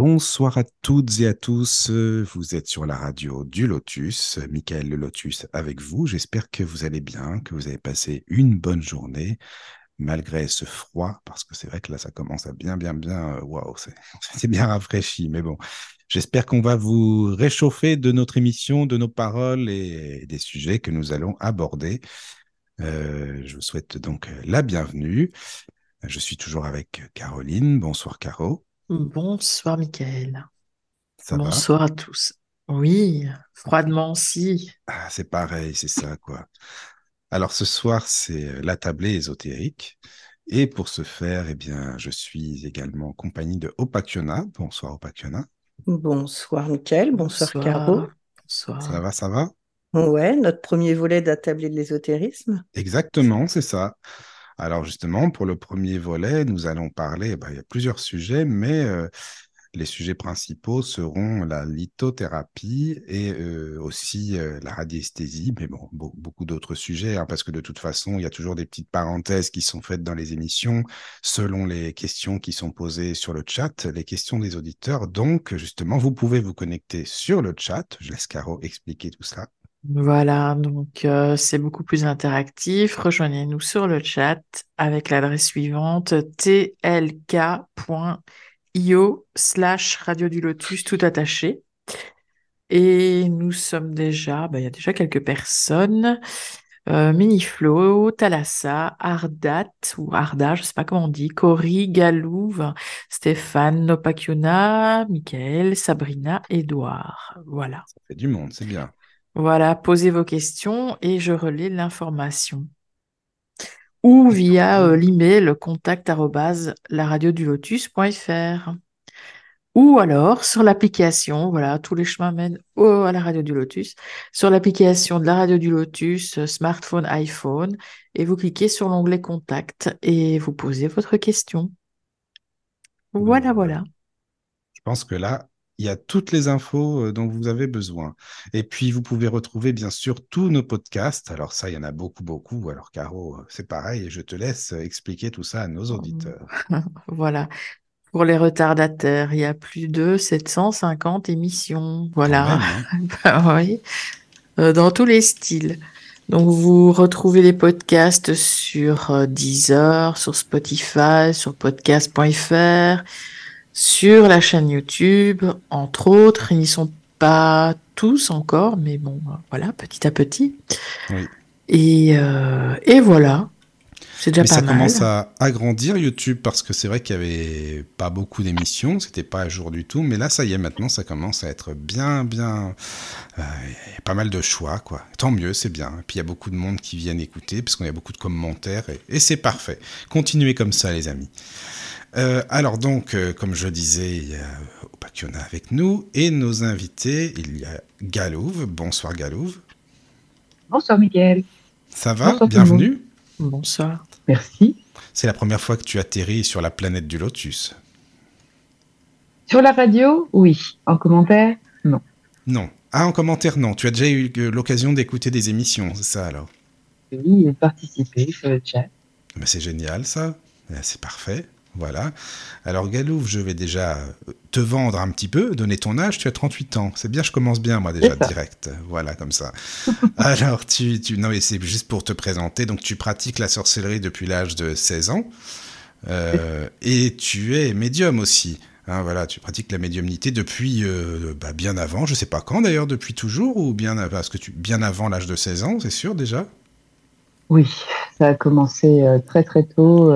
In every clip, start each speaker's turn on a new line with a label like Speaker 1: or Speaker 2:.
Speaker 1: Bonsoir à toutes et à tous. Vous êtes sur la radio du Lotus. Michael le Lotus avec vous. J'espère que vous allez bien, que vous avez passé une bonne journée malgré ce froid, parce que c'est vrai que là, ça commence à bien, bien, bien. euh, Waouh, c'est bien rafraîchi. Mais bon, j'espère qu'on va vous réchauffer de notre émission, de nos paroles et des sujets que nous allons aborder. Euh, je vous souhaite donc la bienvenue. Je suis toujours avec Caroline. Bonsoir, Caro.
Speaker 2: Bonsoir, Michael.
Speaker 1: Ça va?
Speaker 2: Bonsoir à tous. Oui, froidement aussi.
Speaker 1: Ah, c'est pareil, c'est ça, quoi. Alors, ce soir, c'est euh, la tablée ésotérique. Et pour ce faire, eh bien, je suis également en compagnie de Opakiona. Bonsoir, Opakiona.
Speaker 3: Bonsoir Mickaël, bonsoir, Caro.
Speaker 2: Bonsoir.
Speaker 1: Ça va, ça va?
Speaker 3: Ouais, notre premier volet d'Attablé de l'ésotérisme.
Speaker 1: Exactement, c'est ça. Alors, justement, pour le premier volet, nous allons parler, bah, il y a plusieurs sujets, mais euh, les sujets principaux seront la lithothérapie et euh, aussi euh, la radiesthésie, mais bon, be- beaucoup d'autres sujets, hein, parce que de toute façon, il y a toujours des petites parenthèses qui sont faites dans les émissions selon les questions qui sont posées sur le chat, les questions des auditeurs. Donc, justement, vous pouvez vous connecter sur le chat. Je laisse Caro expliquer tout ça.
Speaker 2: Voilà, donc euh, c'est beaucoup plus interactif. Rejoignez-nous sur le chat avec l'adresse suivante tlk.io slash radio du lotus tout attaché. Et nous sommes déjà, bah, il y a déjà quelques personnes. Euh, Miniflo, Thalassa, Ardat ou Arda, je sais pas comment on dit, Cory, Galouve, Stéphane, Nopakiona, Michael, Sabrina, Edouard. Voilà.
Speaker 1: Ça fait du monde, c'est bien.
Speaker 2: Voilà, posez vos questions et je relais l'information. Ou via euh, l'email contact laradiodulotus.fr. Ou alors sur l'application, voilà, tous les chemins mènent au- à la radio du Lotus, sur l'application de la radio du Lotus, euh, smartphone, iPhone, et vous cliquez sur l'onglet contact et vous posez votre question. Voilà, voilà.
Speaker 1: Je pense que là, il y a toutes les infos euh, dont vous avez besoin. Et puis, vous pouvez retrouver bien sûr tous nos podcasts. Alors ça, il y en a beaucoup, beaucoup. Alors Caro, euh, c'est pareil, et je te laisse euh, expliquer tout ça à nos auditeurs.
Speaker 2: Voilà. Pour les retardataires, il y a plus de 750 émissions. Voilà.
Speaker 1: même, hein.
Speaker 2: Bah oui. Euh, dans tous les styles. Donc, vous retrouvez les podcasts sur Deezer, sur Spotify, sur podcast.fr, sur la chaîne YouTube, entre autres. Ils n'y sont pas tous encore, mais bon, voilà, petit à petit.
Speaker 1: Oui.
Speaker 2: Et, euh, et voilà. C'est déjà
Speaker 1: Mais
Speaker 2: pas
Speaker 1: ça
Speaker 2: mal.
Speaker 1: commence à agrandir YouTube parce que c'est vrai qu'il y avait pas beaucoup d'émissions, c'était pas à jour du tout, mais là ça y est maintenant ça commence à être bien bien euh, il y a pas mal de choix quoi. Tant mieux, c'est bien. Et puis il y a beaucoup de monde qui viennent écouter parce qu'on a beaucoup de commentaires et, et c'est parfait. Continuez comme ça les amis. Euh, alors donc, euh, comme je disais, il y a Opakiona avec nous et nos invités, il y a Galouve. Bonsoir Galouve.
Speaker 4: Bonsoir Mickaël.
Speaker 1: Ça va?
Speaker 4: Bonsoir
Speaker 1: Bienvenue.
Speaker 2: Bonsoir.
Speaker 4: Merci.
Speaker 1: C'est la première fois que tu atterris sur la planète du Lotus.
Speaker 4: Sur la radio, oui. En commentaire,
Speaker 1: Non. Ah, en commentaire, non. Tu as déjà eu euh, l'occasion d'écouter des émissions, c'est ça alors?
Speaker 4: Oui. Participer sur le chat.
Speaker 1: Ben, C'est génial ça. Ben, C'est parfait. Voilà. Alors Galouf, je vais déjà euh, te vendre un petit peu, donner ton âge. Tu as 38 ans. C'est bien, je commence bien moi déjà direct. Voilà, comme ça. Alors, tu, tu... Non, mais c'est juste pour te présenter. Donc, tu pratiques la sorcellerie depuis l'âge de 16 ans. Euh, et tu es médium aussi. Hein, voilà, tu pratiques la médiumnité depuis euh, bah, bien avant, je sais pas quand d'ailleurs, depuis toujours ou bien parce que tu bien avant l'âge de 16 ans, c'est sûr déjà?
Speaker 4: Oui, ça a commencé euh, très très tôt.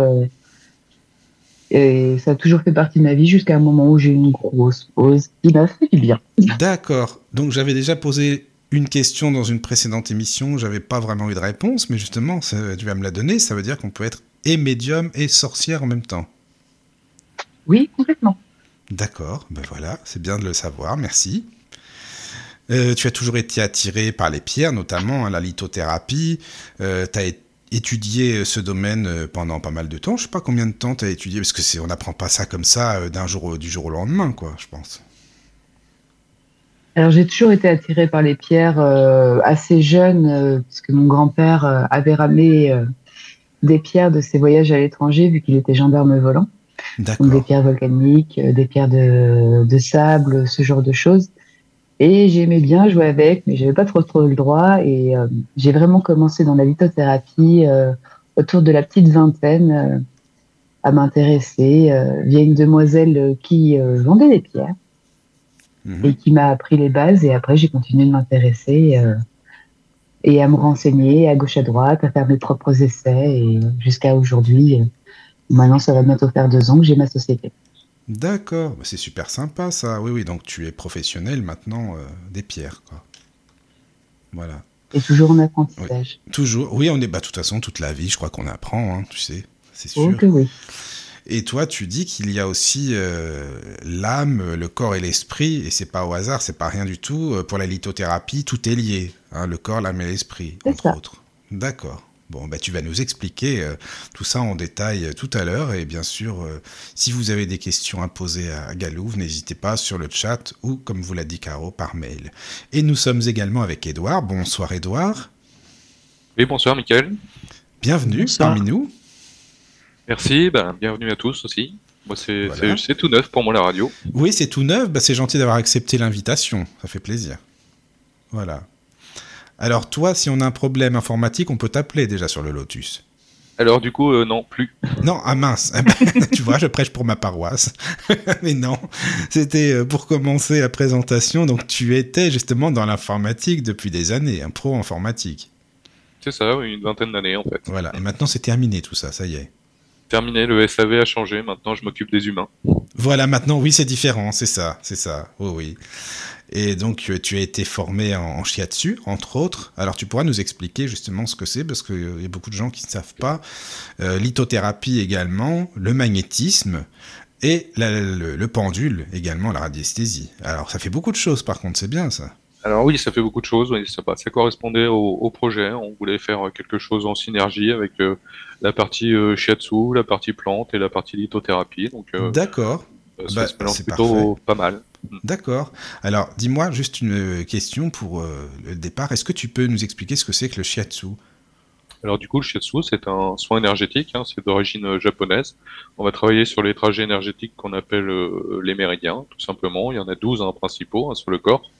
Speaker 4: Et ça a toujours fait partie de ma vie jusqu'à un moment où j'ai eu une grosse pause qui m'a fait du bien.
Speaker 1: D'accord. Donc j'avais déjà posé une question dans une précédente émission, j'avais pas vraiment eu de réponse, mais justement, ça- tu vas me la donner, ça veut dire qu'on peut être et médium et sorcière en même temps.
Speaker 4: Oui, complètement.
Speaker 1: D'accord, ben voilà, c'est bien de le savoir, merci. Euh, tu as toujours été attiré par les pierres, notamment hein, la lithothérapie. Euh, tu as étudié ce domaine euh, pendant pas mal de temps. Je sais pas combien de temps tu as étudié, parce que c'est, on n'apprend pas ça comme ça euh, d'un jour au- du jour au lendemain, quoi, je pense.
Speaker 4: Alors j'ai toujours été attirée par les pierres euh, assez jeune, euh, puisque mon grand-père euh, avait ramené euh, des pierres de ses voyages à l'étranger, vu qu'il était gendarme volant.
Speaker 1: D'accord.
Speaker 4: Donc des pierres volcaniques, euh, des pierres de, de sable, ce genre de choses. Et j'aimais bien jouer avec, mais j'avais pas trop trop le droit. Et euh, j'ai vraiment commencé dans la lithothérapie euh, autour de la petite vingtaine euh, à m'intéresser euh, via une demoiselle qui euh, vendait des pierres
Speaker 1: Mhm.
Speaker 4: et qui m'a appris les bases. Et après, j'ai continué de m'intéresser euh, et à me renseigner à gauche à droite, à faire mes propres essais. Et jusqu'à aujourd'hui, maintenant, ça va bientôt faire deux ans que j'ai ma société.
Speaker 1: D'accord, Bah, c'est super sympa ça. Oui, oui, donc tu es professionnel maintenant euh, des pierres, quoi. Voilà.
Speaker 4: Et toujours en apprentissage.
Speaker 1: Toujours. Oui, on est. Bah, de toute façon, toute la vie, je crois qu'on apprend, hein, tu sais. C'est sûr.
Speaker 4: Oui.
Speaker 1: Et toi, tu dis qu'il y a aussi euh, l'âme, le corps et l'esprit, et c'est pas au hasard, c'est pas rien du tout. Euh, Pour la lithothérapie, tout est lié, hein, le corps, l'âme et l'esprit, entre
Speaker 4: ça.
Speaker 1: autres. D'accord. Bon, bah, tu vas nous expliquer euh, tout ça en détail euh, tout à l'heure, et bien sûr, euh, si vous avez des questions à poser à Galouve, n'hésitez pas sur le chat ou, comme vous l'a dit Caro, par mail. Et nous sommes également avec Édouard. Bonsoir Édouard.
Speaker 5: Oui, bonsoir, Mickaël.
Speaker 1: Bienvenue
Speaker 2: Bonsoir.
Speaker 1: parmi nous.
Speaker 5: Merci, ben, bienvenue à tous aussi. Moi, c'est
Speaker 1: Voilà.
Speaker 5: c'est- c'est tout neuf pour moi, la radio.
Speaker 1: Oui, c'est tout neuf. Bah, c'est gentil d'avoir accepté l'invitation. Ça fait plaisir. Voilà. Alors, toi, si on a un problème informatique, on peut t'appeler déjà sur le Lotus.
Speaker 5: Alors, du coup, euh, non, plus.
Speaker 1: Non, ah mince. Ah ben, tu vois, je prêche pour ma paroisse. Mais non, c'était euh, pour commencer la présentation. Donc, tu étais justement dans l'informatique depuis des années, un pro informatique.
Speaker 5: C'est ça, une vingtaine d'années, en fait.
Speaker 1: Voilà. Et maintenant, c'est terminé tout ça. Ça y est.
Speaker 5: Terminé, le SAV a changé, maintenant je m'occupe des humains.
Speaker 1: Voilà, maintenant, oui, c'est différent, c'est ça, c'est ça, oui, oui. Et donc, euh, tu as été formé en, shiatsu, entre autres. Alors, tu pourras nous expliquer justement ce que c'est, parce qu'il y a beaucoup de gens qui ne savent pas. Euh, lithothérapie également, le magnétisme et le pendule également, la radiesthésie. Alors, ça fait beaucoup de choses, par contre, c'est bien ça.
Speaker 5: Alors oui, ça fait beaucoup de choses, oui, ça, ça correspondait au, au projet. On voulait faire quelque chose en synergie avec euh, la partie euh, shiatsu, la partie plante et la partie lithothérapie. Donc euh,
Speaker 1: D'accord,
Speaker 5: ça
Speaker 1: bah,
Speaker 5: se plutôt pas mal.
Speaker 1: d'accord. Alors, dis-moi juste une question pour le départ. Est-ce que tu peux nous expliquer ce que c'est que le shiatsu?
Speaker 5: Alors du coup, le shiatsu, c'est un soin énergétique, hein, c'est d'origine japonaise. On va travailler sur les trajets énergétiques qu'on appelle les méridiens, tout simplement. Il y en a 12 hein, principaux hein, sur le corps.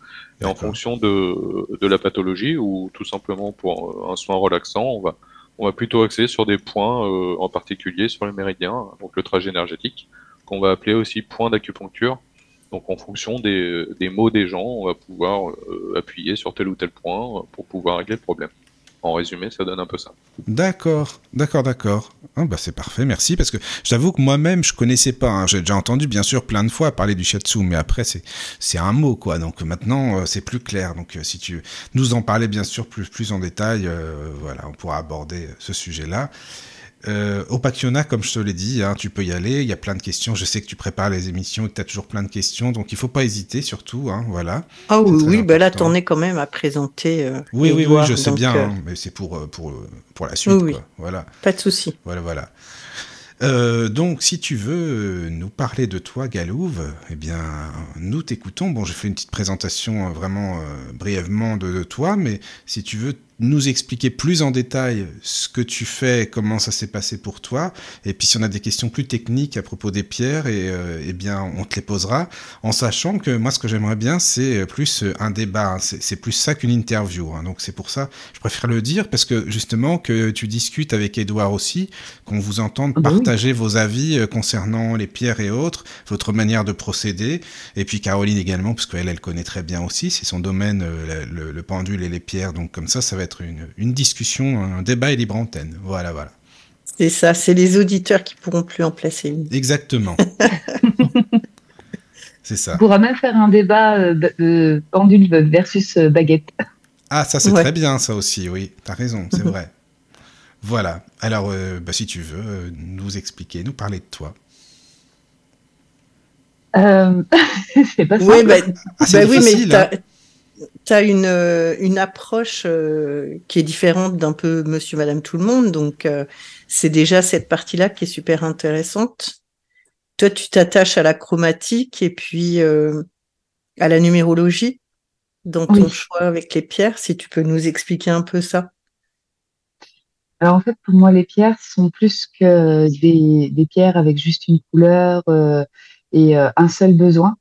Speaker 5: Et en fonction de, de la pathologie ou tout simplement pour euh, un soin relaxant, on va, on va plutôt axer sur des points euh, en particulier sur les méridiens, donc le trajet énergétique, qu'on va appeler aussi point d'acupuncture. Donc en fonction des, des mots des gens, on va pouvoir euh, appuyer sur tel ou tel point pour pouvoir régler le problème. En résumé, ça donne un peu ça.
Speaker 1: D'accord, d'accord, d'accord. Ah bah c'est parfait, merci. Parce que j'avoue que moi-même, je connaissais pas. hein. J'ai déjà entendu, bien sûr, plein de fois parler du shiatsu, mais après, c'est un mot, quoi. Donc maintenant, euh, c'est plus clair. Donc euh, si tu nous en parlais, bien sûr, plus, plus en détail, euh, voilà, on pourra aborder ce sujet-là. Euh, au Pacquiona, comme je te l'ai dit, hein, tu peux y aller. Il y a plein de questions. Je sais que tu prépares les émissions et que tu as toujours plein de questions. Donc il faut pas hésiter, surtout. Hein, voilà.
Speaker 3: Ah oui, oui bah là,
Speaker 1: important.
Speaker 3: t'en es quand même à présenter. euh,
Speaker 1: Oui, oui, oui, je sais
Speaker 3: donc,
Speaker 1: bien.
Speaker 3: euh,
Speaker 1: hein, mais c'est pour, euh, pour, pour la suite,
Speaker 3: Oui, oui.
Speaker 1: quoi. Voilà.
Speaker 3: Pas de souci.
Speaker 1: Voilà, voilà. Euh, donc, si tu veux nous parler de toi, Galouve, eh bien, nous t'écoutons. Bon, je fais une petite présentation euh, vraiment euh, brièvement de, de toi, mais si tu veux nous expliquer plus en détail ce que tu fais, comment ça s'est passé pour toi, et puis si on a des questions plus techniques à propos des pierres, et, euh, eh bien, on te les posera, en sachant que moi, ce que j'aimerais bien, c'est plus un débat. hein. C'est plus ça qu'une interview. hein. Donc, c'est pour ça, je préfère le dire, parce que justement, que tu discutes avec Edouard aussi, qu'on vous entende
Speaker 4: Ah bah
Speaker 1: partager vos avis euh, concernant les pierres et autres, votre manière de procéder, et puis Caroline également, parce qu'elle, elle connaît très bien aussi, c'est son domaine, euh, le, le pendule et les pierres, donc comme ça, ça va être une, une discussion, un débat et libre antenne. Voilà, voilà.
Speaker 3: C'est ça, c'est les auditeurs qui pourront plus en placer une.
Speaker 1: Exactement. c'est ça.
Speaker 4: On pourra même faire un débat euh, de- de pendule versus euh, baguette.
Speaker 1: Ah, ça c'est
Speaker 3: Ouais.
Speaker 1: très bien, ça aussi, oui, t'as raison, c'est vrai. Voilà. Alors, euh, bah, si tu veux, euh, nous expliquer, nous parler de toi.
Speaker 4: Euh, c'est pas
Speaker 3: Oui,
Speaker 4: simple.
Speaker 3: bah,
Speaker 1: Ah, c'est
Speaker 3: bah oui, mais
Speaker 1: difficile.
Speaker 3: Tu as, une, euh, une approche euh, qui est différente d'un peu monsieur, madame, tout le monde. Donc, euh, c'est déjà cette partie-là qui est super intéressante. Toi, tu t'attaches à la chromatique et puis euh, à la numérologie dans ton
Speaker 4: Oui.
Speaker 3: choix avec les pierres. Si tu peux nous expliquer un peu ça?
Speaker 4: Alors en fait, pour moi, les pierres sont plus que des, des pierres avec juste une couleur et un seul besoin.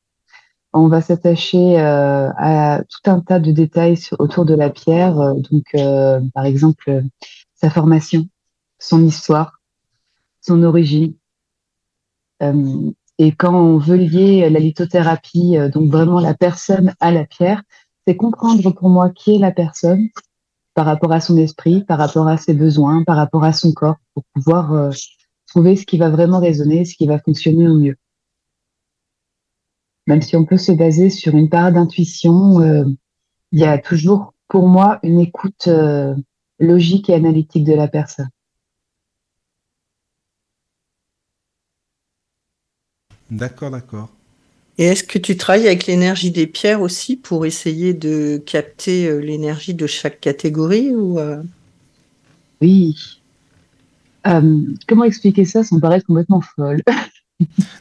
Speaker 4: On va s'attacher euh, à tout un tas de détails autour de la pierre. euh, donc, euh, par exemple, sa formation, son histoire, son origine. Et quand on veut lier la lithothérapie, donc vraiment la personne à la pierre, c'est comprendre pour moi qui est la personne, par rapport à son esprit, par rapport à ses besoins, par rapport à son corps, pour pouvoir trouver ce qui va vraiment résonner, ce qui va fonctionner au mieux. Même si on peut se baser sur une part d'intuition, euh, il y a toujours, pour moi, une écoute euh, logique et analytique de la personne.
Speaker 1: D'accord, d'accord.
Speaker 3: Et est-ce que tu travailles avec l'énergie des pierres aussi pour essayer de capter euh, l'énergie de chaque catégorie ou euh,
Speaker 4: Oui. Euh, comment expliquer ça? Sans paraître complètement folle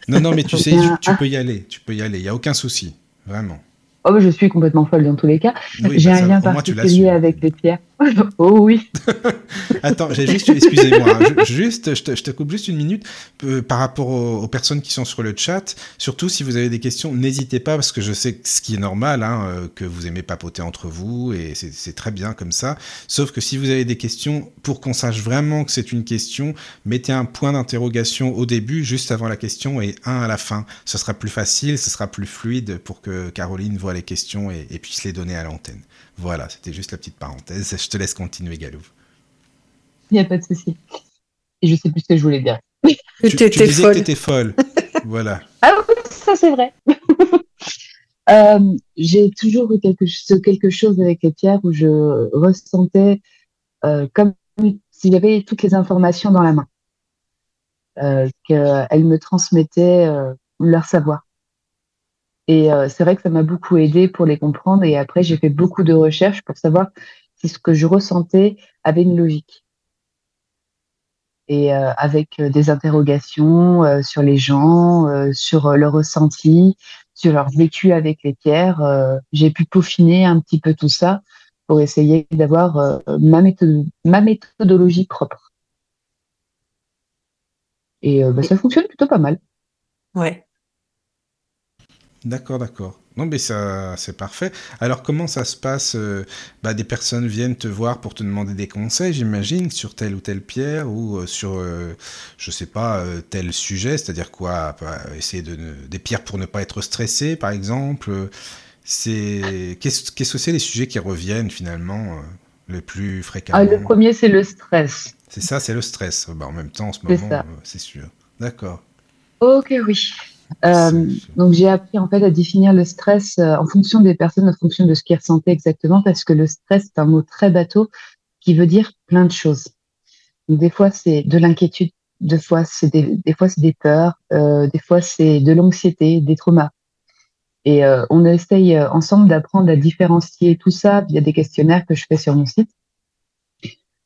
Speaker 1: Non, non, mais tu sais, tu peux y aller. Tu peux y aller. Il n'y a aucun souci. Vraiment.
Speaker 4: Oh, je suis complètement folle dans tous les cas.
Speaker 1: Oui,
Speaker 4: J'ai
Speaker 1: bah,
Speaker 4: un lien particulier avec les pierres. oh oui.
Speaker 1: Attends, j'ai juste, excusez-moi, hein, ju- juste, je te, je te coupe juste une minute euh, par rapport aux, aux personnes qui sont sur le chat. Surtout si vous avez des questions, n'hésitez pas parce que je sais que ce qui est normal, hein, euh, que vous aimez papoter entre vous et c'est c'est très bien comme ça. Sauf que si vous avez des questions, pour qu'on sache vraiment que c'est une question, mettez un point d'interrogation au début, juste avant la question, et un à la fin. Ce sera plus facile, ce sera plus fluide pour que Caroline voit les questions et, et puisse les donner à l'antenne. Voilà, c'était juste la petite parenthèse. Je te laisse continuer, Galou.
Speaker 4: Il n'y a pas de souci. Et je sais plus ce que je voulais dire.
Speaker 3: que
Speaker 1: Tu, tu disais
Speaker 3: folle
Speaker 1: que t'étais folle. voilà.
Speaker 4: Ah oui, ça c'est vrai. Euh, j'ai toujours eu quelque, ce quelque chose avec les pierres où je ressentais euh, comme si j'avais toutes les informations dans la main, euh, qu'elles me transmettaient euh, leur savoir. Et euh, c'est vrai que ça m'a beaucoup aidé pour les comprendre. Et après, j'ai fait beaucoup de recherches pour savoir si ce que je ressentais avait une logique. Et euh, avec euh, des interrogations euh, sur les gens, sur leur ressenti, sur leur vécu avec les pierres, j'ai pu peaufiner un petit peu tout ça pour essayer d'avoir ma, méthode, ma méthodologie propre. Et bah, ça fonctionne plutôt pas mal.
Speaker 3: Ouais.
Speaker 1: D'accord, d'accord. Non, mais ça, c'est parfait. Alors, comment ça se passe euh, bah, Des personnes viennent te voir pour te demander des conseils, j'imagine, sur telle ou telle pierre ou euh, sur, euh, je sais pas, euh, tel sujet, c'est-à-dire quoi bah, Essayer de ne- des pierres pour ne pas être stressé, par exemple. C'est qu'est-ce que c'est les sujets qui reviennent finalement le plus fréquemment?
Speaker 4: Ah, le premier, c'est le stress.
Speaker 1: C'est ça, c'est le stress. Bah, en même temps, en ce moment, c'est sûr. D'accord.
Speaker 4: Ok, oui. Euh, donc j'ai appris en fait à définir le stress euh, en fonction des personnes, en fonction de ce qu'ils ressentaient exactement, parce que le stress c'est un mot très bateau qui veut dire plein de choses. Donc, des fois c'est de l'inquiétude, des fois c'est des, des fois c'est des peurs, euh, des fois c'est de l'anxiété, des traumas. Et euh, on essaye euh, ensemble d'apprendre à différencier tout ça via des questionnaires que je fais sur mon site,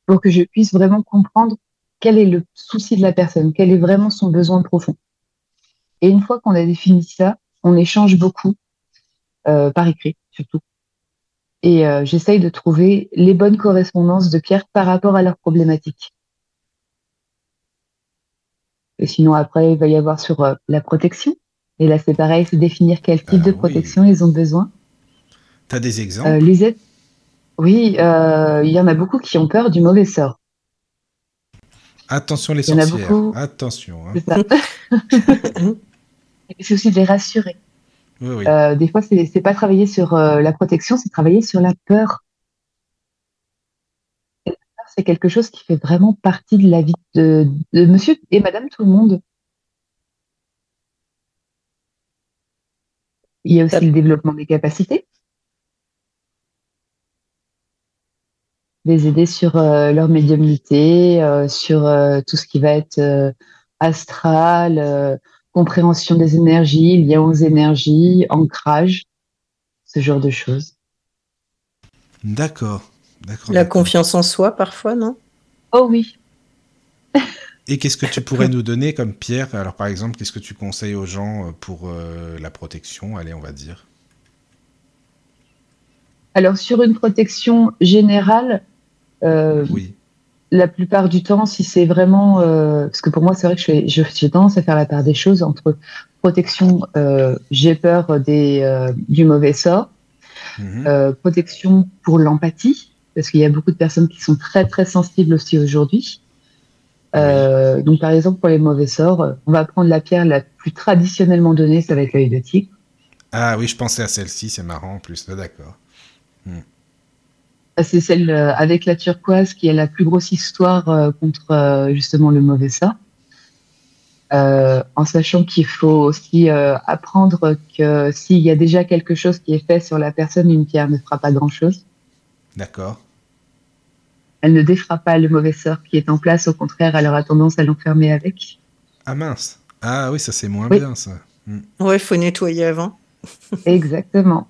Speaker 4: pour que je puisse vraiment comprendre quel est le souci de la personne, quel est vraiment son besoin profond. Et une fois qu'on a défini ça, on échange beaucoup, euh, par écrit surtout. Et euh, j'essaye de trouver les bonnes correspondances de pierres par rapport à leurs problématiques. Et sinon, après, il va y avoir sur euh, la protection. Et là, c'est pareil, c'est définir quel type
Speaker 1: Ah
Speaker 4: de
Speaker 1: oui.
Speaker 4: protection ils ont besoin.
Speaker 1: T'as des exemples?
Speaker 4: Euh, les aides, oui, euh, il y en a beaucoup qui ont peur du mauvais sort.
Speaker 1: Attention les
Speaker 4: il y en a
Speaker 1: sorcières.
Speaker 4: beaucoup.
Speaker 1: Attention. hein.
Speaker 4: C'est aussi de les rassurer.
Speaker 1: Oui, oui.
Speaker 4: Euh, des fois, c'est pas travailler sur euh, la protection, c'est travailler sur la peur. La peur, c'est quelque chose qui fait vraiment partie de la vie de, de monsieur et madame tout le monde. Il y a aussi le développement des capacités. les aider sur euh, leur médiumnité, euh, sur euh, tout ce qui va être euh, astral, euh, compréhension des énergies, lien aux énergies, ancrage, ce genre de choses.
Speaker 1: D'accord. D'accord.
Speaker 3: La
Speaker 1: d'accord.
Speaker 3: confiance en soi, parfois, non?
Speaker 4: Oh oui.
Speaker 1: Et qu'est-ce que tu pourrais nous donner comme pierre? Alors, par exemple, qu'est-ce que tu conseilles aux gens euh, pour euh, la protection? Allez, on va dire.
Speaker 4: Alors sur une protection générale, euh,
Speaker 1: Oui.
Speaker 4: La plupart du temps, si c'est vraiment, euh, parce que pour moi c'est vrai que je fais- je- j'ai tendance à faire la part des choses entre protection, euh, j'ai peur des, euh, du mauvais sort,
Speaker 1: Mhm.
Speaker 4: protection pour l'empathie, parce qu'il y a beaucoup de personnes qui sont très très sensibles aussi aujourd'hui. Donc par exemple pour les mauvais sorts, on va prendre la pierre la plus traditionnellement donnée, ça va être l'œil de tigre.
Speaker 1: Ah oui, je pensais à celle-ci, c'est marrant en plus. Ah, d'accord.
Speaker 4: C'est celle euh, avec la turquoise qui a la plus grosse histoire euh, contre euh, justement le mauvais sort. Euh, en sachant qu'il faut aussi euh, apprendre que s'il y a déjà quelque chose qui est fait sur la personne, une pierre ne fera pas grand-chose.
Speaker 1: D'accord.
Speaker 4: Elle ne défera pas le mauvais sort qui est en place, au contraire, elle aura tendance à l'enfermer avec.
Speaker 1: Ah mince. Ah oui, ça c'est moins
Speaker 4: Oui.
Speaker 1: bien ça. Hmm.
Speaker 3: Ouais, faut nettoyer avant.
Speaker 4: Exactement.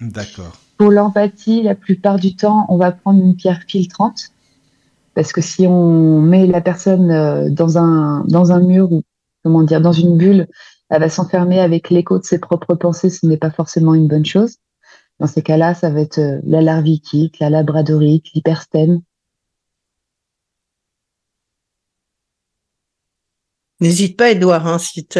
Speaker 1: D'accord.
Speaker 4: Pour l'empathie, la plupart du temps, on va prendre une pierre filtrante. Parce que si on met la personne euh, dans un, dans un mur ou, comment dire, dans une bulle, elle va s'enfermer avec l'écho de ses propres pensées, ce n'est pas forcément une bonne chose. Dans ces cas-là, ça va être euh, la larvikite, la labradorite, l'hyperstène.
Speaker 3: N'hésite pas, Edouard, hein, si tu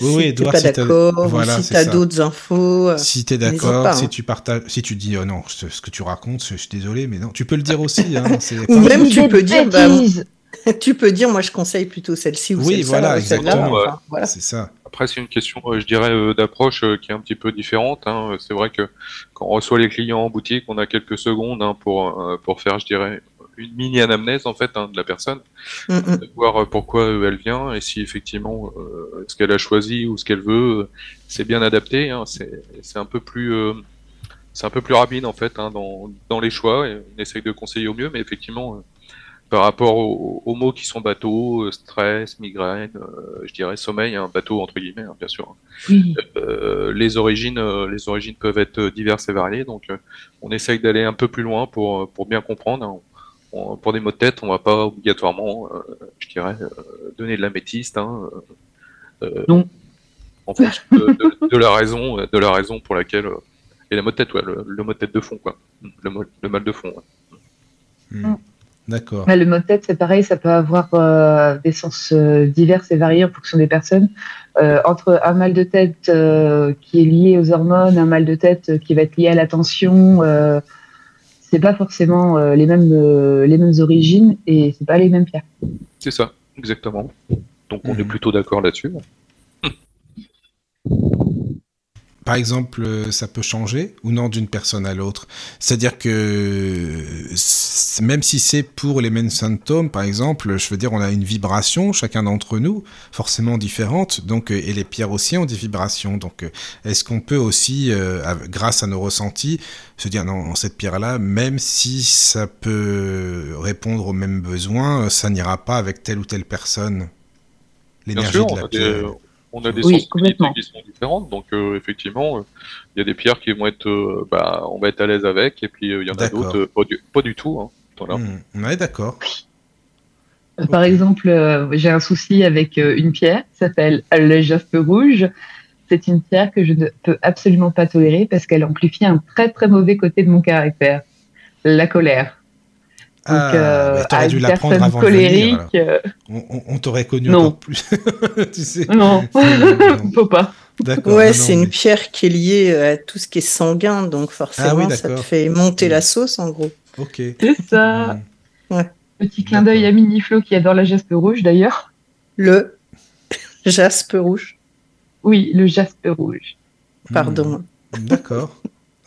Speaker 1: oui,
Speaker 3: si
Speaker 1: Edouard,
Speaker 3: pas
Speaker 1: si
Speaker 3: d'accord,
Speaker 1: voilà,
Speaker 3: si
Speaker 1: c'est
Speaker 3: tu as d'autres infos. euh,
Speaker 1: Si tu es d'accord, si
Speaker 3: hein.
Speaker 1: tu partages, si tu dis oh non, ce, ce que tu racontes, je, suis désolé, mais non, tu peux le dire aussi. Hein,
Speaker 3: Ou même tu peux dire, bah, tu peux dire, moi je conseille plutôt celle-ci ou
Speaker 1: Oui,
Speaker 3: celle-là.
Speaker 1: voilà,
Speaker 3: ou voilà.
Speaker 1: C'est ça.
Speaker 5: Après, c'est une question, euh, je dirais, euh, d'approche qui est un petit peu différente. hein. C'est vrai que quand on reçoit les clients en boutique, on a quelques secondes hein, pour, pour faire, je dirais, une mini anamnèse en fait hein, de la personne,
Speaker 3: Mm, mm.
Speaker 5: de voir euh, pourquoi euh, elle vient et si effectivement euh, ce qu'elle a choisi ou ce qu'elle veut, c'est bien adapté. Hein. C'est c'est un peu plus euh, c'est un peu plus rapide en fait hein, dans, dans les choix. Et on essaye de conseiller au mieux, mais effectivement, euh, par rapport aux, aux mots qui sont bateau, stress, migraine, euh, je dirais sommeil, un bateau entre guillemets, hein, bien sûr.
Speaker 4: Oui.
Speaker 5: Euh, les origines, euh, les origines peuvent être diverses et variées, donc euh, on essaye d'aller un peu plus loin pour pour bien comprendre. On- pour des mots de tête, on va pas obligatoirement, euh, je dirais, euh, donner de la métiste. Hein, euh,
Speaker 4: Non.
Speaker 5: En fonction de, de- de la raison, de la raison pour laquelle euh, et la mot de tête, ouais, le, le mot de tête de fond, quoi, le, mal de fond. ouais.
Speaker 1: Hmm. D'accord.
Speaker 4: Mais le mot de tête, c'est pareil, ça peut avoir euh, des sens euh, divers et variés en fonction des personnes. Euh, entre un mal de tête euh, qui est lié aux hormones, un mal de tête euh, qui va être lié à la tension, euh, c'est pas forcément euh, les mêmes euh, les mêmes origines et c'est pas les mêmes pierres.
Speaker 5: C'est ça, exactement. Donc on
Speaker 1: Mhm.
Speaker 5: est plutôt d'accord là-dessus.
Speaker 1: Par exemple, euh, ça peut changer ou non d'une personne à l'autre. C'est-à-dire que même si c'est pour les mêmes symptômes, par exemple, je veux dire, on a une vibration, chacun d'entre nous, forcément différente. Donc, euh, et les pierres aussi ont des vibrations. Donc, euh, est-ce qu'on peut aussi, euh, grâce à nos ressentis, se dire non, cette pierre-là, même si ça peut répondre aux mêmes besoins, ça n'ira pas avec telle ou telle personne? L'énergie de la
Speaker 5: des,
Speaker 1: pierre.
Speaker 5: On a des
Speaker 4: Oui,
Speaker 5: sensibilités qui sont différentes, donc euh, effectivement, euh, il y a des pierres qui vont être, euh, bah, on va être à l'aise avec, et puis euh, il y en a d'autres, euh, pas, du, pas du tout. Hein. Voilà.
Speaker 1: Hmm, Ouais, d'accord.
Speaker 4: Par exemple, euh, j'ai un souci avec euh, une pierre qui s'appelle le jaspe rouge. C'est une pierre que je ne peux absolument pas tolérer parce qu'elle amplifie un très très mauvais côté de mon caractère, la colère. Donc,
Speaker 1: Ah,
Speaker 4: euh,
Speaker 1: dû l'apprendre avant de venir,
Speaker 4: colérique, euh,
Speaker 1: On, on- on t'aurait connu
Speaker 4: Non.
Speaker 1: encore plus. tu sais.
Speaker 4: non,
Speaker 1: Non.
Speaker 4: faut pas.
Speaker 1: D'accord.
Speaker 3: Ouais,
Speaker 1: non,
Speaker 3: c'est une pierre qui est liée à tout ce qui est sanguin, donc forcément,
Speaker 1: Ah oui,
Speaker 3: ça te fait monter
Speaker 1: Mm.
Speaker 3: la sauce en gros.
Speaker 1: Ok.
Speaker 4: C'est ça.
Speaker 1: Hmm.
Speaker 4: Petit clin d'œil à Miniflo qui adore la jaspe rouge d'ailleurs.
Speaker 3: Le jaspe rouge,
Speaker 4: Oui, le jaspe rouge.
Speaker 3: pardon.
Speaker 1: Hmm. D'accord.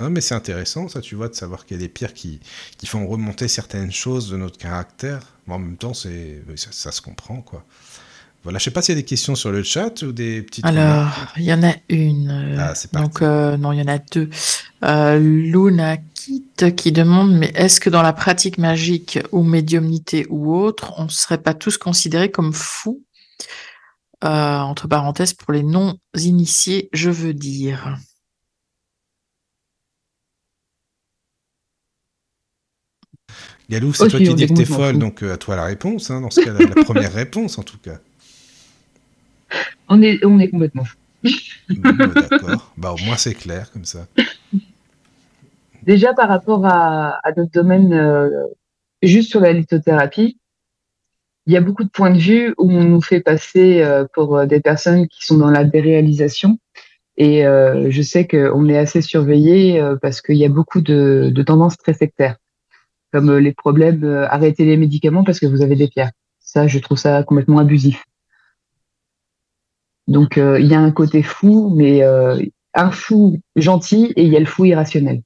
Speaker 1: Mais c'est intéressant, ça, tu vois, de savoir qu'il y a des pierres qui, qui font remonter certaines choses de notre caractère. Mais en même temps, c'est ça, ça se comprend, quoi. Voilà, je sais pas s'il y a des questions sur le chat ou des petites.
Speaker 2: Alors, il y en a une. euh,
Speaker 1: Ah, c'est
Speaker 2: donc, euh, non, il y en a deux. Euh, Luna Kit qui demande, mais est-ce que dans la pratique magique ou médiumnité ou autre, on ne serait pas tous considérés comme fous? Euh, Entre parenthèses, pour les non-initiés, je veux dire.
Speaker 1: Galou, c'est toi qui dis que t'es folle, donc euh, à toi la réponse, hein, dans ce cas, la, la première réponse en tout cas.
Speaker 4: On est, on est complètement fou.
Speaker 1: Bon, bah, D'accord, bah, au moins c'est clair comme ça.
Speaker 4: Déjà par rapport à, à notre domaine, euh, juste sur la lithothérapie, il y a beaucoup de points de vue où on nous fait passer euh, pour des personnes qui sont dans la déréalisation. Et euh, je sais qu'on est assez surveillé parce qu'il y a beaucoup de, de tendances très sectaires, comme euh, les problèmes euh, arrêter les médicaments parce que vous avez des pierres. Ça, je trouve ça complètement abusif. Donc euh, il y a un côté fou, mais euh, un fou gentil et il y a le fou irrationnel.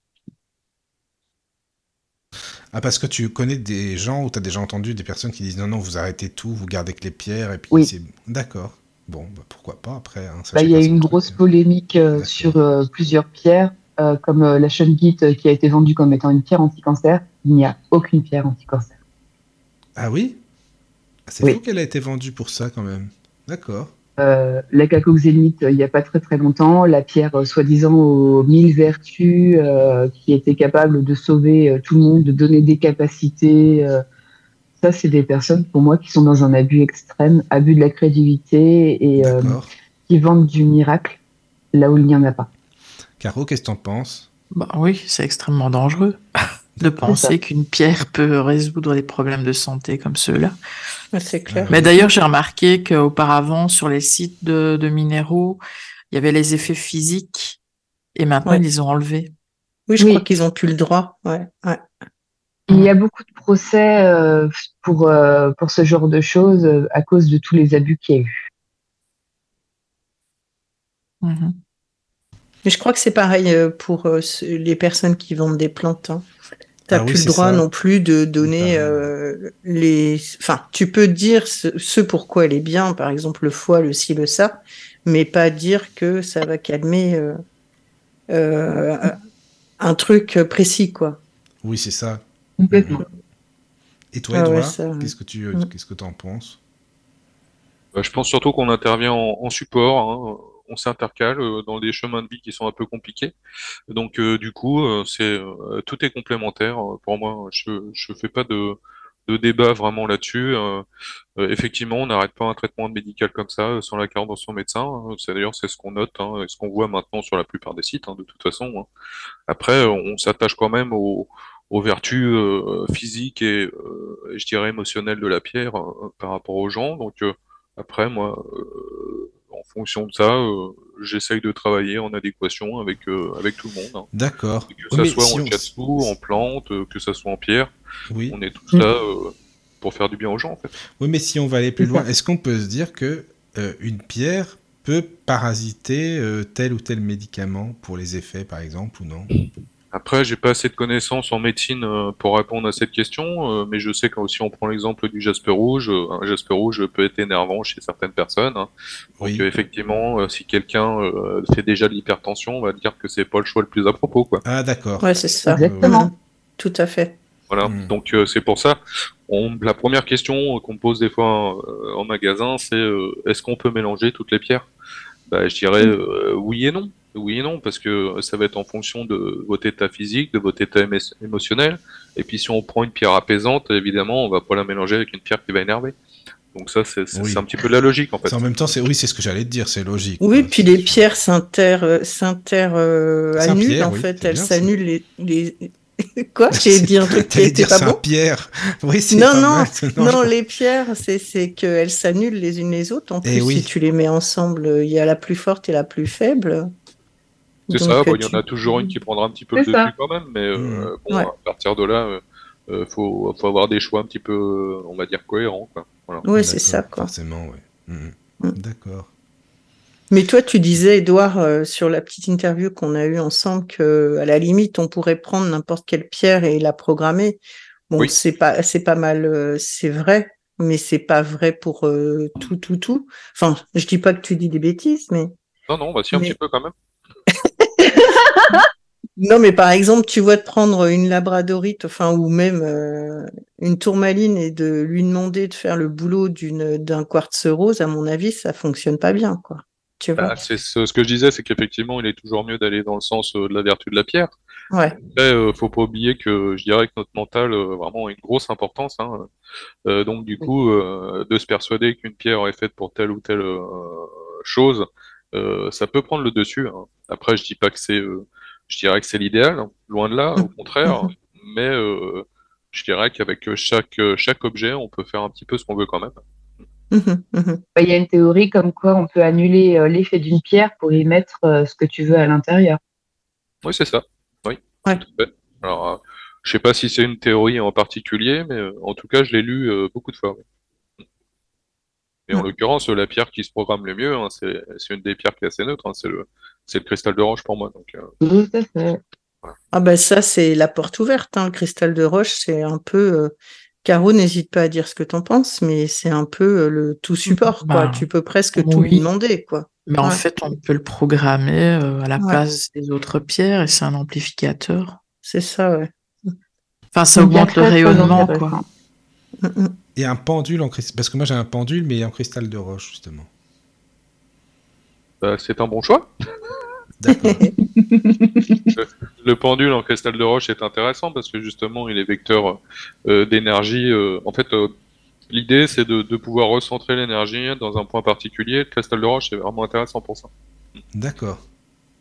Speaker 1: Ah, parce que tu connais des gens ou tu as déjà entendu des personnes qui disent non, non, vous arrêtez tout, vous gardez que les pierres et puis
Speaker 4: Oui.
Speaker 1: c'est. D'accord. Bon, bah, pourquoi pas après. hein,
Speaker 4: Bah, il y a une grosse
Speaker 1: truc.
Speaker 4: polémique sur plusieurs pierres, euh, comme euh, la shungite euh, qui a été vendue comme étant une pierre anti-cancer. Il n'y a aucune pierre anti-cancer.
Speaker 1: Ah oui? Ah, C'est
Speaker 4: Oui.
Speaker 1: fou qu'elle a été vendue pour ça quand même. D'accord.
Speaker 4: Euh, la cacoxénite, euh, il n'y a pas très très longtemps, la pierre soi-disant aux mille vertus, qui était capable de sauver tout le monde, de donner des capacités. ça, c'est des personnes pour moi qui sont dans un abus extrême, abus de la crédibilité et qui vendent du miracle là où il n'y en a pas.
Speaker 1: Caro, qu'est-ce que t'en penses?
Speaker 2: Bah oui, c'est extrêmement dangereux de penser qu'une pierre peut résoudre les problèmes de santé comme ceux-là.
Speaker 3: C'est clair.
Speaker 2: Mais d'ailleurs, j'ai remarqué qu'auparavant, sur les sites de, de minéraux, il y avait les effets physiques et maintenant,
Speaker 3: Ouais.
Speaker 2: ils les ont enlevés.
Speaker 3: Oui, je
Speaker 4: Oui.
Speaker 3: crois qu'ils ont plus le droit. Ouais, ouais.
Speaker 4: Il y a beaucoup de procès euh, pour, euh, pour ce genre de choses euh, à cause de tous les abus qu'il y a eu.
Speaker 2: Mhm.
Speaker 3: Mais je crois que c'est pareil euh, pour euh, les personnes qui vendent des plantes. Hein. T'as
Speaker 1: Ah
Speaker 3: plus le droit
Speaker 1: ça.
Speaker 3: non plus de donner euh, les. Enfin, tu peux dire ce, ce pourquoi elle est bien, par exemple le foie, le ci, le ça, mais pas dire que ça va calmer euh, euh, un truc précis, quoi.
Speaker 1: Oui, c'est ça.
Speaker 4: Complètement.
Speaker 1: Et toi,
Speaker 3: Ah
Speaker 1: Edouard,
Speaker 3: ça, ouais.
Speaker 1: qu'est-ce que tu
Speaker 3: Mm.
Speaker 1: qu'est-ce que t'en penses?
Speaker 5: Bah, je pense surtout qu'on intervient en, en support, hein. On s'intercale euh, dans des chemins de vie qui sont un peu compliqués. Donc euh, du coup, euh, c'est tout est complémentaire pour moi. Je je fais pas de de débat vraiment là-dessus. Euh, euh, effectivement, on n'arrête pas un traitement médical comme ça euh, sans la carte dans son médecin. C'est d'ailleurs c'est ce qu'on note, hein, et ce qu'on voit maintenant sur la plupart des sites, hein, de toute façon. hein. Après, on s'attache quand même aux aux vertus physiques et, je dirais émotionnelles de la pierre par rapport aux gens. Donc après, moi, en fonction de ça, euh, j'essaye de travailler en adéquation avec euh, avec tout le monde. hein.
Speaker 1: D'accord.
Speaker 5: Que ça soit
Speaker 1: si
Speaker 5: en
Speaker 1: on-
Speaker 5: en plante, euh, que ça soit en pierre,
Speaker 1: Oui.
Speaker 5: on est tous là euh, pour faire du bien aux gens en fait.
Speaker 1: Oui, mais si on va aller plus loin,
Speaker 4: ça.
Speaker 1: est-ce qu'on peut se dire que une pierre peut parasiter tel ou tel médicament pour les effets, par exemple, ou non?
Speaker 5: Après, j'ai pas assez de connaissances en médecine euh, pour répondre à cette question, euh, mais je sais que si on prend l'exemple du jaspe rouge, euh, un jaspe rouge peut être énervant chez certaines personnes. hein. Donc
Speaker 1: Oui.
Speaker 5: effectivement, si quelqu'un fait déjà de l'hypertension, on va dire que c'est pas le choix le plus à propos, quoi.
Speaker 1: Ah, d'accord.
Speaker 3: Ouais, c'est ça.
Speaker 4: Exactement.
Speaker 3: Tout à fait.
Speaker 5: Voilà.
Speaker 1: Mm.
Speaker 5: Donc euh, c'est pour ça. On, la première question qu'on me pose des fois euh, en magasin, c'est euh, est-ce qu'on peut mélanger toutes les pierres? Bah, je dirais euh, oui et non. Oui et non, parce que ça va être en fonction de votre état physique, de votre état émo- émotionnel. Et puis si on prend une pierre apaisante, évidemment, on va pas la mélanger avec une pierre qui va énerver. Donc ça, c'est
Speaker 1: Oui.
Speaker 5: un petit peu de la logique en fait.
Speaker 1: En même temps, c'est oui, c'est ce que j'allais te dire, c'est logique.
Speaker 3: Oui,
Speaker 1: quoi.
Speaker 3: puis les pierres s'inter, euh, s'inter euh, annulent, en
Speaker 1: oui,
Speaker 3: fait. Elles s'annulent les, les... Quoi J'ai dit un truc qui était pas bon
Speaker 1: Saint-Pierre. Oui, c'est
Speaker 3: Non,
Speaker 1: pas
Speaker 3: non,
Speaker 1: mal.
Speaker 3: Non,
Speaker 1: je-
Speaker 3: les pierres, c'est c'est qu'elles s'annulent les unes les autres. En
Speaker 1: Eh
Speaker 3: plus,
Speaker 1: oui.
Speaker 3: si tu les mets ensemble, il y a la plus forte et la plus faible.
Speaker 5: C'est ça, bon, il y en a toujours une qui prendra un petit peu le
Speaker 4: ça.
Speaker 5: dessus quand même, mais euh,
Speaker 1: Mm.
Speaker 5: bon,
Speaker 3: Ouais.
Speaker 5: à partir de là, euh, euh, faut, faut avoir des choix un petit peu, on va dire, cohérents. Quoi. Voilà.
Speaker 3: Ouais, c'est ça, quoi.
Speaker 1: Forcément, oui. Mhm.
Speaker 3: Mm.
Speaker 1: D'accord.
Speaker 3: Mais toi, tu disais, Edouard, euh, sur la petite interview qu'on a eue ensemble, que à la limite, on pourrait prendre n'importe quelle pierre et la programmer. Bon,
Speaker 5: Oui.
Speaker 3: c'est pas, c'est pas mal, euh, c'est vrai, mais c'est pas vrai pour euh, tout, tout, tout. Enfin, je dis pas que tu dis des bêtises, mais
Speaker 5: Non, non, bah si, un
Speaker 3: Mais-
Speaker 5: petit peu quand même.
Speaker 3: Non, mais par exemple, tu vois de prendre une labradorite, enfin, ou même euh, une tourmaline et de lui demander de faire le boulot d'une d'un quartz rose, à mon avis, ça fonctionne pas bien, quoi. Tu vois?
Speaker 5: Bah, c'est ce ce que je disais, c'est qu'effectivement, il est toujours mieux d'aller dans le sens euh, de la vertu de la pierre.
Speaker 3: Ouais.
Speaker 5: Après, euh, faut pas oublier que je dirais que notre mental euh, vraiment a une grosse importance. Hein. Euh, donc du coup, de se persuader qu'une pierre est faite pour telle ou telle chose, ça peut prendre le dessus. hein. Après, je dis pas que c'est, euh, je dirais que c'est l'idéal, hein. loin de là, au contraire. Mais euh, je dirais qu'avec chaque euh, chaque objet, on peut faire un petit peu ce qu'on veut quand même.
Speaker 3: Mhm, mhm.
Speaker 4: Il y a une théorie comme quoi on peut annuler euh, l'effet d'une pierre pour y mettre euh, ce que tu veux à l'intérieur.
Speaker 5: Oui, c'est ça. Oui,
Speaker 3: Ouais.
Speaker 5: tout à fait. Alors, euh, je sais pas si c'est une théorie en particulier, mais euh, en tout cas, je l'ai lu euh, beaucoup de fois. oui. Et en
Speaker 3: Ouais.
Speaker 5: l'occurrence, la pierre qui se programme le mieux, hein, c'est c'est une des pierres qui est assez neutre, hein, c'est le c'est le cristal de roche pour moi. Donc, euh,
Speaker 4: Tout à fait.
Speaker 3: Ah ben ça, c'est la porte ouverte, hein. Le cristal de roche, c'est un peu... euh, Caro, n'hésite pas à dire ce que t'en penses, mais c'est un peu euh, le tout support, quoi.
Speaker 2: Bah,
Speaker 3: Tu peux presque tout lui demander, quoi.
Speaker 2: Mais en fait, on peut le programmer euh, à la
Speaker 3: Ouais.
Speaker 2: place des autres pierres et c'est un amplificateur.
Speaker 3: C'est ça, ouais.
Speaker 2: Enfin, ça augmente le rayonnement, quoi.
Speaker 3: Mm, mm.
Speaker 1: Et un pendule en cristal. Parce que moi j'ai un pendule, mais en cristal de roche, justement.
Speaker 5: bah, c'est un bon choix.
Speaker 1: D'accord.
Speaker 5: Le pendule en cristal de roche est intéressant parce que justement, il est vecteur euh, d'énergie. euh, en fait, euh, l'idée, c'est de, de pouvoir recentrer l'énergie dans un point particulier. Le cristal de roche, c'est vraiment intéressant pour ça.
Speaker 1: D'accord.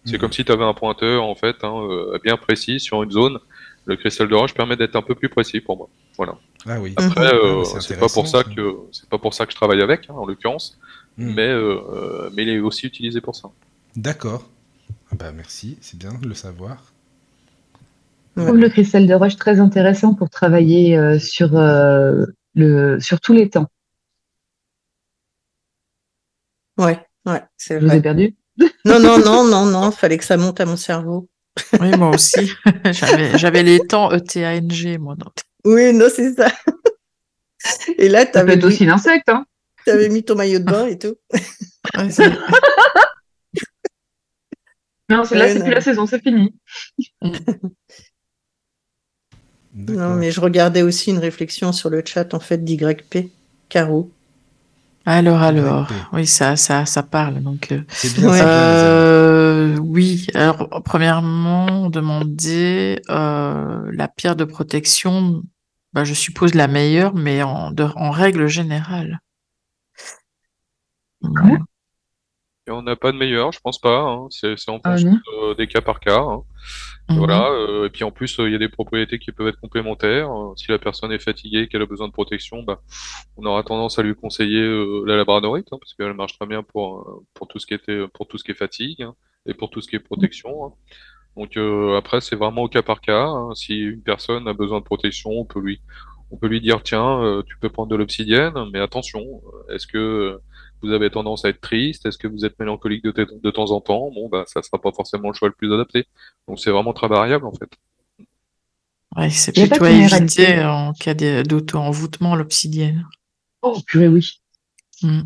Speaker 5: C'est
Speaker 1: Mhm.
Speaker 5: comme si tu avais un pointeur, en fait, hein, bien précis sur une zone. Le cristal de roche permet d'être un peu plus précis pour moi. Voilà.
Speaker 1: Ah oui.
Speaker 5: Après,
Speaker 1: Ah,
Speaker 5: euh, c'est pas pour ça que c'est pas pour ça que je travaille avec, hein, en l'occurrence,
Speaker 1: Mhm.
Speaker 5: mais euh, mais il est aussi utilisé pour ça.
Speaker 1: D'accord. Ah bah merci, c'est bien de le savoir.
Speaker 4: Je trouve le cristal de roche très intéressant pour travailler euh, sur, euh, le, sur tous les temps.
Speaker 3: Ouais, ouais, c'est
Speaker 4: Je vous ai
Speaker 3: vrai.
Speaker 4: perdu
Speaker 3: Non, non, non, non, non, fallait que ça monte à mon cerveau.
Speaker 2: Oui, moi aussi. J'avais, les temps E ETANG, moi. dans-
Speaker 3: Oui, non, c'est ça. Et là,
Speaker 4: peut être
Speaker 3: mis,
Speaker 4: aussi l'insecte. Hein.
Speaker 3: t'avais mis ton maillot de bain et tout.
Speaker 2: Ouais,
Speaker 4: Non, c'est là, c'est plus la saison, c'est fini.
Speaker 1: D'accord.
Speaker 3: Non, mais je regardais aussi une réflexion sur le chat, en fait, d'YP, Caro.
Speaker 2: Alors, alors. Oui, ça, ça, ça parle. Donc, euh,
Speaker 1: C'est bien
Speaker 3: Ouais.
Speaker 2: Euh, oui, alors premièrement, on demandait euh, la pierre de protection, bah, je suppose la meilleure, mais en, de- en règle générale.
Speaker 4: Ouais.
Speaker 5: Et on n'a pas de meilleur, je pense pas. hein. C'est en
Speaker 4: Ah
Speaker 5: fonction euh, des cas par cas. hein.
Speaker 2: Mhm.
Speaker 5: Voilà. euh, et puis en plus, euh, il y a des propriétés qui peuvent être complémentaires. Euh, si la personne est fatiguée, qu'elle a besoin de protection, bah, on aura tendance à lui conseiller euh, la labradorite, hein, parce qu'elle marche très bien pour pour tout ce qui était pour tout ce qui est fatigue hein, et pour tout ce qui est protection. hein. Donc euh, après, c'est vraiment au cas par cas. hein. Si une personne a besoin de protection, on peut lui on peut lui dire tiens, euh, tu peux prendre de l'obsidienne, mais attention, euh, est-ce que euh, vous avez tendance à être triste? Est-ce que vous êtes mélancolique de, te- de temps en temps? Bon, bah, ça sera pas forcément le choix le plus adapté. Donc, c'est vraiment très variable, en fait.
Speaker 2: Ouais, c'est
Speaker 4: Il y a pas
Speaker 2: plutôt éviter en cas d'auto-envoûtement, l'obsidienne.
Speaker 4: Oh, purée, oui.
Speaker 2: Mm.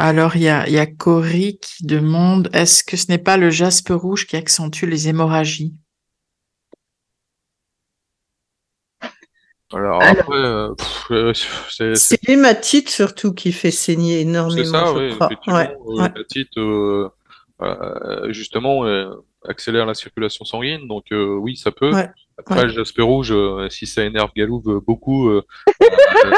Speaker 2: Alors, il y a, y a Cory qui demande, est-ce que ce n'est pas le jaspe rouge qui accentue les hémorragies?
Speaker 5: Alors,
Speaker 4: Alors.
Speaker 5: après, euh, euh, c'est c'est-
Speaker 3: C'est l'hématite surtout qui fait saigner
Speaker 5: c'est
Speaker 3: énormément,
Speaker 5: ça,
Speaker 3: je
Speaker 5: oui,
Speaker 3: crois.
Speaker 5: effectivement.
Speaker 3: Ouais,
Speaker 5: euh,
Speaker 3: ouais.
Speaker 5: euh, euh, justement, euh, accélère la circulation sanguine. Donc, euh, oui, ça peut.
Speaker 3: Ouais,
Speaker 5: Après,
Speaker 3: ouais.
Speaker 5: le jaspe rouge, euh, si ça énerve Galouve beaucoup, euh, euh,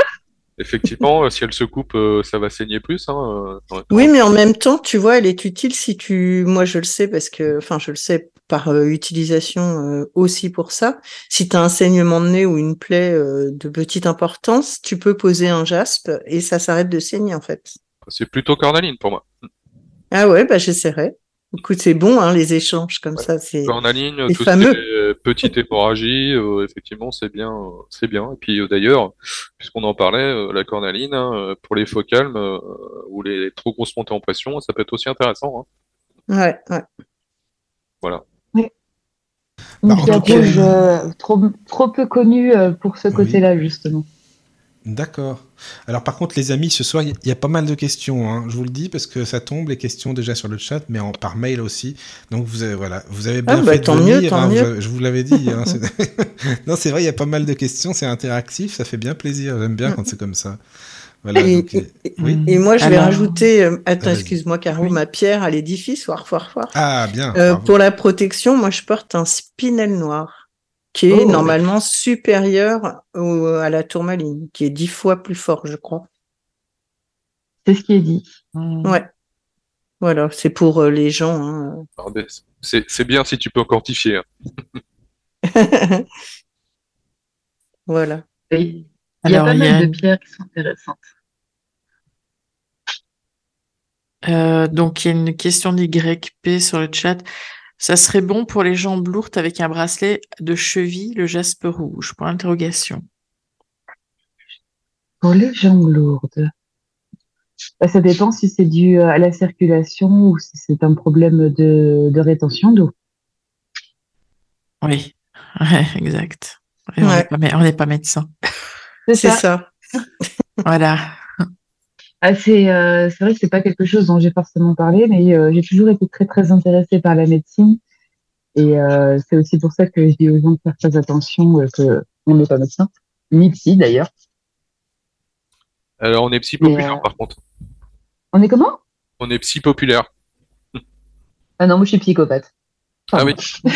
Speaker 5: effectivement, euh, si elle se coupe, euh, ça va saigner plus. Hein, euh,
Speaker 3: Oui, mais en même temps, tu vois, elle est utile si tu, moi je le sais parce que, enfin, je le sais par euh, utilisation euh, aussi pour ça. Si tu as un saignement de nez ou une plaie euh, de petite importance, tu peux poser un jaspe et ça s'arrête de saigner en fait.
Speaker 5: C'est plutôt cornaline pour moi.
Speaker 3: Ah ouais, bah j'essaierai. Écoute, c'est bon, hein, les échanges comme ça, c'est.
Speaker 5: Cornaline,
Speaker 3: les
Speaker 5: tout
Speaker 3: fameux.
Speaker 5: ce qui est petite hémorragie, euh, effectivement, c'est bien, euh, c'est bien. Et puis euh, d'ailleurs, puisqu'on en parlait, euh, la cornaline, hein, pour les faux calmes euh, ou les trop grosses montées en pression, ça peut être aussi intéressant. hein.
Speaker 3: Ouais, ouais.
Speaker 5: Voilà.
Speaker 4: Une
Speaker 1: Bah, cas-
Speaker 4: rouge euh, trop, trop peu connue euh, pour ce
Speaker 1: Oui.
Speaker 4: côté-là, justement.
Speaker 1: D'accord. Alors par contre, les amis, ce soir, il y a pas mal de questions. hein. Je vous le dis parce que ça tombe les questions déjà sur le chat, mais en, par mail aussi. Donc vous avez voilà, vous avez bien
Speaker 3: Ah, bah,
Speaker 1: fait de
Speaker 3: tant mieux,
Speaker 1: venir,
Speaker 3: tant
Speaker 1: hein,
Speaker 3: mieux.
Speaker 1: vous- je vous l'avais dit. hein, non, c'est vrai, il y a pas mal de questions. C'est interactif, ça fait bien plaisir. J'aime bien quand c'est comme ça. Voilà.
Speaker 3: Et,
Speaker 1: donc, euh,
Speaker 3: et-
Speaker 1: oui.
Speaker 3: et moi, je vais
Speaker 2: Alors-
Speaker 3: rajouter, euh, attends, excuse-moi, Caro,
Speaker 2: Oui.
Speaker 3: ma pierre à l'édifice, voir, voir, voir.
Speaker 1: Ah bien.
Speaker 3: Euh, pour la protection, moi, je porte un spinel noir qui est
Speaker 4: Oh.
Speaker 3: normalement supérieur au- à la tourmaline, qui est dix fois plus fort, je crois.
Speaker 4: C'est ce qui est dit.
Speaker 2: Hmm.
Speaker 3: Ouais. Voilà, c'est pour euh, les gens. hein.
Speaker 5: C'est c'est bien si tu peux quantifier. hein.
Speaker 3: voilà.
Speaker 4: Il y a
Speaker 2: Alors,
Speaker 4: pas
Speaker 2: il y a
Speaker 4: mal de pierres qui sont intéressantes.
Speaker 2: Euh, donc, il y a une question d'YP sur le chat. Ça serait bon pour les jambes lourdes avec un bracelet de cheville, le jaspe rouge? Point d'interrogation.
Speaker 4: Pour les jambes lourdes, bah, ça dépend si c'est dû à la circulation ou si c'est un problème de, de rétention d'eau.
Speaker 2: Oui, Ouais, exact. Et On
Speaker 3: Ouais.
Speaker 2: n'est pas, mé- on n'est pas médecin.
Speaker 3: C'est ça.
Speaker 2: Voilà.
Speaker 4: Ah, c'est euh, c'est vrai que c'est pas quelque chose dont j'ai forcément parlé, mais euh, j'ai toujours été très très intéressée par la médecine et euh, c'est aussi pour ça que je dis aux gens de faire très attention que on n'est pas médecin, ni psy d'ailleurs.
Speaker 5: Alors, on est psy populaire, par contre.
Speaker 4: On est comment?
Speaker 5: On est psy populaire.
Speaker 4: Ah non, moi je suis psychopathe.
Speaker 5: Ah oui.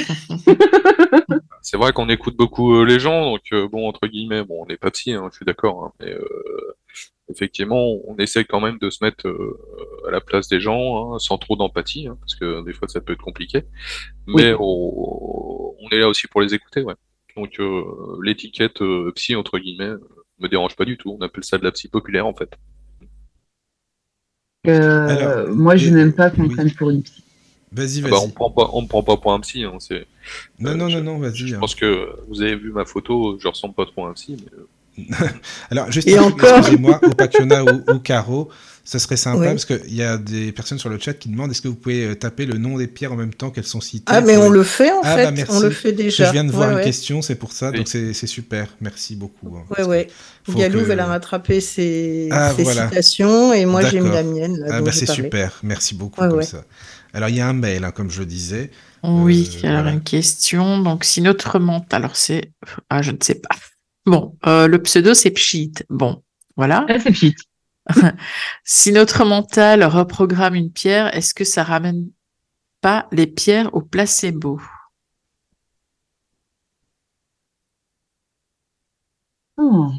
Speaker 5: C'est vrai qu'on écoute beaucoup les gens, donc bon, entre guillemets, bon, on n'est pas psy, hein, je suis d'accord, hein, mais effectivement, on essaie quand même de se mettre euh, à la place des gens, hein, sans trop d'empathie, hein, parce que des fois ça peut être compliqué, mais on, on est là aussi pour les écouter, ouais. Donc euh, l'étiquette euh, psy, entre guillemets, me dérange pas du tout, on appelle ça de la psy populaire, en fait.
Speaker 4: Euh,
Speaker 1: Alors,
Speaker 4: moi je n'aime pas qu'on me
Speaker 1: oui.
Speaker 4: prenne pour une psy.
Speaker 1: Vas-y,
Speaker 5: Ah
Speaker 1: vas-y.
Speaker 5: bah, on prend pas, on me prend pas pour un psy, hein, c'est,
Speaker 1: non,
Speaker 5: euh,
Speaker 1: non,
Speaker 5: je-
Speaker 1: non, non, vas-y.
Speaker 5: je
Speaker 1: hein.
Speaker 5: pense que vous avez vu ma photo, je ressemble pas trop à un psy, mais euh,
Speaker 1: Alors, juste excusez-moi, au Pacchiona ou au Caro, ça serait sympa
Speaker 3: Oui.
Speaker 1: parce qu'il y a des personnes sur le chat qui demandent est-ce que vous pouvez euh, taper le nom des pierres en même temps qu'elles sont citées
Speaker 3: Ah, mais on le fait en
Speaker 1: Ah,
Speaker 3: fait.
Speaker 1: bah, merci.
Speaker 3: on le fait déjà.
Speaker 1: Je viens de voir
Speaker 3: Ouais,
Speaker 1: une
Speaker 3: ouais.
Speaker 1: question, c'est pour ça,
Speaker 5: Oui.
Speaker 1: donc c'est super. Merci beaucoup. hein,
Speaker 3: ouais.
Speaker 1: faut
Speaker 3: Galouve,
Speaker 1: que-
Speaker 3: elle a rattrapé ses,
Speaker 1: Ah,
Speaker 3: ses
Speaker 1: voilà.
Speaker 3: citations et moi j'ai mis
Speaker 1: D'accord.
Speaker 3: la mienne. Là,
Speaker 1: Ah, bah, c'est super, merci beaucoup
Speaker 3: Ouais,
Speaker 1: comme
Speaker 3: ouais.
Speaker 1: ça. Alors, il y a un mail, hein, comme je le disais.
Speaker 2: Oui,
Speaker 1: Euh,
Speaker 2: alors
Speaker 1: voilà.
Speaker 2: une question. Donc, si notre alors c'est, ah, je ne sais pas. Bon, euh, le pseudo c'est Pchit. Bon, voilà.
Speaker 4: Ah, c'est pchit.
Speaker 2: Si notre mental reprogramme une pierre, est-ce que ça ramène pas les pierres au placebo?
Speaker 4: Hmm.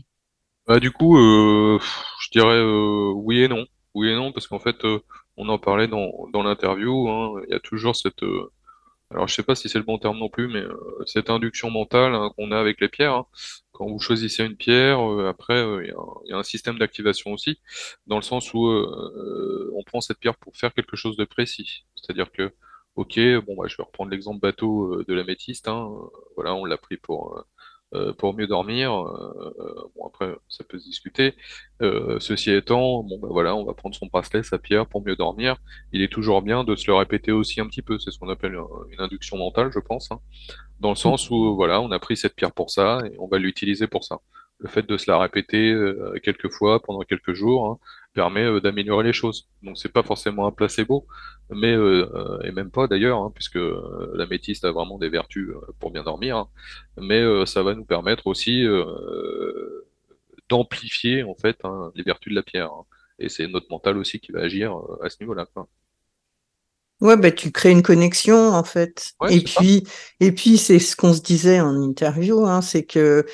Speaker 5: Bah, du coup, euh, je dirais euh, oui et non. Oui et non, parce qu'en fait, euh, on en parlait dans, dans l'interview, hein, il y a toujours cette... euh, alors, je sais pas si c'est le bon terme non plus, mais euh, cette induction mentale hein, qu'on a avec les pierres. hein. Quand vous choisissez une pierre, euh, après, euh, il y a un, système d'activation aussi, dans le sens où euh, euh, on prend cette pierre pour faire quelque chose de précis. C'est-à-dire que, ok, bon, bah, je vais reprendre l'exemple bateau de l'améthyste. Hein, euh, voilà, on l'a pris pour... euh, pour mieux dormir, euh, bon après ça peut se discuter, euh, ceci étant, bon bah voilà, on va prendre son bracelet, sa pierre pour mieux dormir. Il est toujours bien de se le répéter aussi un petit peu. C'est ce qu'on appelle un- une induction mentale, je pense, hein. dans le sens où voilà, on a pris cette pierre pour ça et on va l'utiliser pour ça. Le fait de se la répéter euh, quelques fois pendant quelques jours hein, permet euh, d'améliorer les choses. Donc c'est pas forcément un placebo, mais euh, et même pas d'ailleurs, hein, puisque euh, l'améthyste a vraiment des vertus pour bien dormir. hein. mais ça va nous permettre aussi d'amplifier en fait les vertus de la pierre. Et c'est notre mental aussi qui va agir à ce niveau-là.
Speaker 3: Ouais, bah, tu crées une connexion en fait.
Speaker 5: Ouais,
Speaker 3: et puis, et puis c'est ce qu'on se disait en interview, hein, c'est que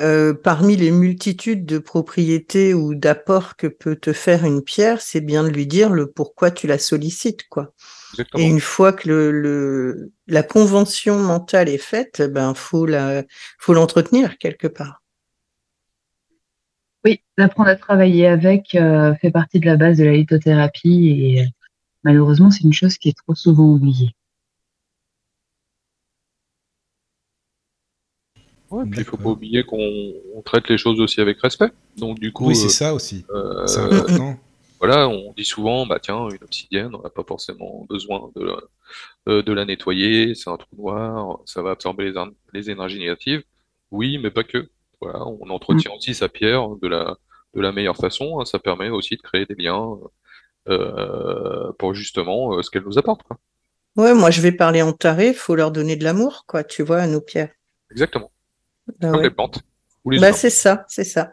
Speaker 3: euh, parmi les multitudes de propriétés ou d'apports que peut te faire une pierre, c'est bien de lui dire le pourquoi tu la sollicites, quoi.
Speaker 5: Exactement.
Speaker 3: Et une fois que le, le la convention mentale est faite, ben faut la faut l'entretenir quelque part.
Speaker 4: Oui, d'apprendre à travailler avec euh, fait partie de la base de la lithothérapie et euh, malheureusement, c'est une chose qui est trop souvent oubliée.
Speaker 5: Ouais, puis il faut pas oublier qu'on on traite les choses aussi avec respect. Donc du coup,
Speaker 1: Oui,
Speaker 5: euh,
Speaker 1: c'est ça aussi.
Speaker 5: euh,
Speaker 1: C'est important.
Speaker 5: voilà, on dit souvent, bah tiens, une obsidienne, on n'a pas forcément besoin de la, euh, de la nettoyer, c'est un trou noir, ça va absorber les, énergies négatives. Oui, mais pas que. Voilà, on entretient aussi sa pierre de la, de la meilleure façon. hein. Ça permet aussi de créer des liens euh, pour justement euh, ce qu'elle nous apporte. Quoi.
Speaker 3: Ouais, moi je vais parler en taré, faut leur donner de l'amour, quoi, tu vois, à nos pierres.
Speaker 5: Exactement.
Speaker 3: Bah
Speaker 5: Comme
Speaker 3: ouais.
Speaker 5: les plantes. Ou les
Speaker 3: Bah c'est ça, c'est ça.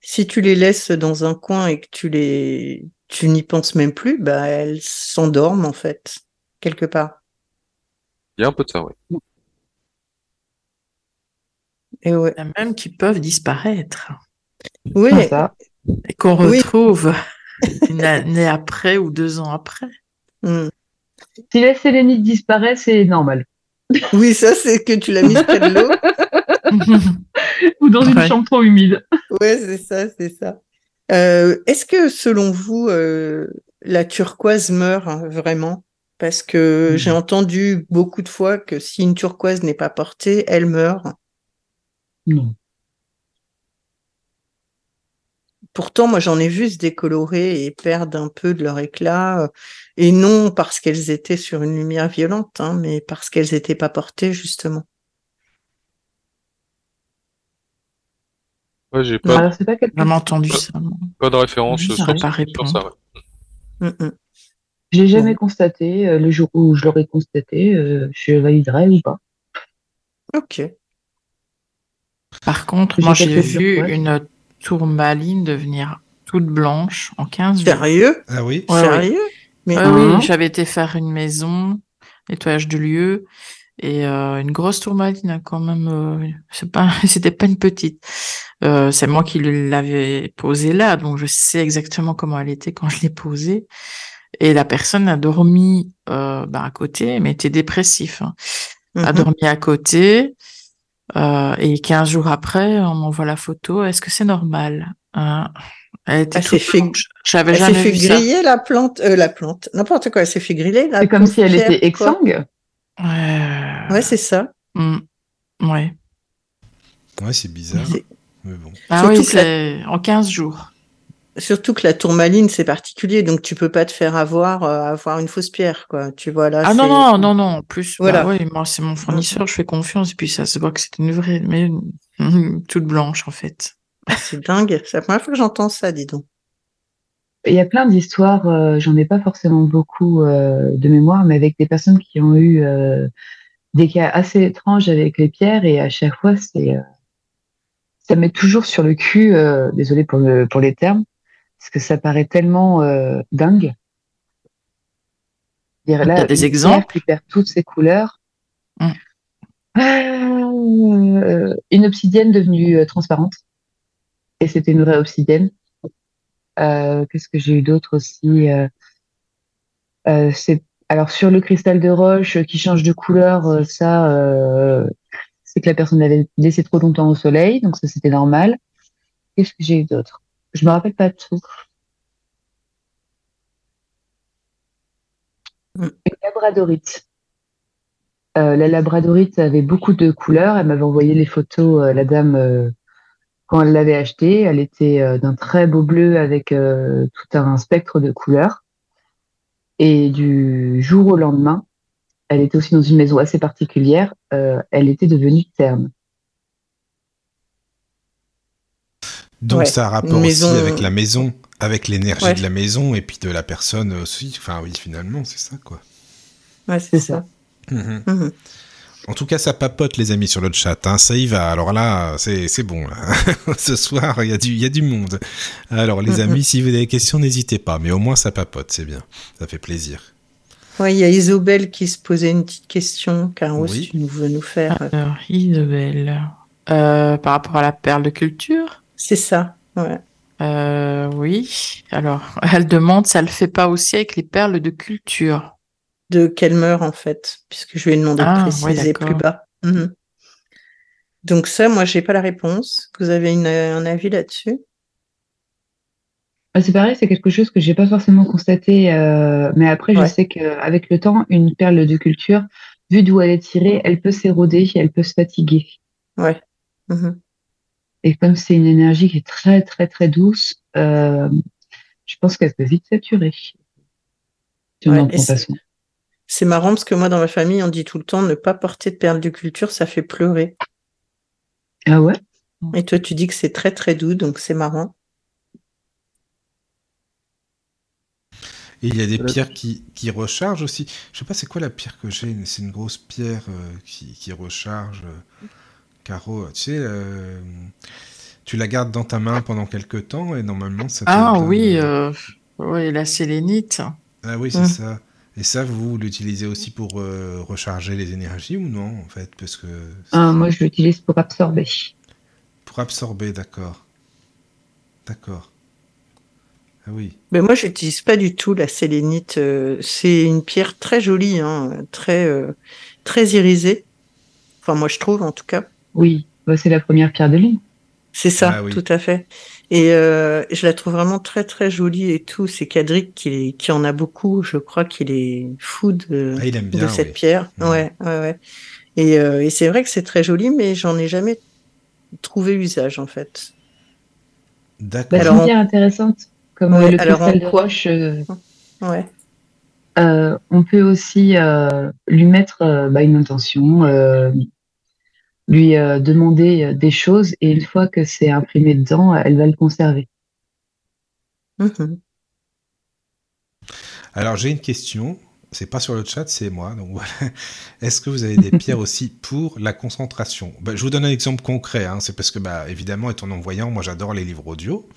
Speaker 3: Si tu les laisses dans un coin et que tu les, tu n'y penses même plus, bah elles s'endorment en fait, quelque part.
Speaker 5: Il y a un peu de ça, oui.
Speaker 3: Et ouais.
Speaker 2: Il y en a même qui peuvent disparaître
Speaker 3: Oui,
Speaker 4: ça.
Speaker 2: et qu'on
Speaker 3: Oui.
Speaker 2: retrouve une année après ou deux ans après.
Speaker 3: Hmm.
Speaker 4: Si la sélénite disparaît, c'est normal.
Speaker 3: oui, ça c'est que tu l'as mise près de l'eau.
Speaker 4: Ou dans une
Speaker 2: Ouais.
Speaker 4: chambre trop humide.
Speaker 3: Ouais, c'est ça, c'est ça. Euh, est-ce que selon vous, euh, la turquoise meurt hein, vraiment? Parce que
Speaker 1: Hmm.
Speaker 3: j'ai entendu beaucoup de fois que si une turquoise n'est pas portée, elle meurt.
Speaker 4: Non.
Speaker 3: Pourtant, moi, j'en ai vu se décolorer et perdre un peu de leur éclat, et non parce qu'elles étaient sur une lumière violente, hein, mais parce qu'elles n'étaient pas portées, justement.
Speaker 5: Ouais, j'ai pas,
Speaker 4: Alors, c'est pas quelque
Speaker 2: J'ai jamais entendu ça. moi.
Speaker 5: pas de référence
Speaker 2: Je
Speaker 5: sur, sur ça. ouais.
Speaker 3: Mm, mm.
Speaker 4: Je l'ai jamais constaté. Euh, Le jour où je l'aurais constaté, euh, je validerais ou pas.
Speaker 3: Ok.
Speaker 2: Par contre,
Speaker 4: J'ai
Speaker 2: moi, j'ai vu une tourmaline devenir toute blanche en 15 jours.
Speaker 3: Sérieux?
Speaker 1: Ah oui.
Speaker 3: Sérieux? Mais
Speaker 4: Hein
Speaker 2: oui, j'avais été faire une maison, nettoyage de lieu, et euh, une grosse tourmaline hein, quand même. euh, c'est pas, c'était pas une petite. Euh, c'est moi qui l'avais posée là, donc je sais exactement comment elle était quand je l'ai posée. Et la personne a dormi euh, bah, à côté, mais était dépressif. hein. A
Speaker 3: Mhm.
Speaker 2: dormi à côté. euh, et 15 jours après, on m'envoie la photo. Est-ce que c'est normal hein? Elle était
Speaker 3: Elle
Speaker 2: toute
Speaker 3: s'est fait- Elle s'est
Speaker 2: jamais
Speaker 3: fait
Speaker 2: vu ça.
Speaker 3: griller la plante, euh, la plante, n'importe quoi, elle s'est fait griller la
Speaker 4: C'est comme si elle était exsangue.
Speaker 2: Euh,
Speaker 3: Ouais, c'est ça.
Speaker 2: hmm, ouais.
Speaker 1: Ouais, c'est bizarre.
Speaker 3: C'est-
Speaker 1: Mais bon.
Speaker 2: Ah
Speaker 3: Surtout
Speaker 2: oui,
Speaker 3: que la-
Speaker 2: c'est en 15 jours.
Speaker 3: Surtout que la tourmaline, c'est particulier, donc tu peux pas te faire avoir, euh, avoir une fausse pierre, quoi. Tu vois, là,
Speaker 2: Ah non,
Speaker 3: c'est-
Speaker 2: non, non, non. En plus,
Speaker 3: Voilà.
Speaker 2: bah ouais, moi, c'est mon fournisseur, je fais confiance. Et puis, ça se voit que c'est une vraie, mais hum, toute blanche, en fait.
Speaker 3: C'est dingue. C'est la première fois que j'entends ça, dis donc.
Speaker 4: Il y a plein d'histoires, euh, j'en ai pas forcément beaucoup euh, de mémoire, mais avec des personnes qui ont eu euh, des cas assez étranges avec les pierres, et à chaque fois, c'est, ça met toujours sur le cul, désolé pour, le, pour les termes, parce que ça paraît tellement dingue. Dire, là,
Speaker 2: Il y a des
Speaker 4: pierre
Speaker 2: exemples?
Speaker 4: qui perd toutes ses couleurs.
Speaker 2: Mm.
Speaker 4: Euh, une obsidienne devenue transparente. Et c'était une vraie obsidienne. Euh, Qu'est-ce que j'ai eu d'autre aussi euh, euh, c'est alors sur le cristal de roche qui change de couleur, ça, euh, c'est que la personne l'avait laissé trop longtemps au soleil, donc ça c'était normal. Qu'est-ce que j'ai eu d'autre? Je me rappelle pas de tout.
Speaker 3: Mm.
Speaker 4: Une labradorite. Euh, la labradorite avait beaucoup de couleurs. Elle m'avait envoyé les photos, euh, la dame, quand elle l'avait achetée. Elle était euh, d'un très beau bleu avec euh, tout un spectre de couleurs. Et du jour au lendemain, elle était aussi dans une maison assez particulière. euh, elle était devenue terne.
Speaker 1: Donc
Speaker 3: Ouais,
Speaker 1: ça a rapport
Speaker 3: maison-
Speaker 1: aussi avec la maison, avec l'énergie
Speaker 3: Ouais.
Speaker 1: de la maison et puis de la personne aussi. Enfin oui, finalement, c'est ça quoi.
Speaker 3: Ouais, c'est
Speaker 4: ça.
Speaker 3: ça.
Speaker 1: Mhm. En tout cas, ça papote les amis sur le chat. hein. Ça y va. Alors là, c'est c'est bon. là. Ce soir, il y, a du- il y a du monde. Alors les amis, si vous avez des questions, n'hésitez pas. Mais au moins, ça papote, c'est bien. Ça fait plaisir.
Speaker 3: Ouais, il y a Isobel qui se posait une petite question, Caros,
Speaker 1: Oui.
Speaker 3: tu veux nous faire.
Speaker 2: Alors, Isabelle. Euh, par rapport à la perle de culture?
Speaker 3: C'est ça. Ouais.
Speaker 2: euh, Oui. Alors, elle demande, ça le fait pas aussi avec les perles de culture?
Speaker 3: De quelle meurt, en fait, puisque je lui ai demandé
Speaker 2: Ah,
Speaker 3: de
Speaker 2: ouais,
Speaker 3: préciser plus bas. Mhm. Donc ça, moi, j'ai pas la réponse. Vous avez une- un avis là-dessus?
Speaker 4: Ah, C'est pareil, c'est quelque chose que j'ai pas forcément constaté, euh, mais après, je sais qu'avec le temps, une perle de culture, vu d'où elle est tirée, elle peut s'éroder, elle peut se fatiguer.
Speaker 3: Ouais. Mhm.
Speaker 4: Et comme c'est une énergie qui est très, très, très douce, euh, je pense qu'elle peut vite saturer. Si on
Speaker 3: Ouais,
Speaker 4: n'en
Speaker 3: et
Speaker 4: prend pas
Speaker 3: c'est- marrant parce que moi, dans ma famille, on dit tout le temps ne pas porter de perles de culture, ça fait pleurer.
Speaker 4: Ah ouais?
Speaker 3: Et toi, tu dis que c'est très très doux, donc c'est marrant.
Speaker 1: Et il y a des
Speaker 5: Voilà.
Speaker 1: pierres qui, qui rechargent aussi. Je sais pas c'est quoi la pierre que j'ai. C'est une grosse pierre euh, qui, qui recharge. euh, Caro, tu sais, euh, tu la gardes dans ta main pendant quelques temps et normalement ça. te
Speaker 2: Ah oui,
Speaker 1: euh,
Speaker 2: euh, oui, la sélénite.
Speaker 1: Ah oui, c'est
Speaker 3: Mm.
Speaker 1: ça. Et ça, vous l'utilisez aussi pour euh, recharger les énergies ou non, en fait Parce que.
Speaker 4: Ah, moi, je l'utilise pour absorber.
Speaker 1: Pour absorber, d'accord. D'accord. Ah oui.
Speaker 3: Mais moi, j'utilise pas du tout la sélénite. euh, c'est une pierre très jolie, hein, très euh, très irisée. Enfin, moi, je trouve en tout cas.
Speaker 4: Oui, bah, c'est la première pierre de lune.
Speaker 3: C'est ça,
Speaker 1: Ah oui.
Speaker 3: tout à fait. Et euh, je la trouve vraiment très très jolie et tout. C'est Cadric qui, qui en a beaucoup. Je crois qu'il est fou de,
Speaker 1: Ah, il aime
Speaker 3: de
Speaker 1: bien.
Speaker 3: cette
Speaker 1: oui.
Speaker 3: pierre. Ouais, ouais, ouais. Et, euh, et c'est vrai que c'est très joli, mais j'en ai jamais trouvé usage en fait.
Speaker 1: D'accord.
Speaker 4: Bah, c'est
Speaker 3: Alors,
Speaker 4: une pierre intéressante. Comme
Speaker 3: Ouais,
Speaker 4: euh, le
Speaker 3: alors,
Speaker 4: cristal
Speaker 3: en
Speaker 4: de
Speaker 3: quoi
Speaker 4: roche, euh,
Speaker 3: Ouais.
Speaker 4: euh, on peut aussi euh, lui mettre euh, bah, une intention, euh, lui euh, demander euh, des choses, et une fois que c'est imprimé dedans, elle va le conserver.
Speaker 3: Mhm.
Speaker 1: Alors j'ai une question. C'est pas sur le chat, c'est moi. Donc voilà. Est-ce que vous avez des pierres aussi pour la concentration? Bah, Je vous donne un exemple concret. hein. C'est parce que, bah, évidemment, étant non-voyant, moi j'adore les livres audio.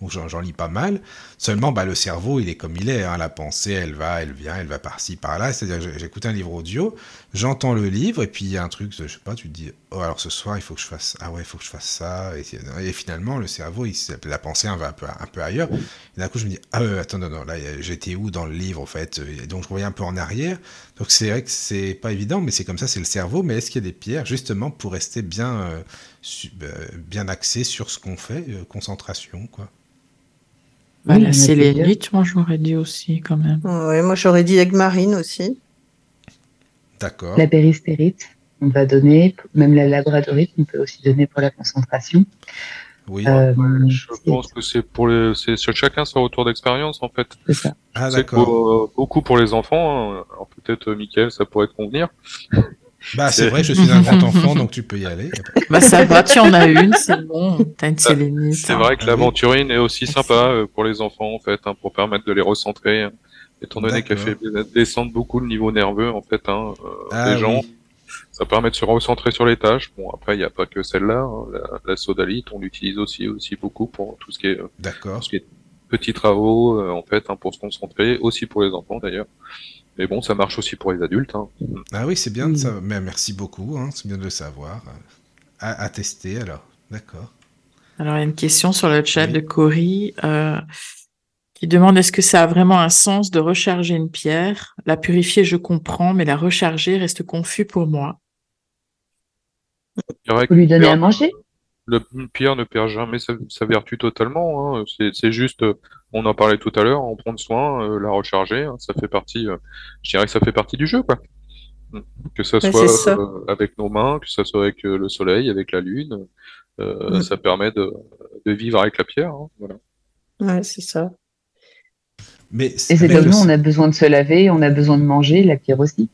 Speaker 1: Donc j'en lis pas mal. Seulement, bah, le cerveau, il est comme il est. hein. La pensée, elle va, elle vient, elle va par-ci, par-là. C'est-à-dire, j'écoute un livre audio, j'entends le livre, et puis il y a un truc, je sais pas, tu te dis, oh, alors ce soir, il faut que je fasse, ah ouais, il faut que je fasse ça. Et, finalement, le cerveau, la pensée elle va un peu, un peu ailleurs. Et d'un coup, je me dis, ah ouais, attends, non, non, là, j'étais où dans le livre, en fait Et Donc, je reviens un peu en arrière. Donc, c'est vrai que c'est pas évident, mais c'est comme ça, c'est le cerveau. Mais est-ce qu'il y a des pierres, justement, pour rester bien, euh, euh, bien axé sur ce qu'on fait, euh, concentration, quoi?
Speaker 4: Oui, en
Speaker 2: la
Speaker 4: a
Speaker 2: sélénite, moi j'aurais dit aussi quand même.
Speaker 3: Ouais, moi j'aurais dit aigle marine aussi.
Speaker 1: D'accord.
Speaker 4: La péristérite, on va donner, même la labradorite, on peut aussi donner pour la concentration.
Speaker 1: Oui.
Speaker 4: Euh,
Speaker 5: Je pense que c'est pour les, c'est sur chacun son retour d'expérience en fait.
Speaker 4: c'est ça.
Speaker 1: ah,
Speaker 5: C'est
Speaker 1: d'accord.
Speaker 5: pour, euh, beaucoup pour les enfants. hein. Alors peut-être euh, Mickaël, ça pourrait te convenir.
Speaker 1: Bah, c'est vrai, je suis un grand enfant, donc tu peux y aller.
Speaker 2: Bah ça va, tu en as une, c'est bon, t'as une sélénite.
Speaker 5: C'est
Speaker 2: hein.
Speaker 5: vrai que l'aventurine est aussi sympa euh, pour les enfants en fait, hein, pour permettre de les recentrer. hein. Étant donné qu'elle fait descendre beaucoup le niveau nerveux en fait hein, euh,
Speaker 1: Ah,
Speaker 5: des gens,
Speaker 1: oui.
Speaker 5: ça permet de se recentrer sur les tâches. Bon après il n'y a pas que celle-là, hein. la, la sodalite on l'utilise aussi aussi beaucoup pour tout ce qui est euh,
Speaker 1: D'accord.
Speaker 5: tout ce qui est petits travaux euh, en fait hein, pour se concentrer, aussi pour les enfants d'ailleurs. Mais bon ça marche aussi pour les adultes. Hein.
Speaker 1: Ah oui, c'est bien de
Speaker 4: Oui.
Speaker 1: ça. Mais merci beaucoup, hein, c'est bien de le savoir. À, à tester, alors. D'accord.
Speaker 2: Alors, il y a une question sur le chat
Speaker 1: Oui.
Speaker 2: de Cory euh, qui demande est-ce que ça a vraiment un sens de recharger une pierre? La purifier, je comprends, mais la recharger reste confus pour moi.
Speaker 4: Faut lui donner à manger?
Speaker 5: Le pierre ne perd jamais sa, sa vertu totalement. Hein. C'est, juste, euh, on en parlait tout à l'heure, en prendre soin, euh, la recharger. hein. Ça fait partie. euh, je dirais que ça fait partie du jeu, quoi. Mm. Que ça soit
Speaker 3: ça.
Speaker 5: euh, avec nos mains, que ça soit avec euh, le soleil, avec la lune. euh,
Speaker 3: Mm.
Speaker 5: Ça permet de, de vivre avec la pierre. hein. Voilà.
Speaker 3: Ouais, c'est ça.
Speaker 1: Mais
Speaker 4: Et c'est comme nous, on a besoin de se laver, on a besoin de manger, la pierre aussi.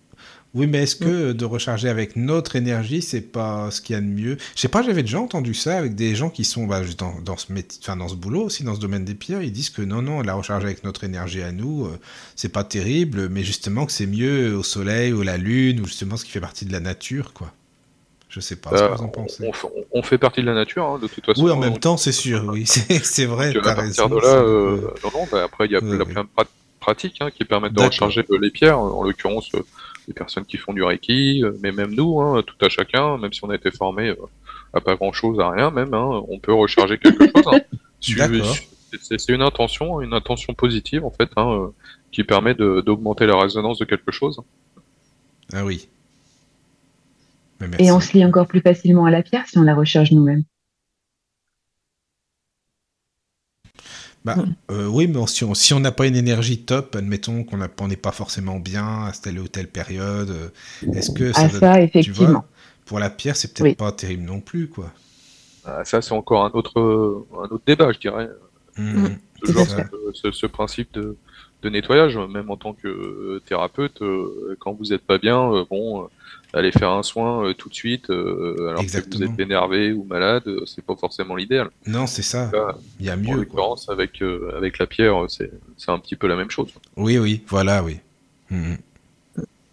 Speaker 1: Oui, mais est-ce que de recharger avec notre énergie, c'est pas ce qu'il y a de mieux? Je sais pas, j'avais déjà entendu ça avec des gens qui sont bah, dans, dans ce métier, enfin dans ce boulot aussi, dans ce domaine des pierres, ils disent que non, non, la recharge avec notre énergie à nous, euh, c'est pas terrible, mais justement que c'est mieux au soleil ou la lune, ou justement ce qui fait partie de la nature, quoi. Je sais pas ce que
Speaker 5: Euh,
Speaker 1: vous en pensez.
Speaker 5: on, on fait partie de la nature, hein, de toute façon.
Speaker 1: Oui, en même temps, c'est sûr, oui, c'est vrai, t'as
Speaker 5: à
Speaker 1: raison.
Speaker 5: partir de
Speaker 1: c'est-
Speaker 5: là, euh, non, non, bah, après, il y a
Speaker 1: Ouais,
Speaker 5: plein, de prat- pratiques hein, qui permettent de recharger euh, les pierres. En l'occurrence, euh, les personnes qui font du Reiki, euh, mais même nous, hein, tout à chacun, même si on a été formé euh, à pas grand-chose, à rien même, hein, on peut recharger quelque chose. Hein. C'est une intention, une intention positive, en fait, hein, euh, qui permet de- d'augmenter la résonance de quelque chose.
Speaker 1: Ah oui.
Speaker 4: Et on se lie encore plus facilement à la pierre si on la recharge nous-mêmes.
Speaker 1: Bah, euh, oui, mais si on si on n'a pas une énergie top, admettons qu'on n'est pas forcément bien à telle ou telle période, euh, est-ce que ça
Speaker 4: Ah
Speaker 1: donne-
Speaker 4: ça,
Speaker 1: tu vois,
Speaker 4: effectivement.
Speaker 1: pour la pierre, c'est peut-être
Speaker 4: Oui.
Speaker 1: pas terrible non plus, quoi.
Speaker 5: Ah, ça, c'est encore un autre, un autre débat, je dirais. Toujours ce, ce- ce principe de, de nettoyage, même en tant que euh, thérapeute, euh, quand vous n'êtes pas bien, euh, bon, aller faire un soin tout de suite, alors que vous êtes énervé ou malade, c'est pas forcément l'idéal.
Speaker 1: Non, c'est ça. Il y a mieux. En
Speaker 5: l'occurrence, avec, avec la pierre, c'est un petit peu la même chose.
Speaker 1: Oui, oui, voilà, oui.
Speaker 3: Mmh.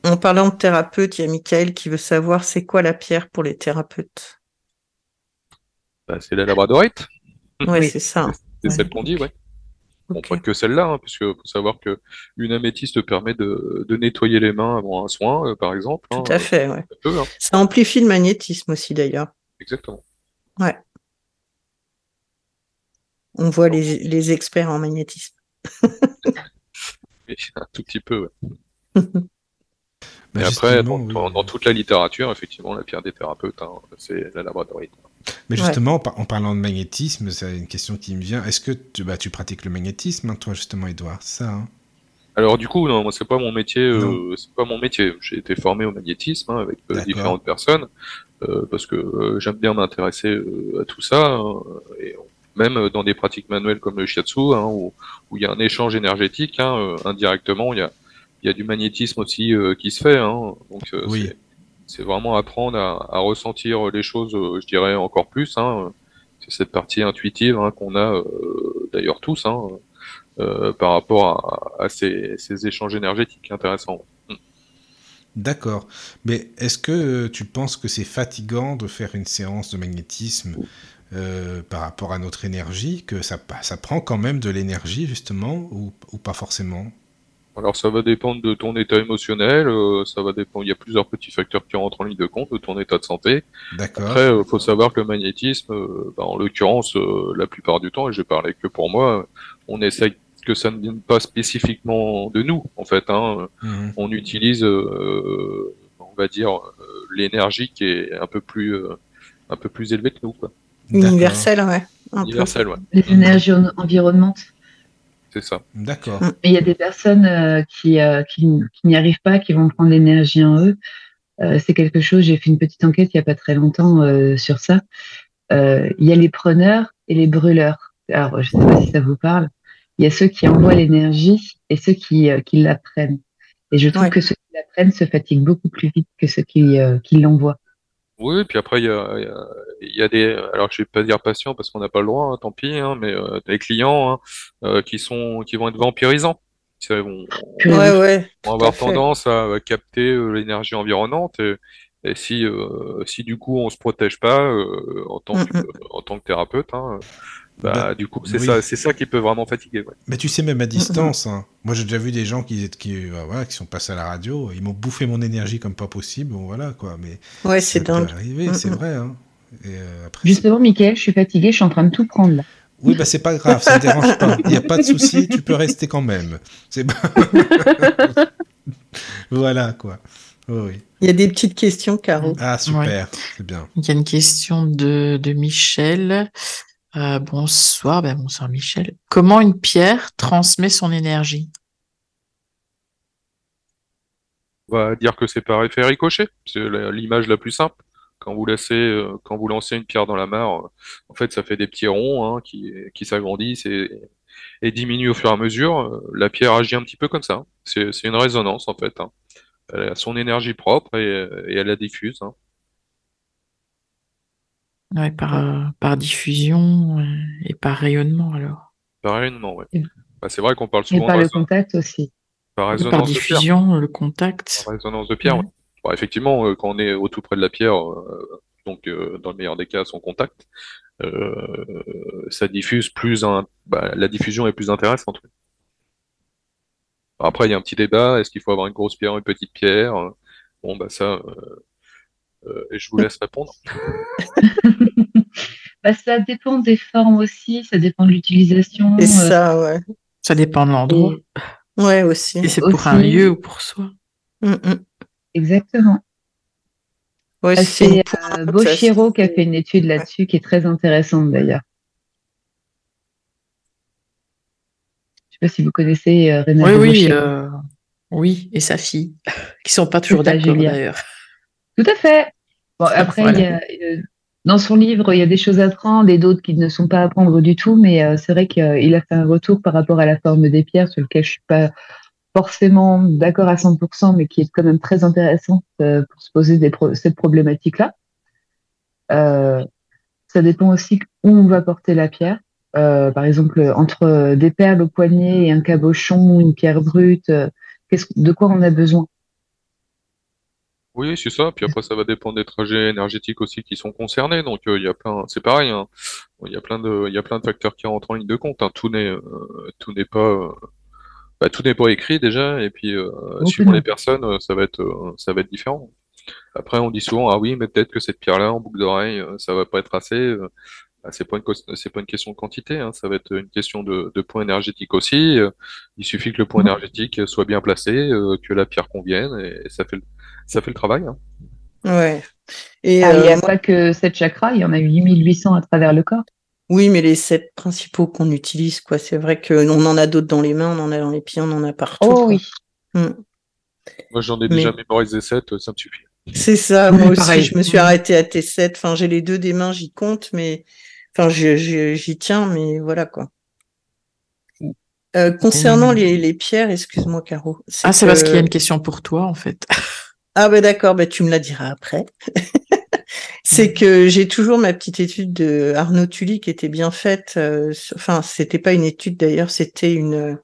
Speaker 3: En parlant de thérapeute, il y a Michael qui veut savoir c'est quoi la pierre pour les thérapeutes?
Speaker 5: Bah, c'est la labradorite.
Speaker 3: oui, c'est ça.
Speaker 5: C'est celle qu'on dit, ouais. Bon, pas que celle-là, hein, puisque faut savoir que une améthyste permet de, nettoyer les mains avant un soin, euh, par exemple.
Speaker 3: Tout hein, à fait, ouais. Hein. Ça amplifie le magnétisme aussi, d'ailleurs.
Speaker 5: Exactement.
Speaker 3: Ouais. On voit les, experts en magnétisme.
Speaker 5: oui, un tout petit peu, ouais. Mais après, dans, toute la littérature, effectivement, la pierre des thérapeutes, c'est la labradorite.
Speaker 1: Mais justement, en parlant de magnétisme, c'est une question qui me vient. Est-ce que tu, bah, tu pratiques le magnétisme, hein, toi, justement, Edouard Ça hein?
Speaker 5: Alors, du coup, non, moi, c'est pas mon métier. Euh, c'est pas mon métier. J'ai été formé au magnétisme hein, avec euh, différentes personnes euh, parce que j'aime bien m'intéresser à tout ça. et même dans des pratiques manuelles comme le shiatsu, où, où il y a un échange énergétique, indirectement, il y a, y a du magnétisme aussi qui se fait. donc, oui c'est vraiment apprendre à, ressentir les choses, euh, je dirais encore plus. Hein. C'est cette partie intuitive hein, qu'on a euh, d'ailleurs tous hein, euh, par rapport à, ces, échanges énergétiques intéressants. Mm.
Speaker 1: D'accord. Mais est-ce que tu penses que c'est fatigant de faire une séance de magnétisme par rapport à notre énergie, que ça, ça prend quand même de l'énergie justement, ou pas forcément?
Speaker 5: Alors ça va dépendre de ton état émotionnel, euh, ça va dépendre. Il y a plusieurs petits facteurs qui rentrent en ligne de compte de ton état de santé.
Speaker 1: D'accord.
Speaker 5: Après, il euh, faut savoir que le magnétisme, euh, bah, en l'occurrence, la plupart du temps, et j'ai parlé que pour moi, on essaye que ça ne vienne pas spécifiquement de nous, en fait. Hein. Mhm. On utilise, on va dire, l'énergie qui est un peu plus, un peu plus élevée que nous. Quoi.
Speaker 3: Universelle, ouais.
Speaker 5: Universelle, ouais.
Speaker 4: L'énergie environnante.
Speaker 5: C'est ça.
Speaker 1: D'accord.
Speaker 4: il y a des personnes euh, qui, euh, qui, n'y arrivent pas, qui vont prendre l'énergie en eux. Euh, c'est quelque chose, j'ai fait une petite enquête il n'y a pas très longtemps sur ça. il y a les preneurs et les brûleurs. Alors, je ne sais pas si ça vous parle. Il y a ceux qui envoient l'énergie et ceux qui, qui la prennent. Et je trouve que ceux qui la prennent se fatiguent beaucoup plus vite que ceux qui, qui l'envoient.
Speaker 5: Oui, puis après, il y a, il y a des, alors je vais pas dire patients parce qu'on n'a pas le droit, hein, tant pis, hein, mais euh, des clients hein, euh, qui sont, qui vont être vampirisants. Ils vont,
Speaker 3: ouais, ouais,
Speaker 5: vont avoir tendance à, capter euh, l'énergie environnante et, et si, si du coup on se protège pas en tant que, en tant que thérapeute, hein, bah, bah, du coup, c'est ça, c'est ça qui peut vraiment fatiguer.
Speaker 1: Mais tu sais, même à distance, hein. moi j'ai déjà vu des gens qui, qui, voilà, qui sont passés à la radio, ils m'ont bouffé mon énergie comme pas possible, bon, voilà quoi. Mais
Speaker 3: ouais, c'est dingue.
Speaker 1: c'est vrai. Hein.
Speaker 4: Euh, Justement, Mickaël, je suis fatigué, je suis en train de tout prendre là.
Speaker 1: Oui, bah c'est pas grave, ça ne dérange pas. Il n'y a pas de souci, tu peux rester quand même. C'est voilà quoi. oui.
Speaker 3: Il y a des petites questions, Caro.
Speaker 1: Ah super, c'est bien.
Speaker 2: Il y a une question de, de Michel. Euh, bonsoir, ben bonsoir Michel. Comment une pierre transmet son énergie?
Speaker 5: On va dire que c'est par effet ricochet. C'est l'image la plus simple quand vous laissez, euh, quand vous lancez une pierre dans la mare, euh, en fait, ça fait des petits ronds hein, qui, s'agrandissent et, diminuent au fur et à mesure. La pierre agit un petit peu comme ça. C'est une résonance en fait. Hein. Elle a son énergie propre et, elle la diffuse. Hein.
Speaker 2: Ouais, par, par diffusion et par rayonnement alors.
Speaker 5: Par rayonnement, oui. Bah, c'est vrai qu'on parle souvent.
Speaker 4: Et par le contact aussi.
Speaker 2: Par, par diffusion, le contact.
Speaker 5: Par résonance de pierre, oui effectivement, euh, quand on est au tout près de la pierre, euh, donc euh, dans le meilleur des cas, son contact, ça diffuse plus un, bah, la diffusion est plus intéressante. Après, il y a un petit débat. Est-ce qu'il faut avoir une grosse pierre ou une petite pierre? Bon, bah ça, et je vous laisse répondre.
Speaker 4: bah, ça dépend des formes aussi, ça dépend de l'utilisation.
Speaker 3: Et ça, ouais.
Speaker 2: Ça dépend de l'endroit.
Speaker 3: Ouais, aussi.
Speaker 2: Et c'est pour un lieu ou pour soi.
Speaker 3: Mm, mm.
Speaker 4: Exactement. c'est euh, Bochiro qui a fait une étude là-dessus qui est très intéressante d'ailleurs. Je ne sais pas si vous connaissez euh,
Speaker 2: Oui, oui, euh, oui, et sa fille, qui sont pas toujours d'accord d'ailleurs.
Speaker 4: Tout à fait. Bon, après, il y a dans son livre, il y a des choses à prendre et d'autres qui ne sont pas à prendre du tout, mais euh, c'est vrai qu'il a fait un retour par rapport à la forme des pierres sur lequel je suis pas forcément d'accord à 100%, mais qui est quand même très intéressante euh, pour se poser des cette problématique-là. Euh, ça dépend aussi où on va porter la pierre. par exemple, entre des perles au poignet et un cabochon, une pierre brute, de quoi on a besoin?
Speaker 5: Oui, c'est ça. Puis après, ça va dépendre des trajets énergétiques aussi qui sont concernés. Donc, euh, il y a plein, c'est pareil. Hein. Il y a plein de, il y a plein de facteurs qui rentrent en ligne de compte. Hein. Tout n'est, euh, tout n'est pas, euh, bah, tout n'est pas écrit déjà. Et puis, suivant les personnes, ça va être, ça va être différent. Après, on dit souvent, ah oui, mais peut-être que cette pierre-là, en boucle d'oreille, ça va pas être assez. Bah, c'est pas une c'est pas une question de quantité, hein. ça va être une question de, de point énergétique aussi. Il suffit que le point énergétique soit bien placé, que la pierre convienne, et ça fait le, ça fait le travail. Hein.
Speaker 3: Ouais.
Speaker 4: Et ah, il n'y a euh, pas que 7 chakras, il y en a 8800 à travers le corps?
Speaker 3: Oui, mais les sept principaux qu'on utilise, quoi. C'est vrai qu'on en a d'autres dans les mains, on en a dans les pieds, on en a partout.
Speaker 4: Oh oui.
Speaker 3: Hmm.
Speaker 5: Moi, j'en ai déjà mémorisé 7, ça me suffit.
Speaker 3: C'est ça, moi aussi, je me suis arrêté à T7. Enfin, j'ai les deux des mains, j'y compte, mais enfin, j'y tiens, mais voilà quoi. Euh, concernant mmh. les, les, pierres, excuse-moi, Caro.
Speaker 2: Ah, c'est parce qu'il y a une question pour toi, en fait.
Speaker 3: Ah ben d'accord, ben tu me la diras après. c'est que j'ai toujours ma petite étude de Arnaud Tully qui était bien faite. Euh, enfin, c'était pas une étude d'ailleurs, c'était une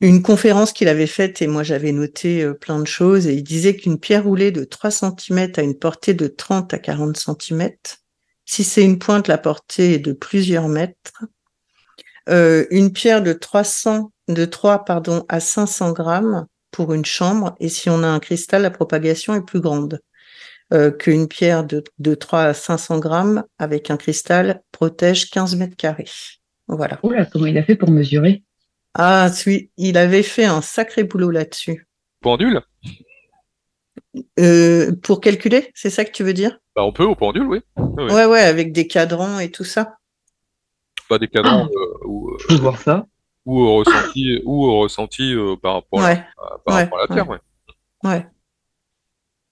Speaker 3: une conférence qu'il avait faite et moi j'avais noté euh, plein de choses et il disait qu'une pierre roulée de 3 cm a une portée de 30 à 40 cm. Si c'est une pointe, la portée est de plusieurs mètres. Euh, une pierre de 300, de 3 pardon, à 500 grammes pour une chambre, et si on a un cristal, la propagation est plus grande euh, qu'une pierre de, de 3 à 500 grammes avec un cristal protège 15 mètres carrés. Voilà.
Speaker 4: Oula, comment il a fait pour mesurer?
Speaker 3: Ah oui, il avait fait un sacré boulot là-dessus.
Speaker 5: Pendule?
Speaker 3: Euh, Pour calculer, c'est ça que tu veux dire?
Speaker 5: Bah, On peut au pendule, oui.
Speaker 3: oui. Ouais, ouais, avec des cadrans et tout ça.
Speaker 5: Pas des cadrans ah. euh, où,
Speaker 4: Je peux voir ça
Speaker 5: ou au ressenti, ou au ressenti euh, par rapport, à, par rapport à la Terre. Ouais.
Speaker 3: ouais.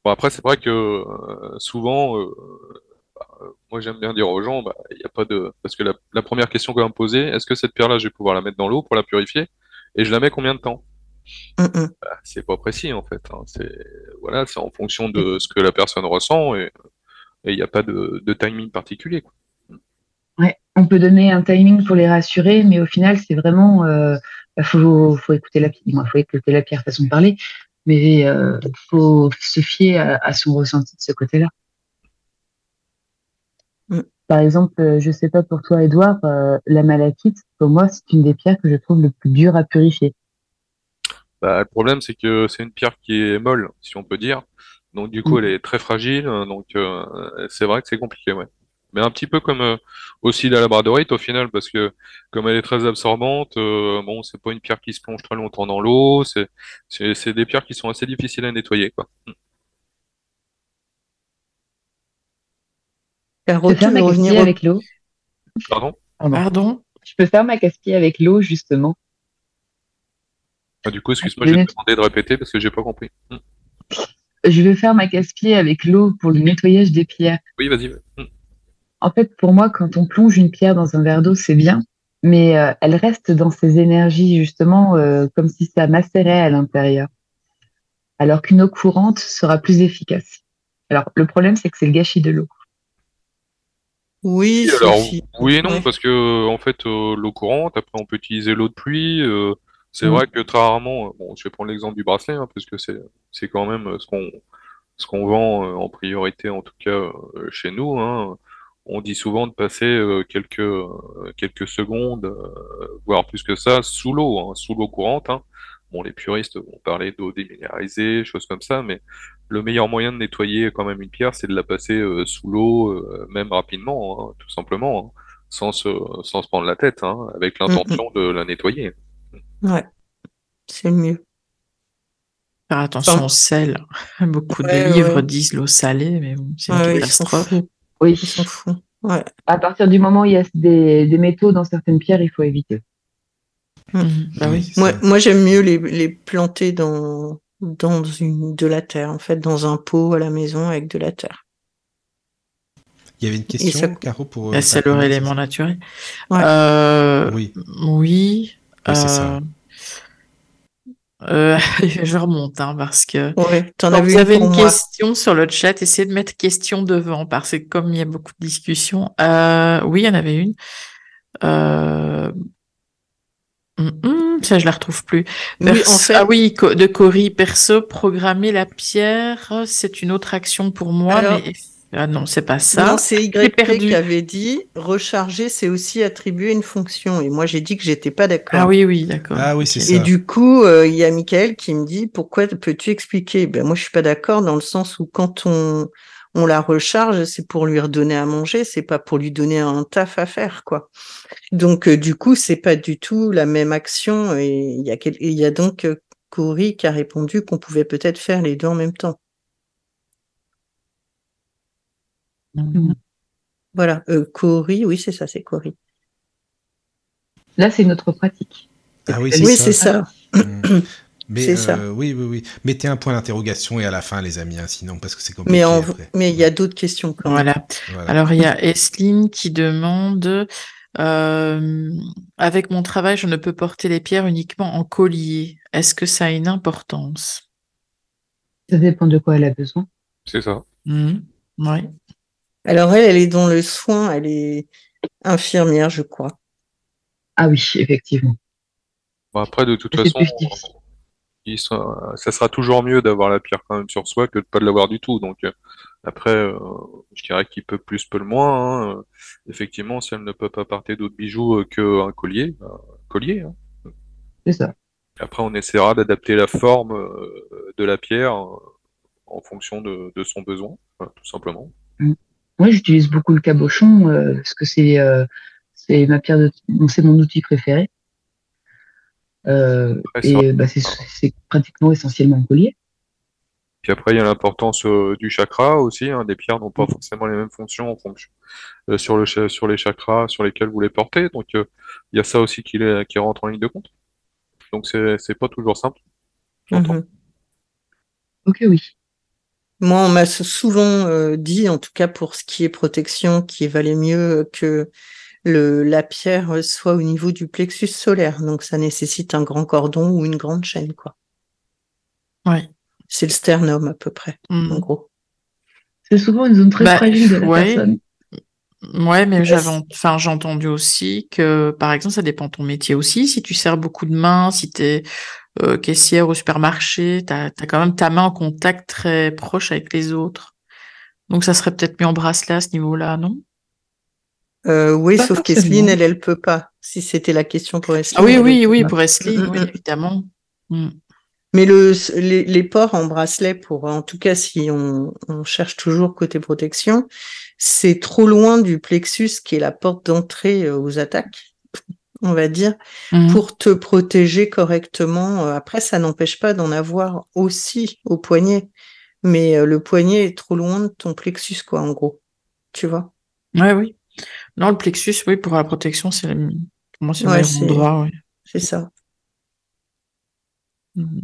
Speaker 5: Bon, après, c'est vrai que euh, souvent, euh, bah, moi j'aime bien dire aux gens, bah, il n'y a pas de. Parce que la, la première question qu'on va me poser, est-ce que cette pierre-là, je vais pouvoir la mettre dans l'eau pour la purifier? Et je la mets combien de temps? Bah, C'est pas précis en fait. Hein. C'est voilà, c'est en fonction de ce que la personne ressent et il n'y a pas de, de timing particulier. Quoi.
Speaker 4: Ouais, on peut donner un timing pour les rassurer, mais au final, c'est vraiment, euh, bah, faut, faut écouter la, il faut écouter la pierre façon de parler, mais euh, faut se fier à, son ressenti de ce côté-là. Mm. Par exemple, euh, je sais pas pour toi, Edouard, euh, la malachite, pour moi, c'est une des pierres que je trouve le plus dur à purifier.
Speaker 5: Bah, le problème, c'est que c'est une pierre qui est molle, si on peut dire. Donc, du coup, mm. elle est très fragile. Donc, c'est vrai que c'est compliqué, ouais mais un petit peu comme euh, aussi la labradorite au final, parce que comme elle est très absorbante, euh, bon, c'est pas une pierre qui se plonge très longtemps dans l'eau, c'est, c'est, des pierres qui sont assez difficiles à nettoyer, quoi.
Speaker 4: Je peux faire ma revenir avec l'eau.
Speaker 5: Pardon?
Speaker 2: Pardon?
Speaker 4: Je peux faire ma casquille avec l'eau, justement.
Speaker 5: Ah, du coup, excuse-moi, je vais te demander de répéter parce que j'ai pas compris. Hmm.
Speaker 4: Je vais faire ma casquille avec l'eau pour le nettoyage des pierres.
Speaker 5: Oui, vas-y. Hmm.
Speaker 4: En fait, pour moi, quand on plonge une pierre dans un verre d'eau, c'est bien, mais euh, elle reste dans ses énergies, justement, euh, comme si ça macérait à l'intérieur. Alors qu'une eau courante sera plus efficace. Alors, le problème, c'est que c'est le gâchis de l'eau.
Speaker 3: Oui,
Speaker 5: alors, oui et non, parce que en fait, euh, l'eau courante, après, on peut utiliser l'eau de pluie. C'est mm. vrai que très rarement, bon, je vais prendre l'exemple du bracelet, hein, parce que c'est c'est quand même ce qu'on ce qu'on vend en priorité, en tout cas chez nous. Hein on dit souvent de passer euh, quelques euh, quelques secondes, euh, voire plus que ça, sous l'eau, hein, sous l'eau courante. Hein. Bon, les puristes vont parler d'eau déminéralisée, choses comme ça, mais le meilleur moyen de nettoyer quand même une pierre, c'est de la passer sous l'eau, même rapidement, hein, tout simplement, sans se sans se prendre la tête, avec l'intention de la nettoyer.
Speaker 3: Ouais, c'est mieux.
Speaker 2: Faire attention au sel. Beaucoup de livres disent l'eau salée, mais c'est une catastrophe.
Speaker 4: Oui, ils s'en foutent. Ouais. À partir du moment où il y a des, des métaux dans certaines pierres, il faut éviter.
Speaker 3: Mmh. Bah oui, moi, moi j'aime mieux les, les, planter dans, dans une, de la terre, en fait, dans un pot à la maison avec de la terre.
Speaker 1: Il y avait une question,
Speaker 3: ça-
Speaker 1: Caro, pour. euh,
Speaker 2: Bah, c'est
Speaker 1: Pac-Man,
Speaker 2: leur
Speaker 1: c'est
Speaker 2: élément
Speaker 1: ça
Speaker 2: naturel.
Speaker 3: Ouais.
Speaker 2: Euh,
Speaker 1: Oui.
Speaker 2: Oui.
Speaker 1: Oui, c'est ça.
Speaker 2: euh, euh, je remonte hein, parce que
Speaker 3: Ouais,
Speaker 2: quand vous avez une
Speaker 3: moi.
Speaker 2: question sur le chat, essayez de mettre question devant parce que comme il y a beaucoup de discussions, euh, oui, il y en avait une. Euh, hum, hum, ça, je la retrouve plus.
Speaker 3: Oui, en fait,
Speaker 2: Ah oui, de Cory, perso, programmer la pierre, c'est une autre action pour moi,
Speaker 3: Alors-
Speaker 2: mais ah non, c'est pas ça.
Speaker 3: non, c'est
Speaker 2: perdu.
Speaker 3: qui avait dit recharger, c'est aussi attribuer une fonction. Et moi, j'ai dit que j'étais pas d'accord.
Speaker 2: Ah oui, oui, d'accord.
Speaker 1: Ah oui, c'est ça.
Speaker 3: Et du coup, euh, il y a Michael qui me dit pourquoi peux-tu expliquer? Ben moi, je suis pas d'accord dans le sens où quand on on la recharge, c'est pour lui redonner à manger, c'est pas pour lui donner un taf à faire, quoi. Donc, euh, du coup, c'est pas du tout la même action. Et il y a quel- il y a donc euh, Cory qui a répondu qu'on pouvait peut-être faire les deux en même temps.
Speaker 2: Mhm.
Speaker 3: Voilà, euh, Cory, oui, c'est ça, c'est Cory.
Speaker 4: Là, c'est notre pratique.
Speaker 1: Ah oui,
Speaker 3: Oui,
Speaker 1: c'est
Speaker 3: c'est
Speaker 1: ça.
Speaker 3: ça.
Speaker 1: Mm. Mais
Speaker 3: C'est
Speaker 1: euh,
Speaker 3: ça.
Speaker 1: oui, oui, oui. Mettez un point d'interrogation et à la fin, les amis, hein, sinon, parce que c'est compliqué
Speaker 3: Mais en,
Speaker 1: après.
Speaker 3: mais il y a d'autres questions quand même.
Speaker 2: Voilà.
Speaker 1: Voilà.
Speaker 2: Alors, il y a Esline qui demande euh, Avec mon travail, je ne peux porter les pierres uniquement en collier. Est-ce que ça a une importance?
Speaker 4: Ça dépend de quoi elle a besoin.
Speaker 5: C'est ça.
Speaker 2: Mhm. Oui.
Speaker 3: Alors elle, elle est dans le soin, elle est infirmière, je crois.
Speaker 4: Ah oui, effectivement.
Speaker 5: Bon, après, de toute façon, ça sera toujours mieux d'avoir la pierre quand même sur soi que de pas de l'avoir du tout. Donc, euh, après, euh, je dirais qu'il peut plus, peut le moins. hein. Euh, Effectivement, si elle ne peut pas porter d'autres bijoux qu'un collier, bah, collier. hein.
Speaker 4: C'est ça.
Speaker 5: Après, on essaiera d'adapter la forme de la pierre en fonction de, de son besoin, voilà, tout simplement.
Speaker 4: Moi, j'utilise beaucoup le cabochon euh, parce que c'est euh, c'est ma pierre de c'est mon outil préféré. Euh, et bah, c'est pratiquement essentiellement un collier.
Speaker 5: Puis après, il y a l'importance euh, du chakra aussi. hein. Des pierres n'ont pas forcément les mêmes fonctions en fonction euh, sur le sur les chakras sur lesquels vous les portez. Donc, euh, il y a ça aussi qui, les- qui rentre en ligne de compte. Donc, c'est c'est pas toujours simple.
Speaker 3: Mhm.
Speaker 4: Ok, oui.
Speaker 3: Moi, on m'a souvent euh, dit, en tout cas pour ce qui est protection, qu'il valait mieux que le, la pierre soit au niveau du plexus solaire. Donc, ça nécessite un grand cordon ou une grande chaîne, quoi.
Speaker 2: Oui.
Speaker 3: C'est le sternum à peu près, en
Speaker 2: Mhm.
Speaker 3: gros.
Speaker 4: C'est souvent une zone très
Speaker 2: Bah,
Speaker 4: fragile de la
Speaker 2: ouais.
Speaker 4: personne.
Speaker 2: Ouais, mais
Speaker 3: Ouais,
Speaker 2: j'avais, enfin, j'ai entendu aussi que, par exemple, ça dépend de ton métier aussi. Si tu sers beaucoup de mains, si tu es caissière au supermarché, tu as, quand même ta main en contact très proche avec les autres. Donc, ça serait peut-être mieux en bracelet à ce niveau-là, non?
Speaker 3: Euh, oui,
Speaker 4: Pas
Speaker 3: sauf qu'Esline, elle, elle peut pas. Si c'était la question pour Esline.
Speaker 2: Ah oui, oui, oui,
Speaker 3: pas.
Speaker 2: pour Esline, oui,
Speaker 3: mm.
Speaker 2: évidemment. Mm.
Speaker 3: Mais le, les, les ports en bracelet, pour, en tout cas, si on, on cherche toujours côté protection, c'est trop loin du plexus qui est la porte d'entrée euh, aux attaques, on va dire,
Speaker 2: Mhm.
Speaker 3: pour te protéger correctement. Euh, Après, ça n'empêche pas d'en avoir aussi au poignet, mais euh, le poignet est trop loin de ton plexus, quoi, en gros. Tu vois?
Speaker 2: Ouais, oui. Non, le plexus, oui, pour la protection, c'est le, pour moi, c'est le
Speaker 3: Ouais,
Speaker 2: meilleur
Speaker 3: c'est-
Speaker 2: endroit, oui.
Speaker 3: C'est ça.
Speaker 2: Mhm.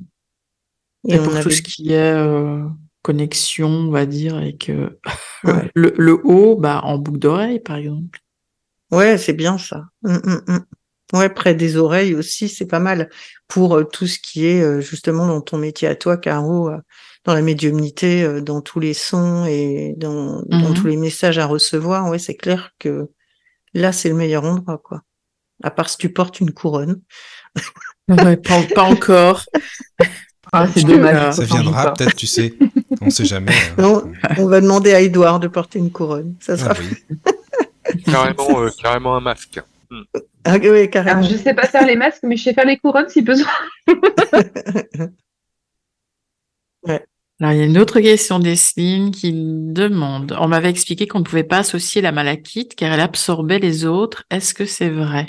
Speaker 3: Et
Speaker 2: pour tout ce qui est euh, connexion, on va dire, avec euh,
Speaker 3: Ouais.
Speaker 2: le, le haut, bah, en boucle d'oreille, par exemple.
Speaker 3: Ouais, c'est bien ça. Hum. Ouais, près des oreilles aussi, c'est pas mal pour euh, tout ce qui est euh, justement dans ton métier à toi, Caro, euh, dans la médiumnité, euh, dans tous les sons et dans, dans
Speaker 2: Mhm.
Speaker 3: tous les messages à recevoir. Ouais, c'est clair que là, c'est le meilleur endroit, quoi. À part si tu portes une couronne.
Speaker 2: Ouais, pas, pas encore.
Speaker 4: Ah, c'est dommage.
Speaker 1: Ça viendra peut-être, tu sais. On sait jamais.
Speaker 3: Non, on va demander à Edouard de porter une couronne. Ça sera.
Speaker 1: Ah oui.
Speaker 5: Carrément, euh, carrément un masque.
Speaker 3: Ah, oui, carrément.
Speaker 4: Alors, je sais pas faire les masques, mais je sais faire les couronnes si besoin.
Speaker 2: Alors, il y a une autre question d'Esline qui demande, on m'avait expliqué qu'on ne pouvait pas associer la malachite car elle absorbait les autres. Est-ce que c'est vrai?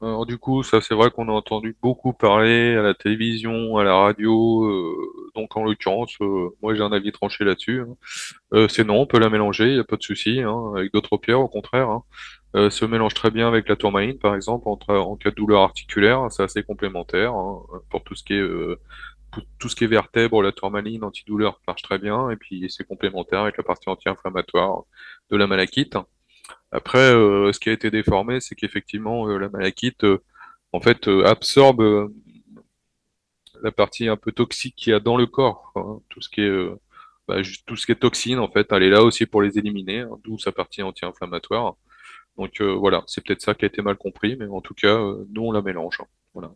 Speaker 5: Alors du coup, ça c'est vrai qu'on a entendu beaucoup parler à la télévision, à la radio, euh, donc en l'occurrence, euh, moi j'ai un avis tranché là-dessus. hein. Euh, c'est non, on peut la mélanger, il n'y a pas de souci, hein, avec d'autres pierres au contraire. Hein. Euh, se mélange très bien avec la tourmaline par exemple, entre, en cas de douleur articulaire, c'est assez complémentaire hein, pour tout ce qui est euh, tout ce qui est vertèbre, la tourmaline, antidouleur marche très bien, et puis c'est complémentaire avec la partie anti-inflammatoire de la malachite. Après, euh, ce qui a été déformé, c'est qu'effectivement, euh, la malachite, euh, en fait, absorbe la partie un peu toxique qu'il y a dans le corps. hein. Tout ce qui est, bah, tout ce qui est toxine, en fait, elle est là aussi pour les éliminer, hein, d'où sa partie anti-inflammatoire. Donc voilà, c'est peut-être ça qui a été mal compris, mais en tout cas, nous, on la mélange. hein. Voilà.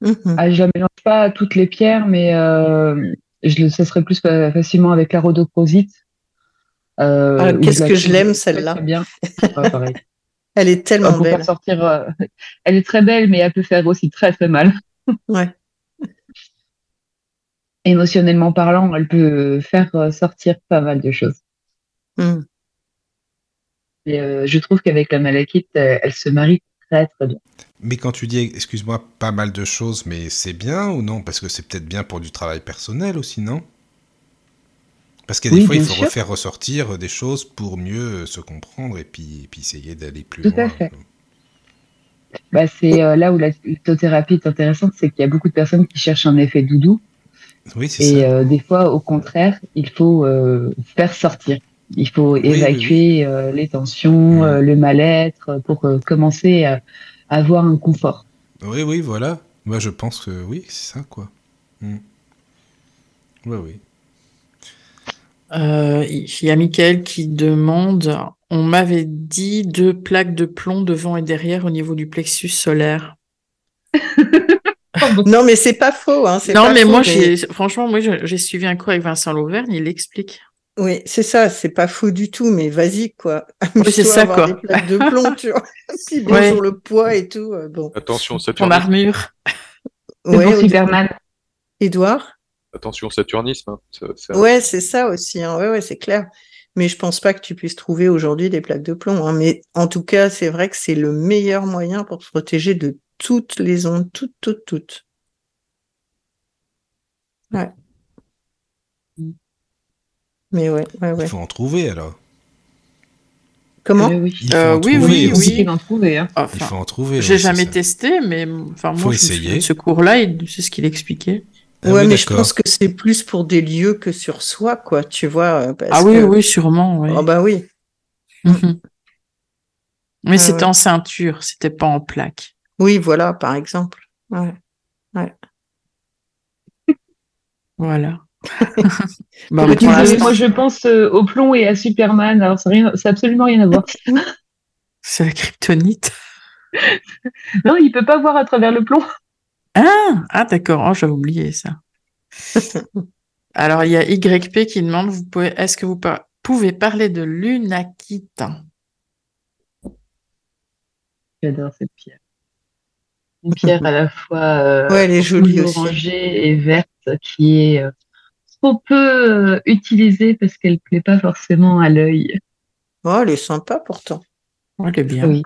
Speaker 3: Mhm.
Speaker 4: Ah, je la mélange pas à toutes les pierres, mais euh, je le, ça serait plus fa- facilement avec la rhodochrosite. Euh,
Speaker 3: Ah, qu'est-ce que je l'aime, celle-là.
Speaker 4: bien.
Speaker 3: Elle est tellement
Speaker 4: pour
Speaker 3: belle.
Speaker 4: faire sortir, euh, elle est très belle, mais elle peut faire aussi très très mal.
Speaker 3: Ouais.
Speaker 4: Émotionnellement parlant, elle peut faire euh, sortir pas mal de choses.
Speaker 3: Mhm.
Speaker 4: Et euh, je trouve qu'avec la malachite, euh, elle se marie très très bien.
Speaker 1: Mais quand tu dis, excuse-moi, pas mal de choses, mais c'est bien ou non? Parce que c'est peut-être bien pour du travail personnel aussi, non? Parce qu'il y a des
Speaker 4: Oui,
Speaker 1: fois, il faut
Speaker 4: sûr.
Speaker 1: refaire ressortir des choses pour mieux euh, se comprendre et puis, et puis essayer d'aller plus
Speaker 4: Tout
Speaker 1: loin.
Speaker 4: à fait. Bah, c'est euh, là où la lithothérapie est intéressante, c'est qu'il y a beaucoup de personnes qui cherchent un effet doudou.
Speaker 1: Oui, c'est
Speaker 4: Et
Speaker 1: ça.
Speaker 4: euh, des fois, au contraire, il faut euh, faire sortir. Il faut
Speaker 1: oui,
Speaker 4: évacuer euh, les tensions,
Speaker 1: Mm.
Speaker 4: euh, le mal-être, pour euh, commencer à, avoir un confort.
Speaker 1: Oui, oui, voilà. Moi, je pense que oui, c'est ça, quoi. Mm. Oui, oui.
Speaker 2: Euh, Il y a Mickaël qui demande, on m'avait dit deux plaques de plomb devant et derrière au niveau du plexus solaire.
Speaker 3: Non, mais c'est pas faux. Hein,
Speaker 2: Non,
Speaker 3: pas
Speaker 2: mais
Speaker 3: faux,
Speaker 2: moi, j'ai, franchement, moi, j'ai suivi un cours avec Vincent Lauvergne, il explique.
Speaker 3: Oui, c'est ça, c'est pas faux du tout, mais vas-y, quoi.
Speaker 2: Oui, c'est ça,
Speaker 3: avoir
Speaker 2: quoi.
Speaker 3: des plaques de plomb, tu vois. Puis bon,
Speaker 2: Ouais.
Speaker 3: sur le poids et tout, euh, bon.
Speaker 5: Attention,
Speaker 2: Ton
Speaker 5: Saturnisme.
Speaker 2: armure.
Speaker 4: C'est
Speaker 3: Ouais,
Speaker 4: Superman.
Speaker 3: Édouard?
Speaker 5: Attention, Saturnisme. hein.
Speaker 3: Ouais, c'est ça aussi. Hein. Ouais, ouais, c'est clair. Mais je pense pas que tu puisses trouver aujourd'hui des plaques de plomb. Hein. Mais en tout cas, c'est vrai que c'est le meilleur moyen pour se protéger de toutes les ondes, toutes, toutes, toutes. Ouais. Mais ouais, ouais, ouais.
Speaker 1: Il faut en trouver, alors.
Speaker 3: Comment?
Speaker 4: Euh, oui.
Speaker 1: Il faut
Speaker 2: Euh,
Speaker 1: en
Speaker 2: oui,
Speaker 1: trouver
Speaker 2: oui,
Speaker 4: trouver. Hein.
Speaker 1: Il
Speaker 2: Enfin,
Speaker 1: faut en trouver.
Speaker 2: j'ai
Speaker 1: oui,
Speaker 2: jamais
Speaker 1: c'est ça.
Speaker 2: testé, mais enfin, moi,
Speaker 1: Faut
Speaker 2: je
Speaker 1: essayer.
Speaker 2: ce cours-là, c'est ce qu'il expliquait.
Speaker 1: Ah
Speaker 3: ouais,
Speaker 1: oui,
Speaker 3: mais je pense que c'est plus pour des lieux que sur soi, quoi, tu vois. euh, parce
Speaker 2: Ah oui,
Speaker 3: que-
Speaker 2: oui, sûrement, oui.
Speaker 3: Oh, bah oui.
Speaker 2: Mhm. Mais c'était
Speaker 3: ouais.
Speaker 2: en ceinture, c'était pas en plaque.
Speaker 3: Oui, voilà, par exemple. Ouais.
Speaker 2: Voilà. Bah,
Speaker 4: Moi, je pense euh, au plomb et à Superman. Alors, ça n'a absolument rien à voir.
Speaker 2: c'est la kryptonite.
Speaker 4: Non, il peut pas voir à travers le plomb.
Speaker 2: Ah, ah d'accord, oh, j'avais oublié ça. Alors, il y a YP qui demande, vous pouvez, est-ce que vous par- pouvez parler de l'unakite
Speaker 4: J'adore cette pierre. Une pierre à la fois euh,
Speaker 3: Ouais, elle est jolie aussi.
Speaker 4: orangée et verte qui est euh, trop peu euh, utilisée parce qu'elle plaît pas forcément à l'œil.
Speaker 3: Oh, elle est sympa pourtant.
Speaker 2: Elle est bien.
Speaker 4: Oui.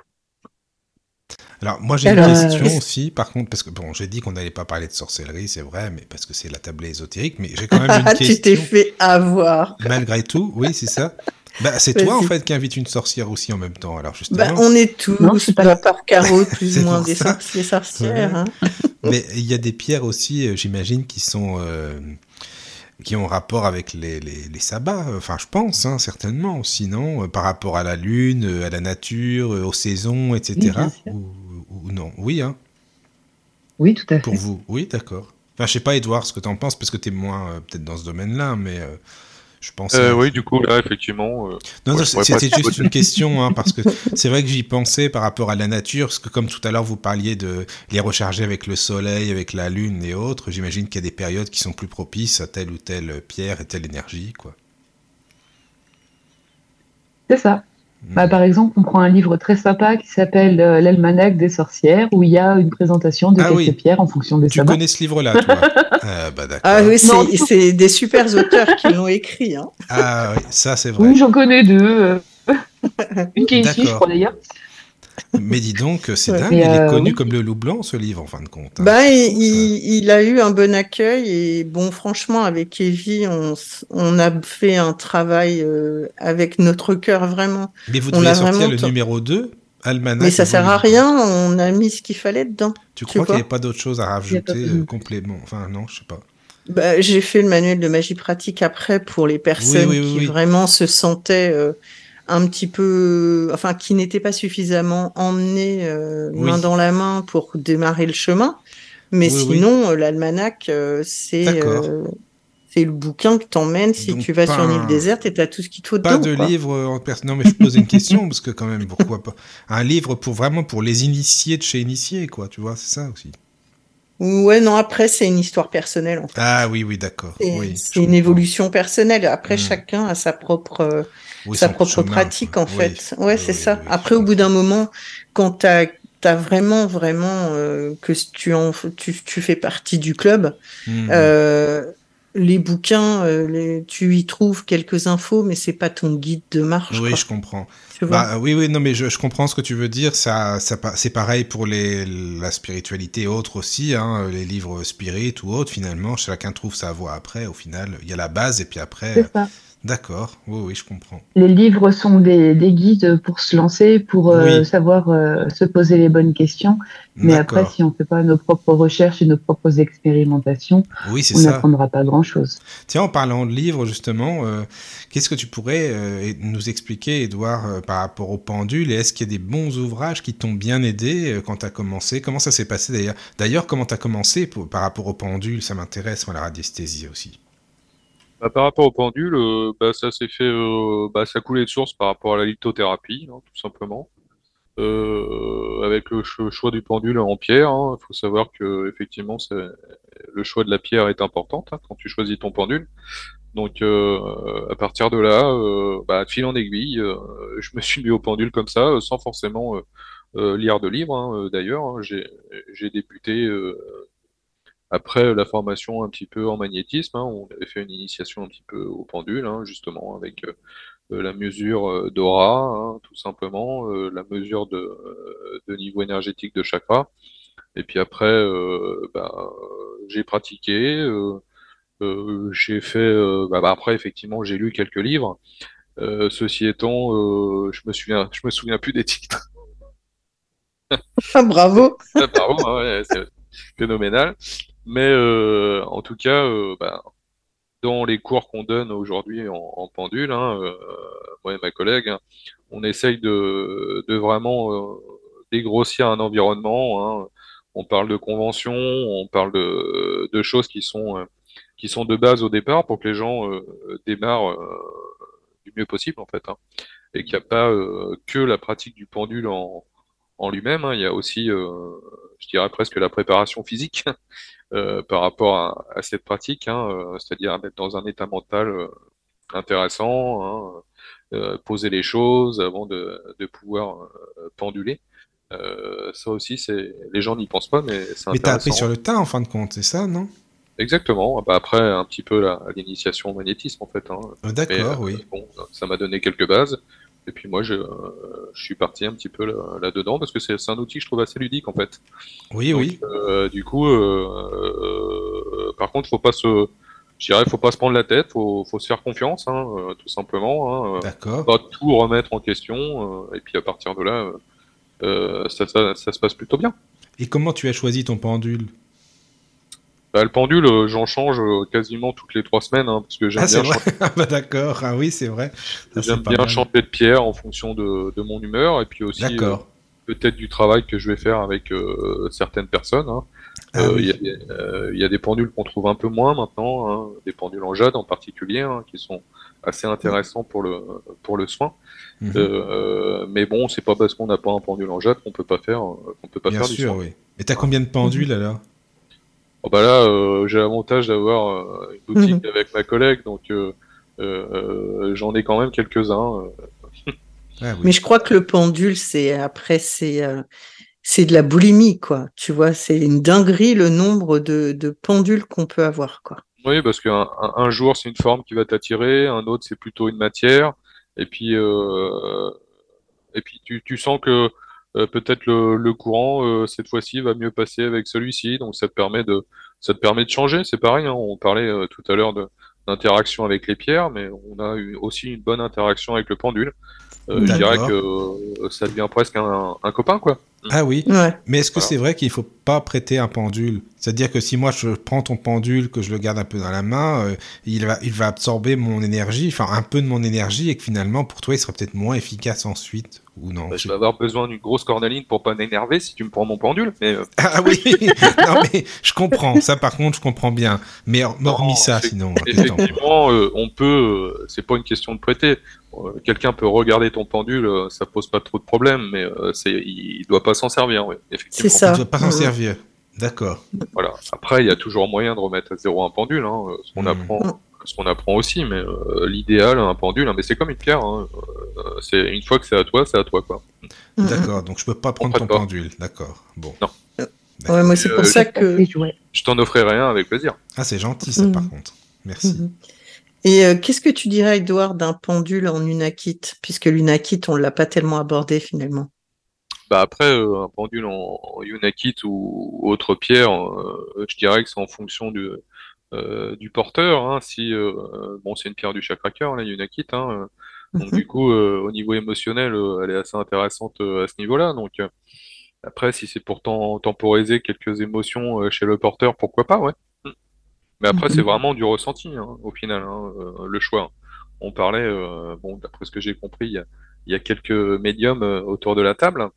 Speaker 1: Alors, moi, j'ai
Speaker 3: Alors,
Speaker 1: une
Speaker 3: euh,
Speaker 1: question aussi, par contre, parce que, bon, j'ai dit qu'on n'allait pas parler de sorcellerie, c'est vrai, mais parce que c'est la table ésotérique, mais j'ai quand même une
Speaker 3: Ah, tu t'es
Speaker 1: question.
Speaker 3: fait avoir.
Speaker 1: Malgré tout, oui, c'est ça. Bah, c'est toi, en fait, qui invite une sorcière aussi en même temps, alors justement.
Speaker 3: Bah, on est tous,
Speaker 4: Non, c'est pas
Speaker 3: pas par carreau, plus ou moins des
Speaker 1: ça.
Speaker 3: sorciers sorcières. hein.
Speaker 1: Mais il y a des pierres aussi, euh, j'imagine, qui sont euh, qui ont rapport avec les, les, les sabbats. Enfin, je pense, hein, certainement. Sinon, euh, par rapport à la lune, euh, à la nature, euh, aux saisons, etc.
Speaker 4: Oui,
Speaker 1: ou, ou non Oui, hein,
Speaker 4: Oui, tout à
Speaker 1: pour
Speaker 4: fait.
Speaker 1: vous. Oui, d'accord. Enfin, je sais pas, Edouard, ce que tu en penses, parce que tu es moins euh, peut-être dans ce domaine-là, mais euh, je pense.
Speaker 5: Euh, oui, du coup, là, effectivement. euh,
Speaker 1: Non,
Speaker 5: Ouais,
Speaker 1: c'était juste une question, hein, parce que c'est vrai que j'y pensais par rapport à la nature, parce que comme tout à l'heure vous parliez de les recharger avec le soleil, avec la lune et autres, j'imagine qu'il y a des périodes qui sont plus propices à telle ou telle pierre et telle énergie, quoi.
Speaker 4: C'est ça. Bah, par exemple, on prend un livre très sympa qui s'appelle euh, L'Almanach des sorcières, où il y a une présentation de
Speaker 1: Ah
Speaker 4: quelques
Speaker 1: oui.
Speaker 4: pierres en fonction des
Speaker 1: Tu
Speaker 4: sabbats.
Speaker 1: connais ce livre-là, toi? Ah, bah d'accord.
Speaker 3: Ah oui,
Speaker 4: Non,
Speaker 3: c'est des super auteurs qui l'ont écrit. Hein.
Speaker 1: Ah oui, ça c'est vrai.
Speaker 4: Oui, j'en connais deux. euh. une qui est ici, je
Speaker 1: D'accord.
Speaker 4: crois d'ailleurs.
Speaker 1: Mais dis donc, c'est
Speaker 3: Ouais.
Speaker 1: dingue, il est
Speaker 4: euh,
Speaker 1: connu
Speaker 4: oui.
Speaker 1: comme le loup blanc, ce livre, en fin de compte. hein.
Speaker 3: Bah,
Speaker 1: C'est
Speaker 3: il, a eu un bon accueil et bon, franchement, avec Evie, on, a fait un travail euh, avec notre cœur vraiment.
Speaker 1: Mais vous
Speaker 3: on
Speaker 1: devez sortir le numéro 2, Almanach.
Speaker 3: Mais ça sert à rien, on a mis ce qu'il fallait dedans.
Speaker 1: Tu
Speaker 3: Tu
Speaker 1: crois qu'il n'y avait pas d'autre chose à rajouter euh, complément? Enfin, non, je sais pas.
Speaker 3: Bah, j'ai fait le manuel de magie pratique après pour les personnes
Speaker 1: oui, oui,
Speaker 3: qui vraiment se sentaient euh, un petit peu, enfin, qui n'étaient pas suffisamment emmenées euh,
Speaker 1: Oui.
Speaker 3: main dans la main pour démarrer le chemin. Mais
Speaker 1: Oui,
Speaker 3: sinon, euh, l'almanach, euh, c'est euh, le bouquin que t'emmènes si
Speaker 1: Donc,
Speaker 3: tu vas sur une
Speaker 1: un-
Speaker 3: île déserte et t'as tout ce qu'il te faut
Speaker 1: Pas
Speaker 3: dedans.
Speaker 1: de
Speaker 3: quoi.
Speaker 1: livre en personne. Non, mais je pose une question parce que quand même, pourquoi pas? Un livre pour vraiment pour les initiés de chez initiés, quoi. Tu vois, c'est ça aussi.
Speaker 3: Ouais, non, après, c'est une histoire personnelle. En fait.
Speaker 1: Ah oui, oui, d'accord.
Speaker 3: C'est
Speaker 1: Oui,
Speaker 3: une
Speaker 1: comprends.
Speaker 3: évolution personnelle. Après,
Speaker 1: Hmm.
Speaker 3: chacun a sa propre,
Speaker 1: Oui,
Speaker 3: sa propre
Speaker 1: chemin,
Speaker 3: pratique, en
Speaker 1: Oui.
Speaker 3: fait. Ouais,
Speaker 1: Oui,
Speaker 3: c'est
Speaker 1: oui,
Speaker 3: ça. Après, au bout d'un moment, quand t'as as vraiment, vraiment euh, que tu, en, tu, tu fais partie du club,
Speaker 1: Mhm.
Speaker 3: euh, les bouquins, euh, les, tu y trouves quelques infos, mais c'est pas ton guide de marche.
Speaker 1: Oui,
Speaker 3: quoi,
Speaker 1: je comprends.
Speaker 3: tu.
Speaker 1: Bah, oui, oui, non, mais je, je comprends ce que tu veux dire. Ça, ça, c'est pareil pour les, la spiritualité et autres aussi, hein, les livres spirit ou autres. Finalement, chacun trouve sa voie après. Au final, il y a la base et puis après.
Speaker 4: C'est ça.
Speaker 1: D'accord. Oui, oui, je comprends.
Speaker 4: Les livres sont des, des guides pour se lancer, pour euh,
Speaker 1: Oui.
Speaker 4: savoir euh, se poser les bonnes questions. Mais après, si on ne fait pas nos propres recherches et nos propres expérimentations,
Speaker 1: Oui,
Speaker 4: on n'apprendra pas grand-chose.
Speaker 1: Tiens, en parlant de livres, justement, euh, qu'est-ce que tu pourrais nous expliquer, Edouard, par rapport au pendule Et est-ce qu'il y a des bons ouvrages qui t'ont bien aidé quand tu as commencé? Comment ça s'est passé d'ailleurs? D'ailleurs, comment tu as commencé pour- par rapport au pendule Ça m'intéresse, moi, la radiesthésie aussi.
Speaker 5: Bah, par rapport au pendule, euh, bah, ça s'est fait, euh, bah, ça coulait de source par rapport à la lithothérapie, hein, tout simplement. Euh, avec le cho- choix du pendule en pierre, il faut savoir que effectivement, le choix de la pierre est important hein, quand tu choisis ton pendule. Donc, euh, à partir de là, bah, fil en aiguille, je me suis mis au pendule comme ça, sans forcément lire de livres. hein, D'ailleurs, hein. j'ai débuté après la formation un petit peu en magnétisme. hein. on avait fait une initiation un petit peu au pendule, hein, justement, avec euh, euh, la mesure euh, d'aura, hein, tout simplement, euh, la mesure de, euh, de niveau énergétique de chakra. Et puis après, euh, bah, j'ai pratiqué. euh, euh, j'ai fait. euh, bah, bah, après, effectivement, j'ai lu quelques livres. Euh, ceci étant, euh, je me souviens, je me souviens plus des titres.
Speaker 3: Bravo.
Speaker 5: Pardon, hein, ouais, c'est phénoménal. Mais euh, en tout cas, bah, dans les cours qu'on donne aujourd'hui en, en pendule, hein, euh, moi et ma collègue, on essaye de, de vraiment dégrossir un environnement. hein. On parle de conventions, on parle de, de choses qui sont, qui sont de base au départ pour que les gens euh, démarrent euh, du mieux possible en fait. hein. Et qu'il n'y a pas euh, que la pratique du pendule en, en lui-même. hein. Il y a aussi, euh, je dirais presque la préparation physique euh, par rapport à, à cette pratique, hein, euh, c'est-à-dire d'être dans un état mental intéressant, hein, poser les choses avant de, de pouvoir penduler. Ça aussi, c'est les gens n'y pensent pas, mais c'est
Speaker 1: Mais t'as appris sur le tas, en fin de compte, c'est ça, non?
Speaker 5: Exactement. Bah, après, un petit peu l'initiation au magnétisme, en fait. Hein. Mais,
Speaker 1: D'accord, oui.
Speaker 5: bon, ça m'a donné quelques bases. Et puis moi, je, euh, je suis parti un petit peu là- là-dedans parce que c'est un outil que je trouve assez ludique, en fait.
Speaker 1: Oui,
Speaker 5: Donc,
Speaker 1: oui.
Speaker 5: euh, du coup, euh, par contre, faut pas se, je dirais, faut pas se prendre la tête, faut, faut se faire confiance, hein, tout simplement. Hein,
Speaker 1: D'accord.
Speaker 5: pas tout remettre en question, et puis à partir de là, ça, ça, ça se passe plutôt bien.
Speaker 1: Et comment tu as choisi ton pendule?
Speaker 5: Bah, le pendule, euh, j'en change euh, quasiment toutes les trois semaines, hein, parce que j'aime
Speaker 1: Ah, c'est
Speaker 5: bien,
Speaker 1: vrai Ah, bah d'accord. Ah oui, c'est vrai.
Speaker 5: J'aime bien
Speaker 1: mal.
Speaker 5: changer de pierre en fonction de, de mon humeur, et puis aussi euh, peut-être du travail que je vais faire avec euh, certaines personnes. hein.
Speaker 1: Ah oui.
Speaker 5: Il y, a des- il y a des pendules qu'on trouve un peu moins maintenant, hein, des pendules en jade en particulier, qui sont assez intéressants pour le pour le soin.
Speaker 1: Mhm.
Speaker 5: Mais bon, c'est pas parce qu'on n'a pas un pendule en jade qu'on peut pas faire qu'on peut pas
Speaker 1: Bien
Speaker 5: faire du
Speaker 1: sûr,
Speaker 5: soin.
Speaker 1: oui. Et t'as combien de pendules alors?
Speaker 5: Oh, bah là, euh, j'ai l'avantage d'avoir euh, une boutique avec ma collègue, donc euh, euh, j'en ai quand même quelques-uns.
Speaker 1: Ah oui.
Speaker 3: Mais je crois que le pendule, c'est après, c'est euh, c'est de la boulimie, quoi. Tu vois, c'est une dinguerie le nombre de, de pendules qu'on peut avoir, quoi.
Speaker 5: Oui, parce qu'un un, un jour, c'est une forme qui va t'attirer, un autre, c'est plutôt une matière. Et puis, euh, et puis tu, tu sens que euh, peut-être le, le courant, euh, cette fois-ci, va mieux passer avec celui-ci. Donc, ça te permet de, ça te permet de changer. C'est pareil, hein, on parlait euh, tout à l'heure d'interaction avec les pierres, mais on a eu aussi une bonne interaction avec le pendule. Euh, je dirais que euh, ça devient presque un, un copain, quoi.
Speaker 1: Ah oui,
Speaker 3: Ouais.
Speaker 1: mais est-ce que
Speaker 5: Voilà.
Speaker 1: c'est vrai qu'il faut pas prêter un pendule? C'est-à-dire que si moi je prends ton pendule, que je le garde un peu dans la main, euh, il, va, il va absorber mon énergie, enfin un peu de mon énergie, et que finalement pour toi il sera peut-être moins efficace ensuite, ou non?
Speaker 5: Bah, je vais avoir besoin d'une grosse cornaline pour pas m'énerver si tu me prends mon pendule. Mais euh,
Speaker 1: Ah oui, non mais je comprends, ça par contre je comprends bien, mais hor- hormis
Speaker 5: Non,
Speaker 1: ça sinon.
Speaker 5: effectivement, euh, on peut. euh, c'est pas une question de prêter. Euh, Quelqu'un peut regarder ton pendule, euh, ça pose pas trop de problèmes, mais euh, c'est, il, il doit pas s'en servir. Oui, effectivement.
Speaker 3: C'est ça.
Speaker 1: Tu ne dois pas s'en servir. D'accord.
Speaker 5: Voilà. Après, il y a toujours moyen de remettre à zéro un pendule. Hein, euh, ce qu'on apprend, ce qu'on apprend aussi, mais euh, l'idéal, un pendule, hein, mais c'est comme une pierre. Hein, euh, c'est une fois que c'est à toi, c'est à toi, quoi.
Speaker 3: Mm, mm.
Speaker 1: D'accord, donc je peux pas prendre ton
Speaker 5: pas.
Speaker 1: pendule. D'accord. Bon.
Speaker 5: Non.
Speaker 3: Ouais, moi, c'est pour
Speaker 5: Euh,
Speaker 3: ça que.
Speaker 5: Je t'en offrirai un avec plaisir.
Speaker 1: Ah, c'est gentil ça par contre. Merci.
Speaker 3: Mhm. Et euh, qu'est-ce que tu dirais, Edouard, d'un pendule en unakit Puisque l'unakit, on l'a pas tellement abordé finalement.
Speaker 5: Bah après, euh, un pendule en, en Unakit ou autre pierre, euh, je dirais que c'est en fonction du, euh, du porteur. Hein, si bon, c'est une pierre du chakra-cœur, la Unakit. Hein, donc
Speaker 3: Mhm.
Speaker 5: du coup, au niveau émotionnel, elle est assez intéressante à ce niveau-là. Donc après, si c'est pour tem- temporiser quelques émotions chez le porteur, pourquoi pas, ouais. Mm. Mais après,
Speaker 3: Mhm.
Speaker 5: c'est vraiment du ressenti, hein, au final, hein, le choix. On parlait, bon, d'après ce que j'ai compris, il y a, il y a quelques médiums autour de la table.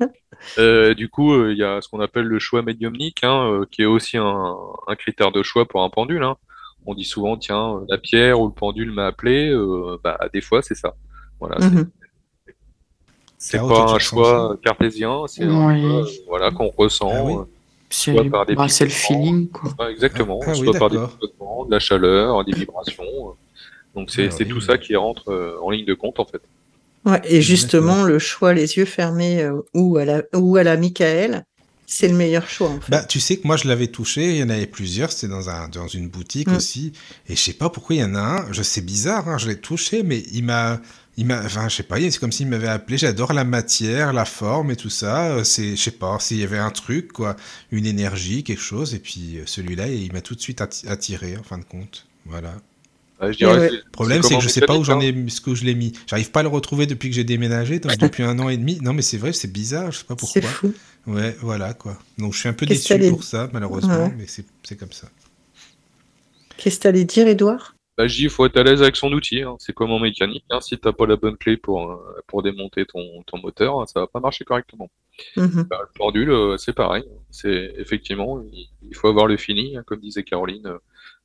Speaker 5: Euh, du coup, euh, il y a ce qu'on appelle le choix médiumnique, hein, euh, qui est aussi un, un critère de choix pour un pendule. Hein. On dit souvent, tiens, la pierre ou le pendule m'a appelé. euh, bah, des fois, c'est ça. Voilà, c'est-
Speaker 3: Mhm.
Speaker 5: c'est pas un choix cartésien, c'est un
Speaker 2: Oui.
Speaker 5: choix, euh, voilà, qu'on ressent.
Speaker 1: Ah oui.
Speaker 2: C'est
Speaker 5: Soit par des
Speaker 2: bah, c'est le feeling, quoi.
Speaker 5: Ouais, exactement,
Speaker 1: Ah oui,
Speaker 5: soit par des de la chaleur, des vibrations. Donc c'est
Speaker 1: Ah
Speaker 5: tout ça qui rentre en ligne de compte en fait.
Speaker 3: Ouais, et justement, le choix les yeux fermés euh, ou à la ou à la Michael, c'est le meilleur choix en fait.
Speaker 1: Bah, tu sais que moi je l'avais touché, il y en avait plusieurs, c'était dans, un, dans une boutique
Speaker 3: Mm.
Speaker 1: aussi, et je sais pas pourquoi il y en a un, je sais bizarre, hein, je l'ai touché, mais il m'a, il m'a, enfin je sais pas, c'est comme s'il m'avait appelé, j'adore la matière, la forme et tout ça, euh, c'est, je sais pas, s'il y avait un truc, quoi, une énergie, quelque chose, et puis euh, celui-là, il m'a tout de suite atti- attiré, en fin de compte, voilà.
Speaker 5: Ouais, je dirais
Speaker 3: ouais.
Speaker 5: que
Speaker 1: Le problème, c'est que je sais pas où j'en ai, ce que je l'ai mis. J'arrive pas à le retrouver depuis que j'ai déménagé, donc depuis un an et demi. Non, mais c'est vrai, c'est bizarre, je sais pas
Speaker 3: C'est
Speaker 1: pourquoi.
Speaker 3: fou.
Speaker 1: Ouais, voilà, quoi. Donc je suis un peu déçu
Speaker 3: t'allais-
Speaker 1: pour ça, malheureusement,
Speaker 3: Ouais.
Speaker 1: mais c'est, c'est comme ça.
Speaker 3: Qu'est-ce que tu allais dire, Edouard
Speaker 5: Bah, je dis, il faut être à l'aise avec son outil. hein. C'est comme en mécanique. Hein. Si t'as pas la bonne clé pour, euh, pour démonter ton, ton moteur, hein, ça va pas marcher correctement.
Speaker 3: Mhm.
Speaker 5: Bah, le pendule, euh, c'est pareil. C'est effectivement, il, il faut avoir le fini, hein, comme disait Caroline, euh,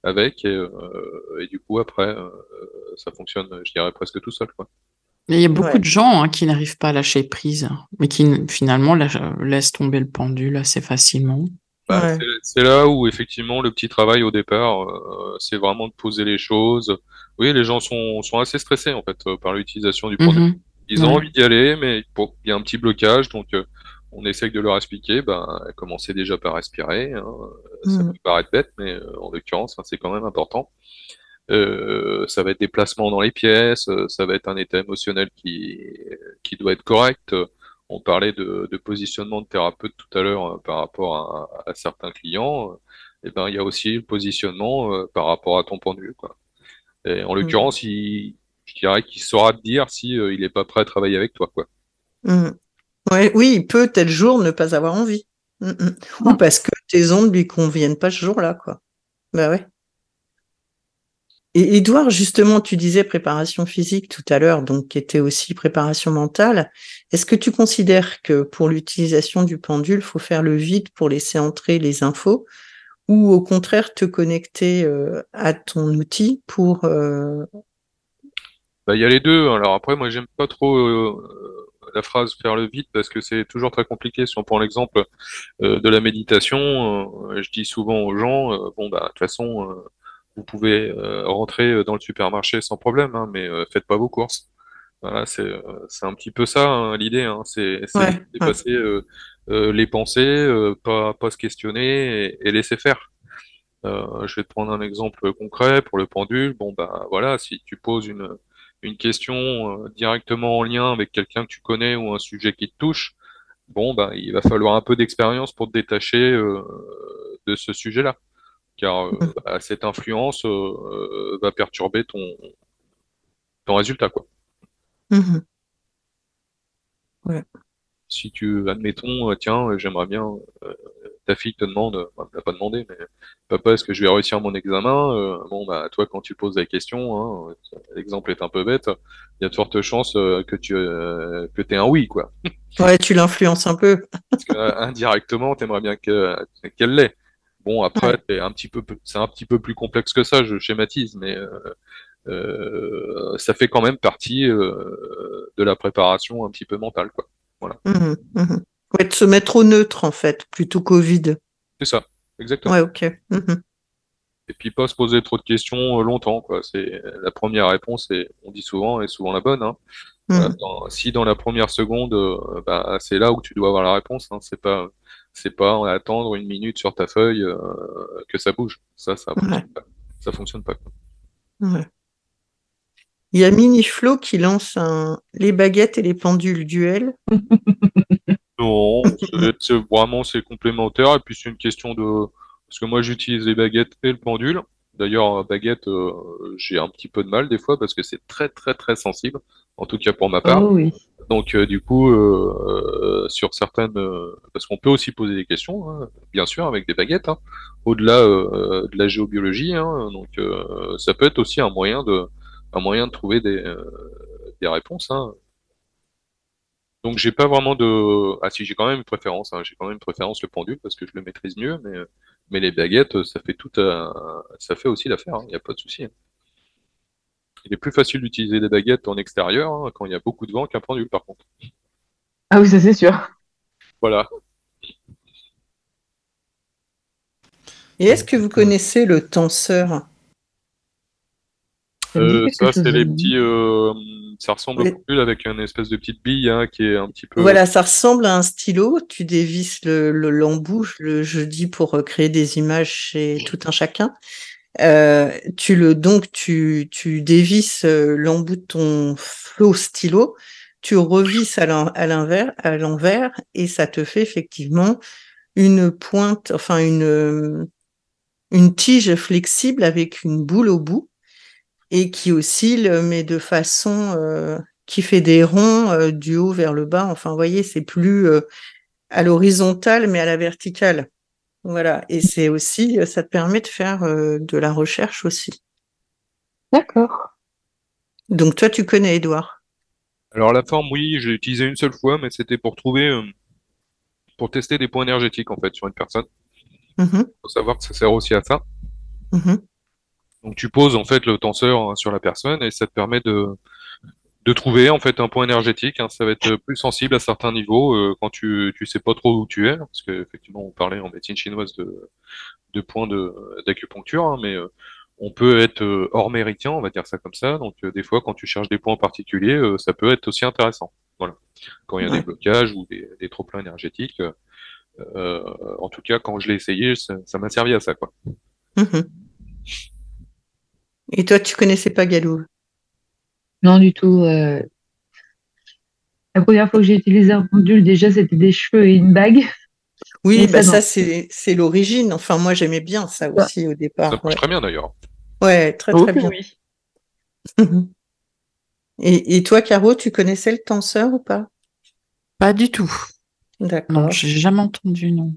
Speaker 5: avec, et, euh, et du coup après, euh, ça fonctionne, je dirais presque tout seul, quoi.
Speaker 2: Il y a beaucoup
Speaker 3: Ouais.
Speaker 2: de gens hein, qui n'arrivent pas à lâcher prise, mais qui finalement laissent tomber le pendule assez facilement.
Speaker 5: Bah,
Speaker 3: Ouais.
Speaker 5: c'est- là où effectivement le petit travail au départ, euh, c'est vraiment de poser les choses. Oui, les gens sont, sont assez stressés en fait euh, par l'utilisation du pendule.
Speaker 2: Mhm.
Speaker 5: Ils ont
Speaker 2: Ouais.
Speaker 5: envie d'y aller, mais bon, il y a un petit blocage, donc euh, on essaye de leur expliquer. Ben, commencez déjà par respirer. hein. Ça
Speaker 3: Mhm.
Speaker 5: peut paraître bête, mais euh, en l'occurrence, hein, c'est quand même important. Euh, ça va être des placements dans les pièces, euh, ça va être un état émotionnel qui, qui doit être correct. On parlait de, de positionnement de thérapeute tout à l'heure euh, par rapport à, à certains clients. Et ben, il y a aussi le positionnement par rapport à ton pendule, quoi. Et en l'occurrence, il, je dirais qu'il saura te dire si euh, il est pas prêt à travailler avec toi, quoi.
Speaker 3: Mhm. Ouais, oui, il peut tel jour ne pas avoir envie. Mhm. Ou parce que tes ondes lui conviennent pas ce jour-là, quoi. Bah ouais. Et Edouard, justement, tu disais préparation physique tout à l'heure, donc qui était aussi préparation mentale. Est-ce que tu considères que pour l'utilisation du pendule, faut faire le vide pour laisser entrer les infos, ou au contraire te connecter euh, à ton outil pour euh,
Speaker 5: Bah, il y a les deux. Alors après, moi, j'aime pas trop euh, la phrase faire le vide parce que c'est toujours très compliqué. Si on prend l'exemple euh, de la méditation, euh, je dis souvent aux gens, euh, bon, bah, de toute façon, vous pouvez rentrer dans le supermarché sans problème, hein, mais faites pas vos courses. Voilà, c'est un petit peu ça hein, l'idée. Hein, c'est
Speaker 3: Ouais,
Speaker 5: dépasser les pensées, pas pas se questionner et, et laisser faire. Je vais te prendre un exemple concret pour le pendule. Bon, bah voilà, si tu poses une une question euh, directement en lien avec quelqu'un que tu connais ou un sujet qui te touche, bon, bah, il va falloir un peu d'expérience pour te détacher euh, de ce sujet-là. Car euh,
Speaker 3: Mhm.
Speaker 5: bah, cette influence va perturber ton, ton résultat, quoi.
Speaker 3: Mhm.
Speaker 5: si tu, admettons, tiens, j'aimerais bien, ta fille te demande, enfin, elle l'a pas demandé, mais papa, est-ce que je vais réussir mon examen? Euh, bon, bah, toi, quand tu poses la question, hein, l'exemple est un peu bête, il y a de fortes chances euh, que tu, euh, que t'aies un oui, quoi.
Speaker 3: Ouais, tu l'influences un peu.
Speaker 5: Parce que, euh, indirectement, t'aimerais bien que, qu'elle l'ait. Bon, après,
Speaker 3: Ouais.
Speaker 5: un petit peu, c'est un petit peu plus complexe que ça, je schématise, mais euh, euh, ça fait quand même partie euh, de la préparation un petit peu mentale, quoi.
Speaker 3: Mhm, mhm. Ouais, de se mettre au neutre, en fait, plutôt qu'au vide.
Speaker 5: C'est ça, exactement.
Speaker 3: Ouais, ok. Mhm.
Speaker 5: Et puis pas se poser trop de questions euh, longtemps, quoi. C'est la première réponse, et on dit souvent, est souvent la bonne, hein. Voilà,
Speaker 3: Mhm.
Speaker 5: dans- si dans la première seconde, euh, bah, c'est là où tu dois avoir la réponse, hein. C'est pas, c'est pas en attendre une minute sur ta feuille euh, que ça bouge. Ça, ça fonctionne pas. Ça fonctionne pas.
Speaker 3: Ouais. Il y a Miniflo qui lance un les baguettes et les pendules duel.
Speaker 5: Non, c'est- vraiment c'est complémentaire et puis c'est une question de parce que moi j'utilise les baguettes et le pendule. D'ailleurs, euh, baguette, euh, j'ai un petit peu de mal des fois parce que c'est très très très sensible, en tout cas pour ma part.
Speaker 4: Oh oui.
Speaker 5: Donc euh, du coup, euh, sur certaines, parce qu'on peut aussi poser des questions, hein, bien sûr, avec des baguettes, hein, au-delà de la géobiologie. hein, donc ça peut être aussi un moyen de, un moyen de trouver des, des réponses. Hein. Donc j'ai pas vraiment de, ah si j'ai quand même une préférence, hein, j'ai quand même une préférence le pendule parce que je le maîtrise mieux, mais mais les baguettes, ça fait tout, à- ça fait aussi l'affaire. Il n'y a pas de souci. hein. Il est plus facile d'utiliser des baguettes en extérieur hein, quand il y a beaucoup de vent qu'un pendule, par contre.
Speaker 4: Ah oui, ça c'est sûr.
Speaker 5: Voilà.
Speaker 3: Et est-ce que vous connaissez le tenseur?
Speaker 5: Euh, ça, c'est les petits. euh, ça ressemble au pendule avec une espèce de petite bille hein, qui est un petit peu.
Speaker 3: Voilà, ça ressemble à un stylo. Tu dévisses le, le- l'embout, je le jeudi pour euh, créer des images chez tout un chacun. Euh, tu le donc tu tu dévisses euh, l'embout de ton faux stylo, tu revisses à l'en- à l'envers à l'envers et ça te fait effectivement une pointe, enfin une une tige flexible avec une boule au bout et qui oscille mais de façon euh, qui fait des ronds euh, du haut vers le bas. Enfin, vous voyez, c'est plus euh, à l'horizontale mais à la verticale. Voilà, et c'est aussi, ça te permet de faire euh, de la recherche aussi.
Speaker 4: D'accord.
Speaker 3: Donc toi, tu connais Edouard.
Speaker 5: Alors la forme, oui, j'ai utilisé une seule fois, mais c'était pour trouver, euh, pour tester des points énergétiques en fait sur une personne.
Speaker 3: Mhm,
Speaker 5: Faut savoir que ça sert aussi à ça.
Speaker 3: mhm.
Speaker 5: Donc tu poses en fait le tenseur hein, sur la personne et ça te permet de de trouver en fait un point énergétique. hein. Ça va être plus sensible à certains niveaux euh, quand tu tu sais pas trop où tu es, parce que effectivement on parlait en médecine chinoise de de points de d'acupuncture, hein, mais euh, on peut être euh, hors méritien, on va dire ça comme ça. Donc des fois quand tu cherches des points particuliers, euh, ça peut être aussi intéressant. Voilà. Quand il y a
Speaker 3: Ouais.
Speaker 5: des blocages ou des, des trop pleins énergétiques. en tout cas, quand je l'ai essayé, ça ça m'a servi à ça, quoi.
Speaker 3: Et toi, tu connaissais pas Galou
Speaker 4: Non, du tout. euh. La première fois que j'ai utilisé un pendule, déjà, c'était des cheveux et une bague.
Speaker 3: Oui, bah
Speaker 4: ça,
Speaker 3: ça c'est c'est l'origine. Enfin, moi j'aimais bien ça
Speaker 4: Ça.
Speaker 3: aussi au
Speaker 5: Ça
Speaker 3: départ.
Speaker 5: marche
Speaker 3: Ouais,
Speaker 5: très bien d'ailleurs.
Speaker 3: ouais très très bien.
Speaker 4: oui.
Speaker 3: Et, et toi, Caro, tu connaissais le tenseur ou pas?
Speaker 2: Pas du tout. Non,
Speaker 3: D'accord.
Speaker 2: j'ai jamais entendu, non.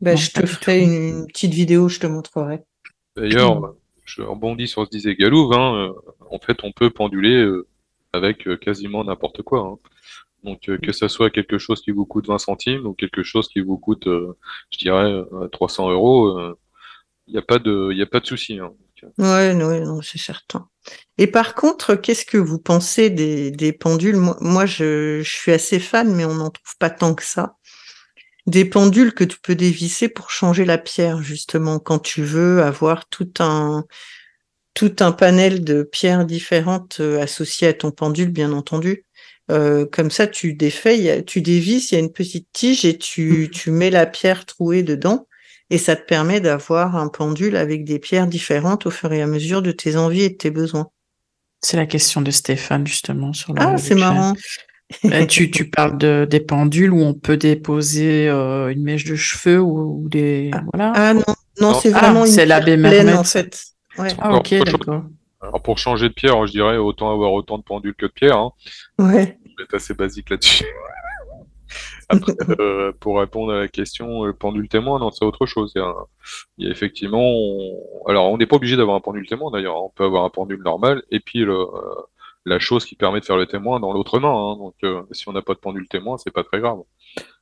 Speaker 3: Bah,
Speaker 2: non,
Speaker 3: je te ferai une, une petite vidéo, je te montrerai.
Speaker 5: D'ailleurs, je rebondis sur ce disait Galouve, hein, euh, en fait, on peut penduler euh, avec euh, quasiment n'importe quoi. hein. Donc, que ça soit quelque chose qui vous coûte 20 centimes ou quelque chose qui vous coûte, je dirais, euh, 300 euros, il n'y a pas de, a pas de souci. hein.
Speaker 3: Ouais, c'est certain. Et par contre, qu'est-ce que vous pensez des, pendules? Moi, je suis assez fan, mais on n'en trouve pas tant que ça. Des pendules que tu peux dévisser pour changer la pierre, justement, quand tu veux avoir tout un, tout un panel de pierres différentes euh, associées à ton pendule, bien entendu. Euh, comme ça, tu défais, il y a- tu dévisses, il y a une petite tige et tu, tu mets la pierre trouée dedans. Et ça te permet d'avoir un pendule avec des pierres différentes au fur et à mesure de tes envies et de tes besoins.
Speaker 2: C'est la question de Stéphane, justement, sur le,
Speaker 3: Ah, c'est marrant.
Speaker 2: Euh, tu, tu parles de, des pendules où on peut déposer euh, une mèche de cheveux ou, ou des... Voilà.
Speaker 3: Ah non, non, c'est
Speaker 2: Ah,
Speaker 3: vraiment une
Speaker 2: c'est l'abbé
Speaker 3: pierre pleine,
Speaker 2: Mermet.
Speaker 3: en fait. Ouais,
Speaker 2: Ah, ok, d'accord.
Speaker 5: Alors, pour changer de pierre, je dirais autant avoir autant de pendules que de pierres. Hein.
Speaker 3: ouais.
Speaker 5: Je vais être assez basique là-dessus. Après, euh, pour répondre à la question, le pendule témoin, non, c'est autre chose. Il y a, il y a effectivement, on- alors on n'est pas obligé d'avoir un pendule témoin d'ailleurs. On peut avoir un pendule normal et puis le, euh, la chose qui permet de faire le témoin dans l'autre main. hein. Donc, euh, si on n'a pas de pendule témoin, c'est pas très grave.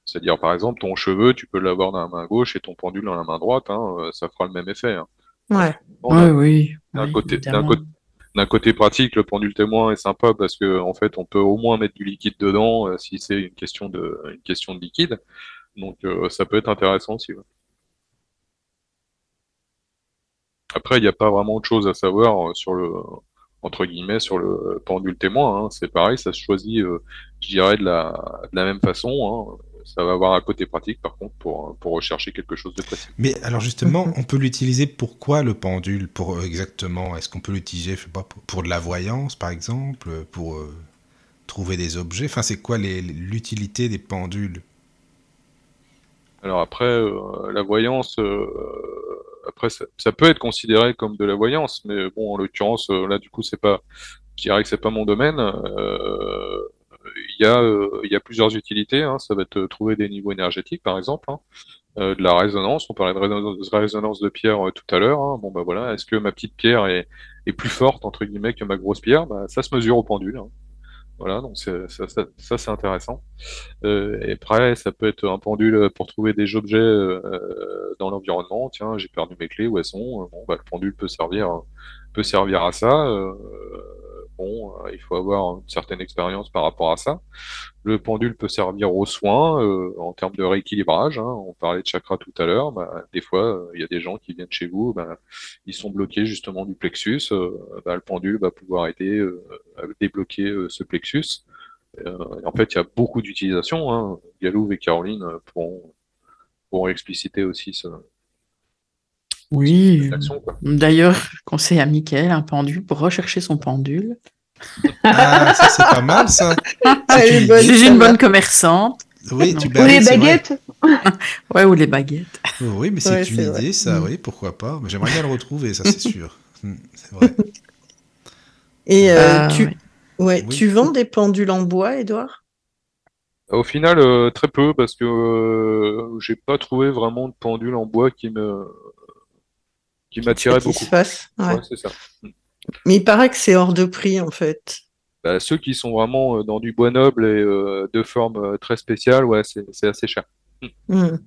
Speaker 5: C'est-à-dire, par exemple, ton cheveu, tu peux l'avoir dans la main gauche et ton pendule dans la main droite. hein, euh, ça fera le même effet. hein.
Speaker 3: Ouais.
Speaker 5: Bon, d'un-
Speaker 2: oui,
Speaker 5: d'un
Speaker 2: oui,
Speaker 5: côté- d'un côté- pratique, le pendule témoin est sympa parce que en fait, on peut au moins mettre du liquide dedans euh, si c'est une question de une question de liquide. Donc euh, ça peut être intéressant aussi. ouais. Après, il n'y a pas vraiment de choses à savoir euh, sur le entre guillemets sur le pendule témoin. hein. C'est pareil, ça se choisit, euh, je dirais, de la de la même façon. hein. Ça va avoir un côté pratique, par contre, pour pour rechercher quelque chose de précis.
Speaker 1: Mais alors justement, on peut l'utiliser pourquoi le pendule? Pour euh, exactement, est-ce qu'on peut l'utiliser, je sais pas, pour, pour de la voyance par exemple, pour euh, trouver des objets? Enfin, c'est quoi l'utilité des pendules?
Speaker 5: Alors après, euh, la voyance, après ça, peut être considéré comme de la voyance, mais bon, en l'occurrence, euh, là du coup, c'est pas, que c'est pas mon domaine. Euh, Il y a, euh, il y a plusieurs utilités. hein. Ça va être trouver des niveaux énergétiques, par exemple, hein. De la résonance. On parlait de résonance, de pierre tout à l'heure. hein. Bon bah voilà, est-ce que ma petite pierre est, est plus forte entre guillemets que ma grosse pierre? Bah, ça se mesure au pendule. Voilà, donc ça, ça, ça, c'est intéressant. Euh, et après, ça peut être un pendule pour trouver des objets euh, dans l'environnement. Tiens, j'ai perdu mes clés, où elles sont? Bon, bah, le pendule peut servir, peut servir à ça. Euh, bon, euh, il faut avoir une certaine expérience par rapport à ça. Le pendule peut servir aux soins euh, en termes de rééquilibrage. hein. On parlait de chakra tout à l'heure. Bah, des fois, euh, il y a des gens qui viennent chez vous, bah, ils sont bloqués justement du plexus. Bah, le pendule va pouvoir aider à débloquer ce plexus. En fait, il y a beaucoup d'utilisations. Hein. Et Caroline pourront, pourront expliciter aussi ce,
Speaker 2: Oui. D'ailleurs, je conseille à Mickaël un pendule pour rechercher son pendule.
Speaker 1: Ah, ça c'est pas mal ça.
Speaker 3: Ah, est
Speaker 1: une-
Speaker 3: bonne,
Speaker 2: Je suis une bonne commerçante.
Speaker 1: Oui, tu
Speaker 4: Ou les baguettes
Speaker 2: Ouais, ou les baguettes.
Speaker 1: Oui, mais c'est
Speaker 3: Ouais,
Speaker 1: une
Speaker 3: c'est vrai.
Speaker 1: idée, ça, oui, pourquoi pas. Mais j'aimerais bien le retrouver, ça c'est sûr. Mm, C'est vrai.
Speaker 3: Et euh,
Speaker 2: Euh,
Speaker 3: tu,
Speaker 2: ouais.
Speaker 3: ouais,
Speaker 1: Oui.
Speaker 3: tu vends des pendules en bois, Edouard
Speaker 5: Au final, euh, très peu parce que euh, j'ai pas trouvé vraiment de pendule en bois qui me qui m'attirait beaucoup.
Speaker 3: Satisfasse, ouais.
Speaker 5: Ouais, c'est ça.
Speaker 3: Mais il paraît que c'est hors de prix, en fait.
Speaker 5: Bah, ceux qui sont vraiment euh, dans du bois noble et euh, de forme euh, très spéciale, ouais, c'est assez cher.
Speaker 3: Hum,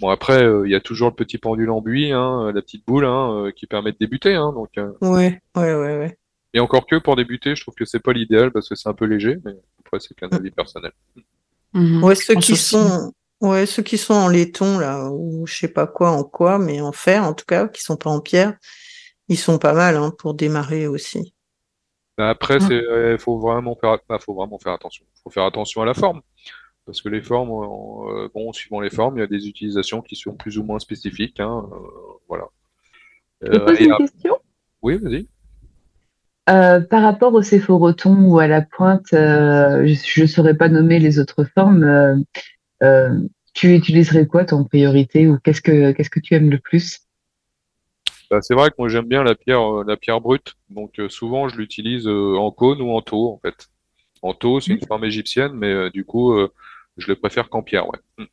Speaker 5: Bon après, euh, il y a toujours le petit pendule en buis, hein, la petite boule, hein, euh, qui permet de débuter. Hein, donc, euh,
Speaker 3: Ouais, ouais, ouais, ouais.
Speaker 5: et encore que pour débuter, je trouve que c'est pas l'idéal parce que c'est un peu léger, mais après c'est qu'un avis personnel.
Speaker 3: Ouais, ceux qui sont, ouais, ceux qui sont en laiton, là, ou je sais pas quoi, en quoi, mais en fer, en tout cas, qui sont pas en pierre, ils sont pas mal, hein, pour démarrer aussi.
Speaker 5: Bah, Après,
Speaker 2: Mm.
Speaker 5: c'est, euh, faut vraiment faire, bah, faut vraiment faire attention. Faut faire attention à la forme. Parce que les formes, euh, bon, suivant les formes, il y a des utilisations qui sont plus ou moins spécifiques, hein, euh, voilà.
Speaker 4: Je
Speaker 5: Euh,
Speaker 4: pose
Speaker 5: et
Speaker 4: une question?
Speaker 5: oui, vas-y.
Speaker 4: Euh, par rapport au céphoroton ou à la pointe, euh, je ne saurais pas nommer les autres formes. Euh, tu utiliserais quoi toi, en priorité ou qu'est-ce que qu'est-ce que tu aimes le plus?
Speaker 5: Bah, c'est vrai que moi j'aime bien la pierre, euh, la pierre brute. Donc euh, souvent je l'utilise euh, en cône ou en taux en fait. En taux, c'est une forme égyptienne, mais euh, du coup euh, je le préfère qu'en pierre, ouais. Mm.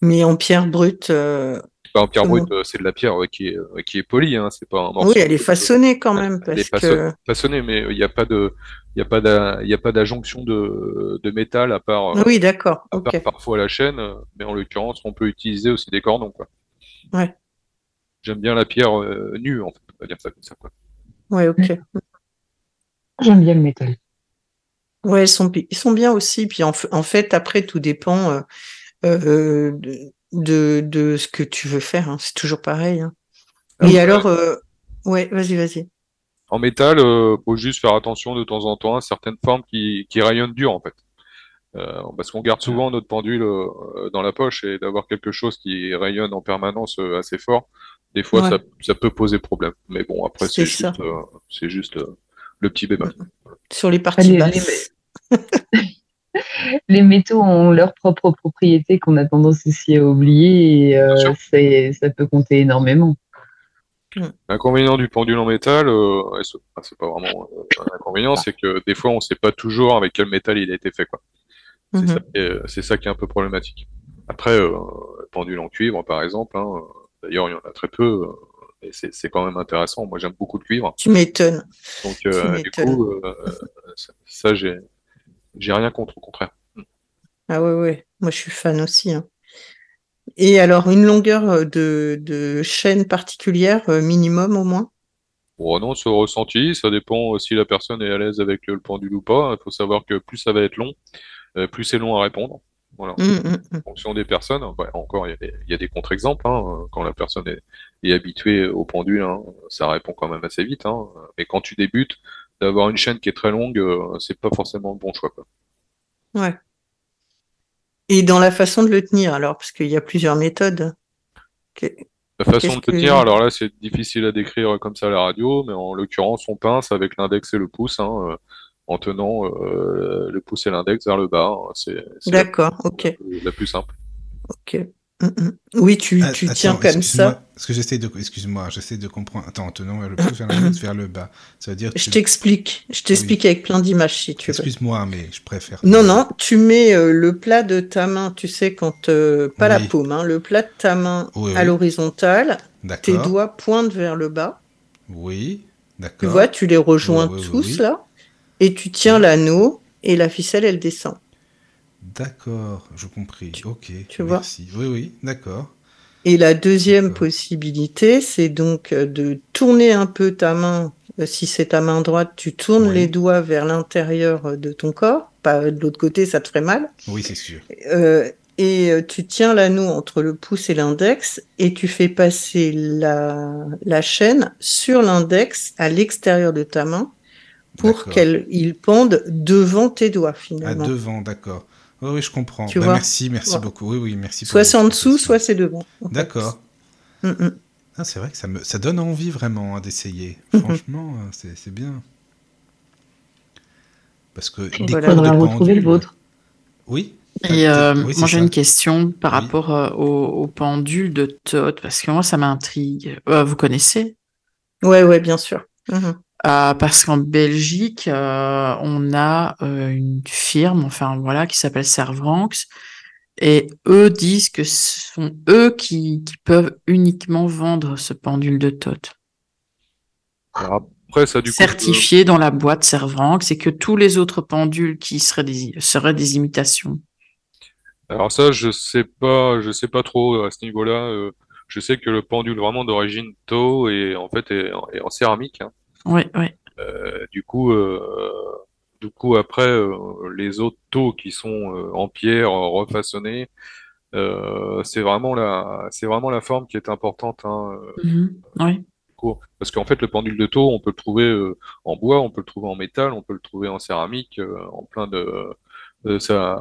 Speaker 3: Mais en pierre brute, euh,
Speaker 5: En pierre
Speaker 3: Comment
Speaker 5: brute, euh, c'est de la pierre euh, qui est, euh, qui est polie, hein, c'est pas un morceau.
Speaker 3: oui, elle est façonnée quand même,
Speaker 5: Elle est
Speaker 3: parce
Speaker 5: façon-
Speaker 3: que,
Speaker 5: façonnée, mais il n'y a pas de, il y a pas pas d'adjonction de, de métal à part,
Speaker 3: oui, d'accord,
Speaker 5: à part parfois la chaîne, mais en l'occurrence, on peut utiliser aussi des cordons, quoi.
Speaker 3: Ouais.
Speaker 5: J'aime bien la pierre euh, nue, en fait, on va dire ça comme ça, quoi.
Speaker 3: Ouais, ok.
Speaker 4: J'aime bien le métal.
Speaker 3: Ouais, ils sont, ils sont bien aussi. Puis en, en fait, après, tout dépend euh, euh, de, de, de ce que tu veux faire. hein. C'est toujours pareil. hein.
Speaker 5: Alors,
Speaker 3: Et alors, euh, ouais, vas-y, vas-y.
Speaker 5: En métal, euh, faut juste faire attention de temps en temps à certaines formes qui, qui rayonnent dur, en fait. Euh, parce qu'on garde souvent notre pendule euh, dans la poche et d'avoir quelque chose qui rayonne en permanence euh, assez fort, des fois
Speaker 3: Ouais.
Speaker 5: ça, ça peut poser problème. Mais bon, après
Speaker 3: C'est
Speaker 5: juste, euh, c'est juste euh, le petit bémol.
Speaker 3: Sur les parties basses.
Speaker 4: Les métaux ont leurs propres propriétés qu'on a tendance aussi à oublier et euh, c'est- ça peut compter énormément.
Speaker 3: Mm.
Speaker 5: L'inconvénient du pendule en métal, euh, c'est pas vraiment euh, un inconvénient, c'est que des fois on sait pas toujours avec quel métal il a été fait. quoi. C'est
Speaker 3: Mhm.
Speaker 5: ça, qui est- c'est ça qui est un peu problématique. Après, euh, le pendule en cuivre, par exemple, hein, d'ailleurs il y en a très peu, et c'est c'est quand même intéressant. Moi j'aime beaucoup le cuivre,
Speaker 3: Tu m'étonnes.
Speaker 5: donc euh, du
Speaker 3: m'étonnes.
Speaker 5: coup, euh, ça, ça, j'ai j'ai rien contre, au contraire.
Speaker 3: Ah ouais, ouais. Moi, je suis fan aussi. hein. Et alors, une longueur euh, de, de chaîne particulière, euh, minimum au moins?
Speaker 5: Bon, non, au ressenti, ça dépend euh, si la personne est à l'aise avec le pendule ou pas. Il faut savoir que plus ça va être long, plus c'est long à répondre. Voilà.
Speaker 3: Hum, hum, hum.
Speaker 5: En fonction des personnes, bah, encore, il y a des, il y a des contre-exemples. hein. Quand la personne est, est habituée au pendule, hein, ça répond quand même assez vite. hein. Mais quand tu débutes, d'avoir une chaîne qui est très longue, euh, c'est pas forcément le bon choix. Quoi.
Speaker 3: Ouais. Et dans la façon de le tenir, alors, parce qu'il y a plusieurs méthodes.
Speaker 5: La façon de
Speaker 3: que-
Speaker 5: tenir, alors là, c'est difficile à décrire comme ça à la radio, mais en l'occurrence, on pince avec l'index et le pouce, hein, euh, en tenant euh, le pouce et l'index vers le bas. C'est c'est la,
Speaker 3: D'accord, ok,
Speaker 5: la plus simple.
Speaker 3: ok. Hum, hum. Oui, tu,
Speaker 1: Ah,
Speaker 3: tu
Speaker 1: attends,
Speaker 3: tiens comme ça.
Speaker 1: Parce que j'essaie de, excuse-moi, j'essaie de comprendre. Attends, en tenant vers le pouce, vers l'index, vers le bas. Ça veut dire
Speaker 3: Je
Speaker 1: tu-
Speaker 3: t'explique. Je t'explique avec plein d'images si tu veux.
Speaker 1: Excuse-moi, mais je préfère.
Speaker 3: Non, non, tu mets euh, le plat de ta main, tu sais, quand. euh, pas la paume, hein, le plat de ta main
Speaker 1: Oui,
Speaker 3: à l'horizontale, tes doigts pointent vers le bas.
Speaker 1: Oui,
Speaker 3: Tu
Speaker 1: d'accord.
Speaker 3: vois, tu les rejoins tous là, et tu tiens l'anneau, et la ficelle, elle descend.
Speaker 1: D'accord, je compris. Ok.
Speaker 3: tu vois
Speaker 1: merci. Oui, oui, d'accord.
Speaker 3: Et la deuxième possibilité, c'est donc euh, de tourner un peu ta main. Euh, Si c'est ta main droite, tu tournes
Speaker 1: Oui.
Speaker 3: les doigts vers l'intérieur euh, de ton corps. Pas de l'autre côté, ça te ferait mal.
Speaker 1: Oui, c'est sûr.
Speaker 3: Euh, et tu tiens l'anneau entre le pouce et l'index et tu fais passer la, la chaîne sur l'index à l'extérieur de ta main pour
Speaker 1: D'accord.
Speaker 3: qu'elle il pende devant tes doigts
Speaker 1: À
Speaker 3: finalement.
Speaker 1: devant, d'accord. Oui, oui, je comprends.
Speaker 3: Tu
Speaker 1: Bah,
Speaker 3: vois
Speaker 1: merci, merci beaucoup. Oui, oui, merci.
Speaker 3: Soit c'est en dessous, soit c'est devant.
Speaker 1: D'accord.
Speaker 3: Mm, mm.
Speaker 1: Ah, c'est vrai que ça me, ça donne envie vraiment hein, d'essayer.
Speaker 3: Mhm.
Speaker 1: Franchement, euh, c'est c'est bien. Parce que
Speaker 4: Il
Speaker 1: des
Speaker 3: Voilà.
Speaker 1: cours de
Speaker 4: faudra retrouver le vôtre.
Speaker 1: Oui.
Speaker 2: Et euh,
Speaker 1: oui,
Speaker 2: moi j'ai une question par
Speaker 1: Oui.
Speaker 2: rapport euh, au, au pendule de Todd, parce que moi ça m'intrigue. Euh, vous connaissez?
Speaker 3: Ouais, ouais, bien sûr.
Speaker 2: Euh, parce qu'en Belgique, euh, on a euh, une firme, enfin voilà, qui s'appelle Servranx, et eux disent que ce sont eux qui, qui peuvent uniquement vendre ce pendule de
Speaker 5: Alors après, ça du coup,
Speaker 2: certifié dans la boîte Servranx, et que tous les autres pendules qui seraient des, seraient des imitations.
Speaker 5: alors ça, je sais pas, je sais pas trop à ce niveau-là. je sais que le pendule vraiment d'origine Tao est en fait est en céramique. hein.
Speaker 2: Oui, oui.
Speaker 5: Euh, du coup, euh, du coup après euh, les autres taux qui sont euh, en pierre refaçonnés, euh, c'est vraiment la, c'est vraiment la forme qui est importante. Hein,
Speaker 2: Mhm. Oui.
Speaker 5: Parce qu'en fait, le pendule de taux, on peut le trouver euh, en bois, on peut le trouver en métal, on peut le trouver en céramique, euh, en plein de, de ça.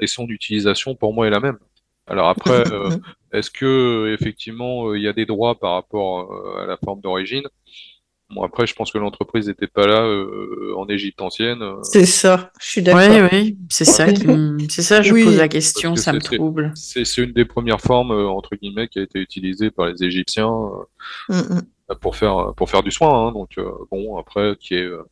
Speaker 5: Et son utilisation, pour moi, est la même. Alors après, euh, est-ce que effectivement, euh, il y a des droits par rapport à la forme d'origine? Bon, après, je pense que l'entreprise n'était pas là euh, en Égypte ancienne. euh,
Speaker 3: C'est ça, je suis
Speaker 2: Oui,
Speaker 3: d'accord.
Speaker 2: oui, c'est ça qui me- c'est ça, je
Speaker 3: Oui.
Speaker 2: pose la question,
Speaker 5: que
Speaker 2: ça me trouble.
Speaker 5: C'est c'est une des premières formes, euh, entre guillemets, qui a été utilisée par les Égyptiens. euh,
Speaker 3: Mm, mm.
Speaker 5: pour faire pour faire du soin hein, donc euh, bon après qui est euh,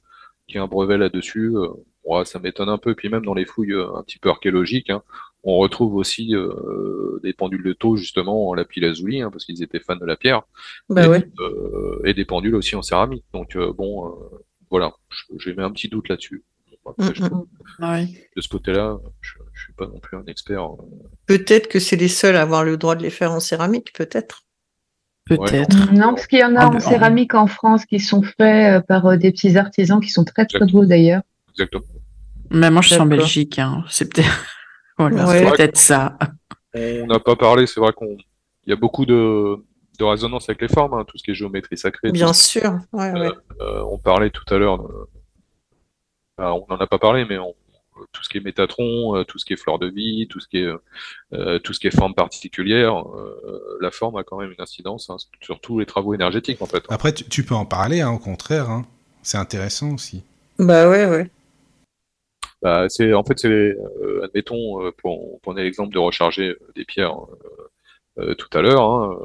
Speaker 5: qui est un brevet là-dessus euh, ouais, ça m'étonne un peu puis même dans les fouilles euh, un petit peu archéologiques hein, on retrouve aussi euh, des pendules de taux justement en lapis lazuli hein, parce qu'ils étaient fans de la pierre
Speaker 3: Bah
Speaker 5: et,
Speaker 3: ouais.
Speaker 5: euh, et des pendules aussi en céramique donc euh, bon euh, voilà j'ai mis un petit doute là-dessus Après,
Speaker 3: Mm,
Speaker 5: je-
Speaker 3: mm.
Speaker 2: Oui.
Speaker 5: de ce côté-là je, je suis pas non plus un expert euh,
Speaker 3: Peut-être que c'est les seuls à avoir le droit de les faire en céramique, peut-être.
Speaker 2: Peut-être.
Speaker 4: Non, parce qu'il y en a
Speaker 2: Ah,
Speaker 4: en céramique en France qui sont faits par euh, des petits artisans qui sont très très
Speaker 5: Exactement.
Speaker 4: beaux d'ailleurs.
Speaker 5: exactement
Speaker 2: Mais moi, je suis en
Speaker 3: D'accord.
Speaker 2: Belgique, hein. C'est peut-être voilà,
Speaker 3: Ouais.
Speaker 2: c'est peut-être ça.
Speaker 5: On n'a pas parlé, c'est vrai qu'on il y a beaucoup de, de résonance avec les formes, hein, tout ce qui est géométrie sacrée.
Speaker 3: Bien sûr. Ouais, ouais.
Speaker 5: euh, on parlait tout à l'heure, de- enfin, on n'en a pas parlé, mais on- tout ce qui est métatron, euh, tout ce qui est fleur de vie, tout ce qui est euh, tout ce qui est forme particulière, euh, la forme a quand même une incidence hein, sur tous les travaux énergétiques en fait.
Speaker 1: Après, tu, tu peux en parler, hein, au contraire. hein. C'est intéressant aussi.
Speaker 3: Bah ouais, ouais.
Speaker 5: Bah, c'est en fait c'est euh, admettons euh, pour donner l'exemple de recharger euh, des pierres euh, euh, tout à l'heure. Hein.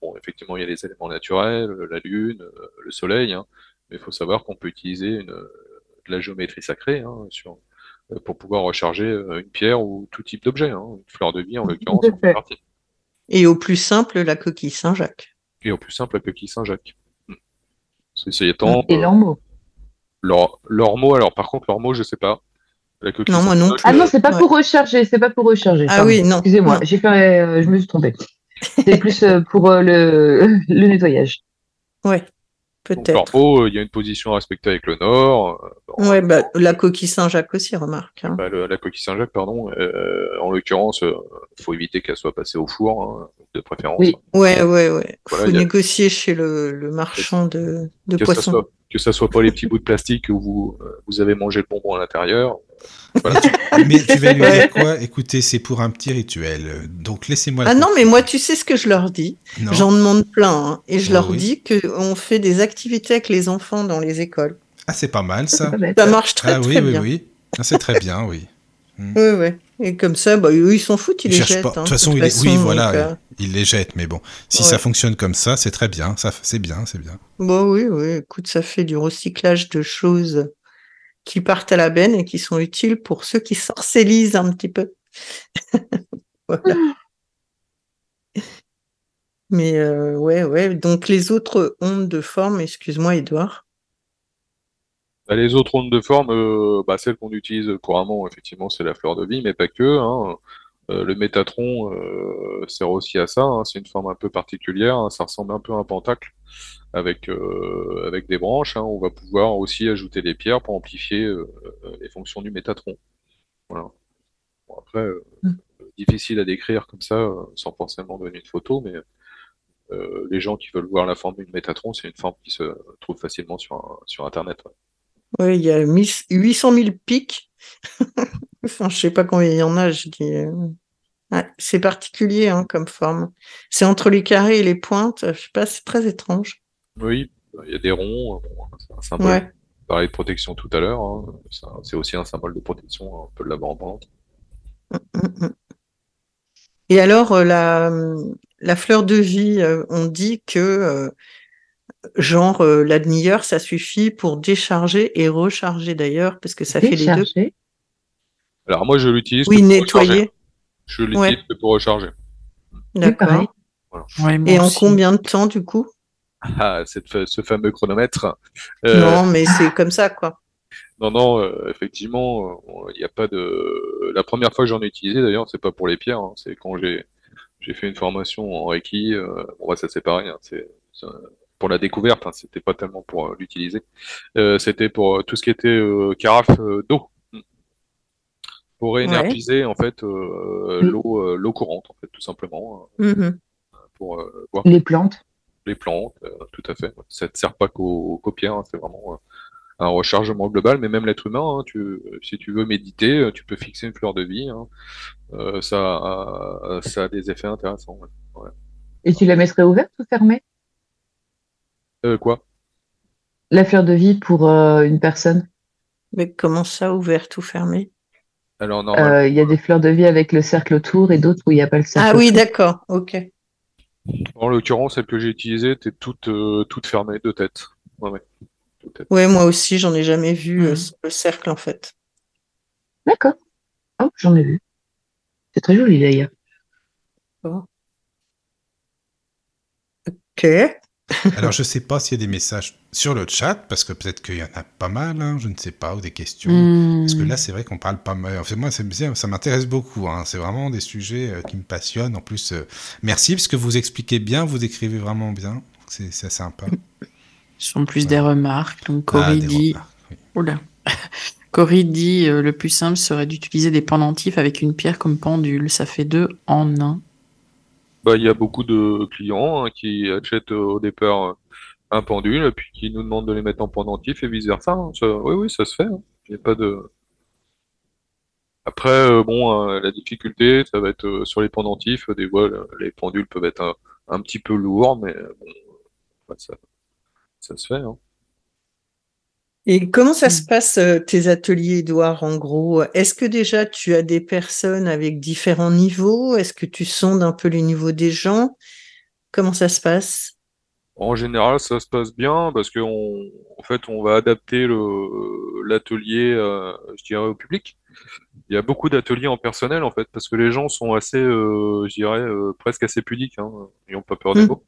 Speaker 5: Bon, effectivement, il y a les éléments naturels, la lune, le soleil, hein. mais il faut savoir qu'on peut utiliser une, de la géométrie sacrée hein, sur, pour pouvoir recharger une pierre ou tout type d'objet, hein. une fleur de vie en l'occurrence.
Speaker 3: Et au plus simple, la coquille Saint-Jacques.
Speaker 5: Et au plus simple, la coquille Saint-Jacques. Ceci étant.
Speaker 4: Et l'ormeau.
Speaker 5: L'ormeau, alors par contre, l'ormeau, je sais pas.
Speaker 3: La coquille non, moi non
Speaker 4: Ah non, c'est pas pour recharger, c'est pas pour recharger.
Speaker 3: Ah oui, non.
Speaker 4: Excusez-moi, j'ai fait, euh, je me suis trompée. C'est plus euh, pour euh, le, le nettoyage.
Speaker 3: Ouais. Peut-être.
Speaker 5: il y a une position à respecter avec le Nord.
Speaker 3: Bon, ouais, bah, la coquille Saint-Jacques aussi, remarque. Hein.
Speaker 5: Bah, la coquille Saint-Jacques, pardon. Euh, en l'occurrence, il faut éviter qu'elle soit passée au four, hein, de préférence.
Speaker 3: Oui, ouais, ouais, ouais. Il faut négocier chez le, le marchand de, de
Speaker 5: que
Speaker 3: poissons.
Speaker 5: Ça soit, que ça soit pas les petits bouts de plastique où vous, vous avez mangé le bonbon à l'intérieur.
Speaker 1: Mais tu vas lui dire quoi? Écoutez, c'est pour un petit rituel. Donc laissez-moi.
Speaker 3: Ah non, mais moi, tu sais ce que je leur dis? J'en demande plein. Hein, et je leur dis qu'on fait des activités avec les enfants dans les écoles.
Speaker 1: Ah, c'est pas mal ça.
Speaker 3: Ça marche très,
Speaker 1: ah, oui,
Speaker 3: très
Speaker 1: oui,
Speaker 3: bien.
Speaker 1: Oui, oui. c'est très bien, oui.
Speaker 3: Hmm. Oui, oui. Et comme ça, bah, eux, ils s'en foutent, ils, les jettent.
Speaker 1: Pas.
Speaker 3: Hein,
Speaker 1: de toute façon,
Speaker 3: de
Speaker 1: il est...
Speaker 3: façon,
Speaker 1: oui, voilà,
Speaker 3: donc, euh...
Speaker 1: ils les jettent. Mais bon, si
Speaker 3: Ouais.
Speaker 1: ça fonctionne comme ça, c'est très bien. Ça, c'est bien, c'est bien.
Speaker 3: Bon, oui, oui. Écoute, ça fait du recyclage de choses qui partent à la benne et qui sont utiles pour ceux qui sorcellisent un petit peu. voilà. Mais euh, ouais, ouais. Donc les autres ondes de forme, excuse-moi, Edouard.
Speaker 5: Bah, les autres ondes de forme, euh, bah, celles qu'on utilise couramment, effectivement, c'est la fleur de vie, mais pas que. Hein. Euh, le métatron euh, sert aussi à ça. hein. C'est une forme un peu particulière. hein. Ça ressemble un peu à un pentacle avec euh, avec des branches. hein. On va pouvoir aussi ajouter des pierres pour amplifier les fonctions du métatron. Voilà. Bon, après, euh, difficile à décrire comme ça, sans forcément donner une photo, mais les gens qui veulent voir la forme d'une métatron, c'est une forme qui se trouve facilement sur un- sur Internet. ouais.
Speaker 3: Ouais, il y a 1000 800 000 pics. enfin, je sais pas combien il y en a, je dis. euh, ouais, c'est particulier hein, comme forme. C'est entre les carrés et les pointes. Je sais pas, c'est très étrange.
Speaker 5: Oui, il y a des ronds, euh, c'est un symbole.
Speaker 3: Ouais.
Speaker 5: On parlait de protection tout à l'heure, hein. C'est aussi un symbole de protection, on peut l'avoir en pente.
Speaker 3: Mm. Et alors, euh, la, la fleur de vie, on dit que, genre, la demi-heure, ça suffit pour décharger et recharger d'ailleurs, parce que ça fait les deux.
Speaker 5: Alors moi je l'utilise
Speaker 3: Oui, nettoyer.
Speaker 5: recharger. Je l'utilise
Speaker 3: Ouais.
Speaker 5: pour recharger.
Speaker 3: D'accord.
Speaker 2: Ouais,
Speaker 3: Et en
Speaker 2: aussi.
Speaker 3: combien de temps, du coup?
Speaker 5: Ah, cette ce fameux chronomètre. Euh,
Speaker 3: Non, mais c'est comme ça, quoi.
Speaker 5: Non, non, euh, effectivement, euh, il n'y a pas de. La première fois que j'en ai utilisé, d'ailleurs, c'est pas pour les pierres, hein, c'est quand j'ai j'ai fait une formation en Reiki. Euh, bon, bah, ça c'est pareil, hein, c'est pour la découverte, hein, c'était pas tellement pour euh, l'utiliser. Euh, c'était pour euh, tout ce qui était euh, carafe euh, d'eau. Mm. Pour réénergiser en fait euh,
Speaker 4: Oui.
Speaker 5: l'eau euh, l'eau courante, en fait, tout simplement,
Speaker 3: Mhm.
Speaker 5: euh, pour euh, boire
Speaker 4: Les plantes.
Speaker 5: les plantes, euh, tout à fait. Ça ne sert pas qu'aux qu'aux pierres, hein, c'est vraiment euh, un rechargement global, mais même l'être humain, hein, tu, si tu veux méditer, tu peux fixer une fleur de vie, hein. Euh, ça, a, ça a des effets intéressants. ouais.
Speaker 4: Et tu la mettrais ouverte ou fermée?
Speaker 5: Euh, quoi?
Speaker 4: La fleur de vie pour euh, une personne?
Speaker 3: Mais comment ça, ouverte ou fermée?
Speaker 5: Alors,
Speaker 4: Euh, Il y a des fleurs de vie avec le cercle autour et d'autres où il n'y a pas le cercle
Speaker 3: Ah oui, d'accord, ok.
Speaker 5: en l'occurrence, celle que j'ai utilisée était toute, euh, toute fermée de tête. Ouais, ouais. De tête.
Speaker 3: Ouais, moi aussi, j'en ai jamais vu euh,
Speaker 2: Mhm.
Speaker 3: le cercle, en fait.
Speaker 4: D'accord. Oh, j'en ai vu. C'est très joli d'ailleurs.
Speaker 3: Ok.
Speaker 1: Alors, je sais pas s'il y a des messages sur le chat, parce que peut-être qu'il y en a pas mal, hein, je ne sais pas, ou des questions.
Speaker 2: Hmm.
Speaker 1: Parce que là, c'est vrai qu'on parle pas mal. Enfin, moi, c'est bien, ça m'intéresse beaucoup. hein. C'est vraiment des sujets euh, qui me passionnent. En plus, euh, merci, parce que vous expliquez bien, vous écrivez vraiment bien. C'est sympa.
Speaker 2: Ce sont plus des remarques. Donc, Cory
Speaker 1: Ah,
Speaker 2: dit.
Speaker 1: oui.
Speaker 2: Oula. Cory dit euh, le plus simple serait d'utiliser des pendentifs avec une pierre comme pendule. Ça fait deux en un.
Speaker 5: Bah, il y a beaucoup de clients hein, qui achètent euh, au départ euh, un pendule, puis qui nous demandent de les mettre en pendentif et vice-versa. hein. Oui, oui, ça se fait. hein. A pas de. Après, euh, bon, la difficulté, ça va être sur les pendentifs. Des fois, le- les pendules peuvent être un, un petit peu lourds, mais bon, ouais, ça, ça se fait.
Speaker 3: Et comment ça se passe, euh, tes ateliers, Edouard, en gros? Est-ce que déjà tu as des personnes avec différents niveaux? Est-ce que tu sondes un peu les niveaux des gens? Comment ça se passe?
Speaker 5: En général, ça se passe bien parce qu'en en fait, on va adapter l'atelier, euh, je dirais, au public il y a beaucoup d'ateliers en personnel en fait, parce que les gens sont assez, euh, je dirais, euh, presque assez pudiques, hein, ils n'ont pas peur des
Speaker 3: Mm.
Speaker 5: mots,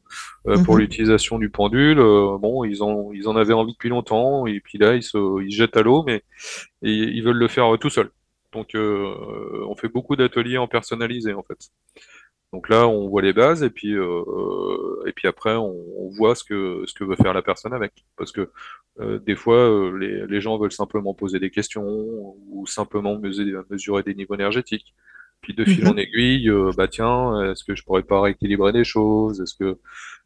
Speaker 5: euh, pour
Speaker 3: Mhm.
Speaker 5: l'utilisation du pendule. euh, bon, ils en, ils en avaient envie depuis longtemps, et puis là, ils se, ils jettent à l'eau, mais et ils veulent le faire euh, tout seuls. Donc, euh, on fait beaucoup d'ateliers en personnalisé en fait. Donc là, on voit les bases et puis euh, et puis après, on, on voit ce que ce que veut faire la personne avec. Parce que euh, des fois, euh, les, les gens veulent simplement poser des questions ou simplement mesurer, mesurer des niveaux énergétiques. Puis de fil
Speaker 3: Mhm.
Speaker 5: en aiguille, euh, bah tiens, est-ce que je pourrais pas rééquilibrer des choses? Est-ce que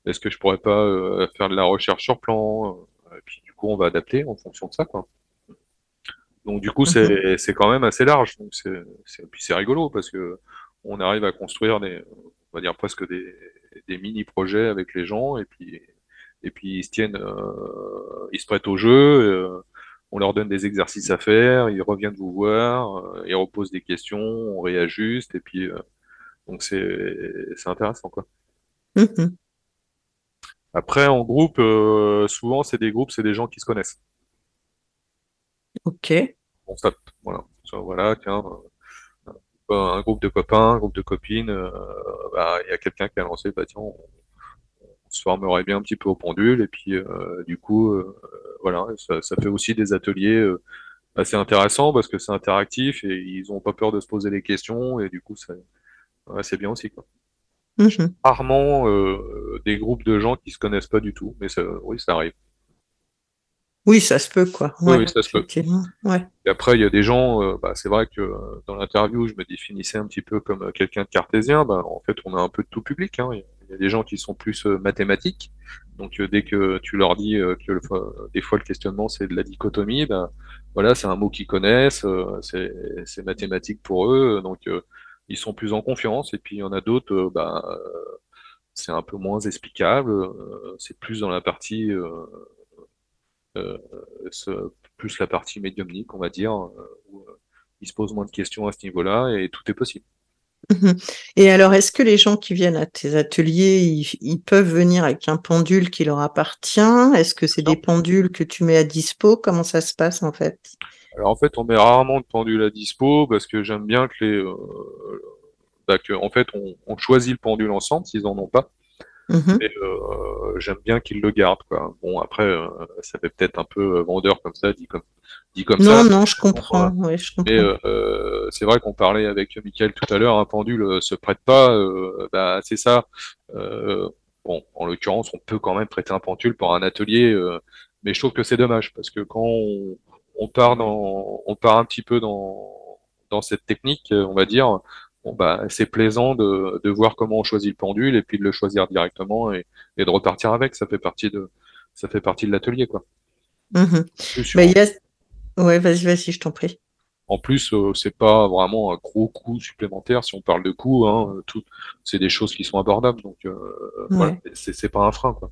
Speaker 5: est-ce que je pourrais pas euh, faire de la recherche sur plan? Et puis du coup, on va adapter en fonction de ça, quoi. Donc du coup, c'est c'est quand même assez large. Donc c'est c'est puis c'est rigolo parce que on arrive à construire des on va dire presque des des mini projets avec les gens et puis et puis ils se tiennent euh, ils se prêtent au jeu, euh, on leur donne des exercices à faire, ils reviennent vous voir, euh, ils reposent des questions, on réajuste et puis donc c'est c'est intéressant quoi.
Speaker 3: Mhm.
Speaker 5: Après en groupe souvent c'est des groupes, c'est des gens qui se connaissent.
Speaker 3: Ok.
Speaker 5: on. Voilà. Voilà, tiens, un groupe de copains, un groupe de copines, euh, bah, il y a quelqu'un qui a lancé, bah tiens, on, on se formerait bien un petit peu au pendule, et puis euh, du coup, euh, voilà, ça, ça fait aussi des ateliers euh, assez intéressants parce que c'est interactif et ils ont pas peur de se poser des questions, et du coup, ça, ouais, c'est bien aussi, quoi.
Speaker 3: Mhm.
Speaker 5: Rarement euh, des groupes de gens qui se connaissent pas du tout, mais ça, oui, ça arrive.
Speaker 3: Oui, ça se peut, quoi.
Speaker 5: Oui,
Speaker 3: Ouais,
Speaker 5: oui, ça se peut.
Speaker 3: Ouais.
Speaker 5: Et après, il y a des gens, euh, bah, c'est vrai que euh, dans l'interview, je me définissais un petit peu comme euh, quelqu'un de cartésien. Bah, en fait, on a un peu de tout public. hein. Il y a- des gens qui sont plus euh, mathématiques. Donc, dès que tu leur dis que le, des fois le questionnement c'est de la dichotomie, bah, voilà, c'est un mot qu'ils connaissent, c'est mathématique pour eux. Donc, ils sont plus en confiance. Et puis, il y en a d'autres, bah, c'est un peu moins explicable. c'est plus dans la partie ce- plus la partie médiumnique, on va dire, euh, où euh, il se pose moins de questions à ce niveau-là et tout est possible.
Speaker 3: Mhm. Et alors, est-ce que les gens qui viennent à tes ateliers, ils, ils peuvent venir avec un pendule qui leur appartient? Est-ce que c'est des pendules que tu mets à dispo? Comment ça se passe en fait?
Speaker 5: Alors en fait, on met rarement de pendule à dispo parce que j'aime bien que les, euh, bah, que, en fait, on, on choisit le pendule ensemble s'ils en ont pas.
Speaker 3: Mhm.
Speaker 5: Et euh, j'aime bien qu'ils le gardent, quoi. Bon, après, euh, ça fait peut-être un peu euh, vendeur comme ça, dit comme, dit comme
Speaker 3: Non,
Speaker 5: ça.
Speaker 3: non, je comprends. Ouais, je
Speaker 5: Mais
Speaker 3: comprends.
Speaker 5: euh, euh, c'est vrai qu'on parlait avec Michael tout à l'heure, un pendule euh, se prête pas, euh, bah c'est ça. Euh, bon, en l'occurrence, on peut quand même prêter un pendule pour un atelier, euh, mais je trouve que c'est dommage parce que quand on, on part dans, on part un petit peu dans dans cette technique, on va dire, bon bah c'est plaisant de de voir comment on choisit le pendule et puis de le choisir directement et et de repartir avec. Ça fait partie de ça fait partie de l'atelier quoi. Plus
Speaker 3: Bah, a... Ouais, vas-y, vas-y, je t'en prie.
Speaker 5: En plus, euh, c'est pas vraiment un gros coût supplémentaire. Si on parle de coût, hein, tout, c'est des choses qui sont abordables. Donc euh,
Speaker 3: Ouais.
Speaker 5: c'est c'est pas un frein quoi.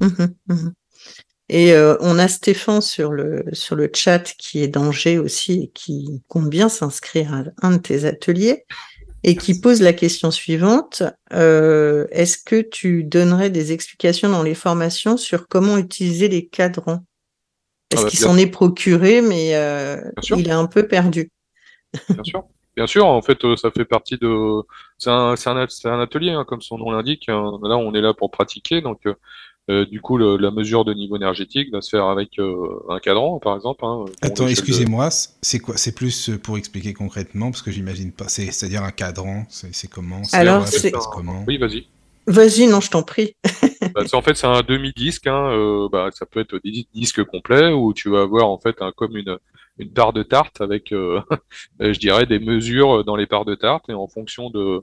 Speaker 3: Mhm, mhm. Et euh, on a Stéphane sur le sur le chat qui est d'Angers aussi et qui compte bien s'inscrire à un de tes ateliers et qui pose la question suivante Euh, est-ce que tu donnerais des explications dans les formations sur comment utiliser les cadrans? Parce
Speaker 5: Ah bah,
Speaker 3: qu'il s'en est procuré, mais euh, il est un peu perdu.
Speaker 5: Bien sûr. Bien sûr, en fait, euh, ça fait partie de. C'est un, un atelier, hein, comme son nom l'indique. hein. Là, on est là pour pratiquer. Donc, euh, du coup, le- la mesure de niveau énergétique va se faire avec euh, un cadran, par exemple. hein,
Speaker 1: Attends,
Speaker 5: de-
Speaker 1: excusez-moi, c'est quoi C'est plus euh, pour expliquer concrètement, parce que j'imagine pas. C'est- C'est-à-dire un cadran, c'est c'est comment
Speaker 3: Alors, c'est-
Speaker 1: comment
Speaker 5: Oui, vas-y.
Speaker 3: Vas-y, non, je t'en prie.
Speaker 5: Bah, c'est- en fait, c'est un demi-disque. Hein, euh, bah, ça peut être des disques complets où tu vas avoir en fait un, comme une, une part de tarte avec, euh, je dirais, des mesures dans les parts de tarte et en fonction de,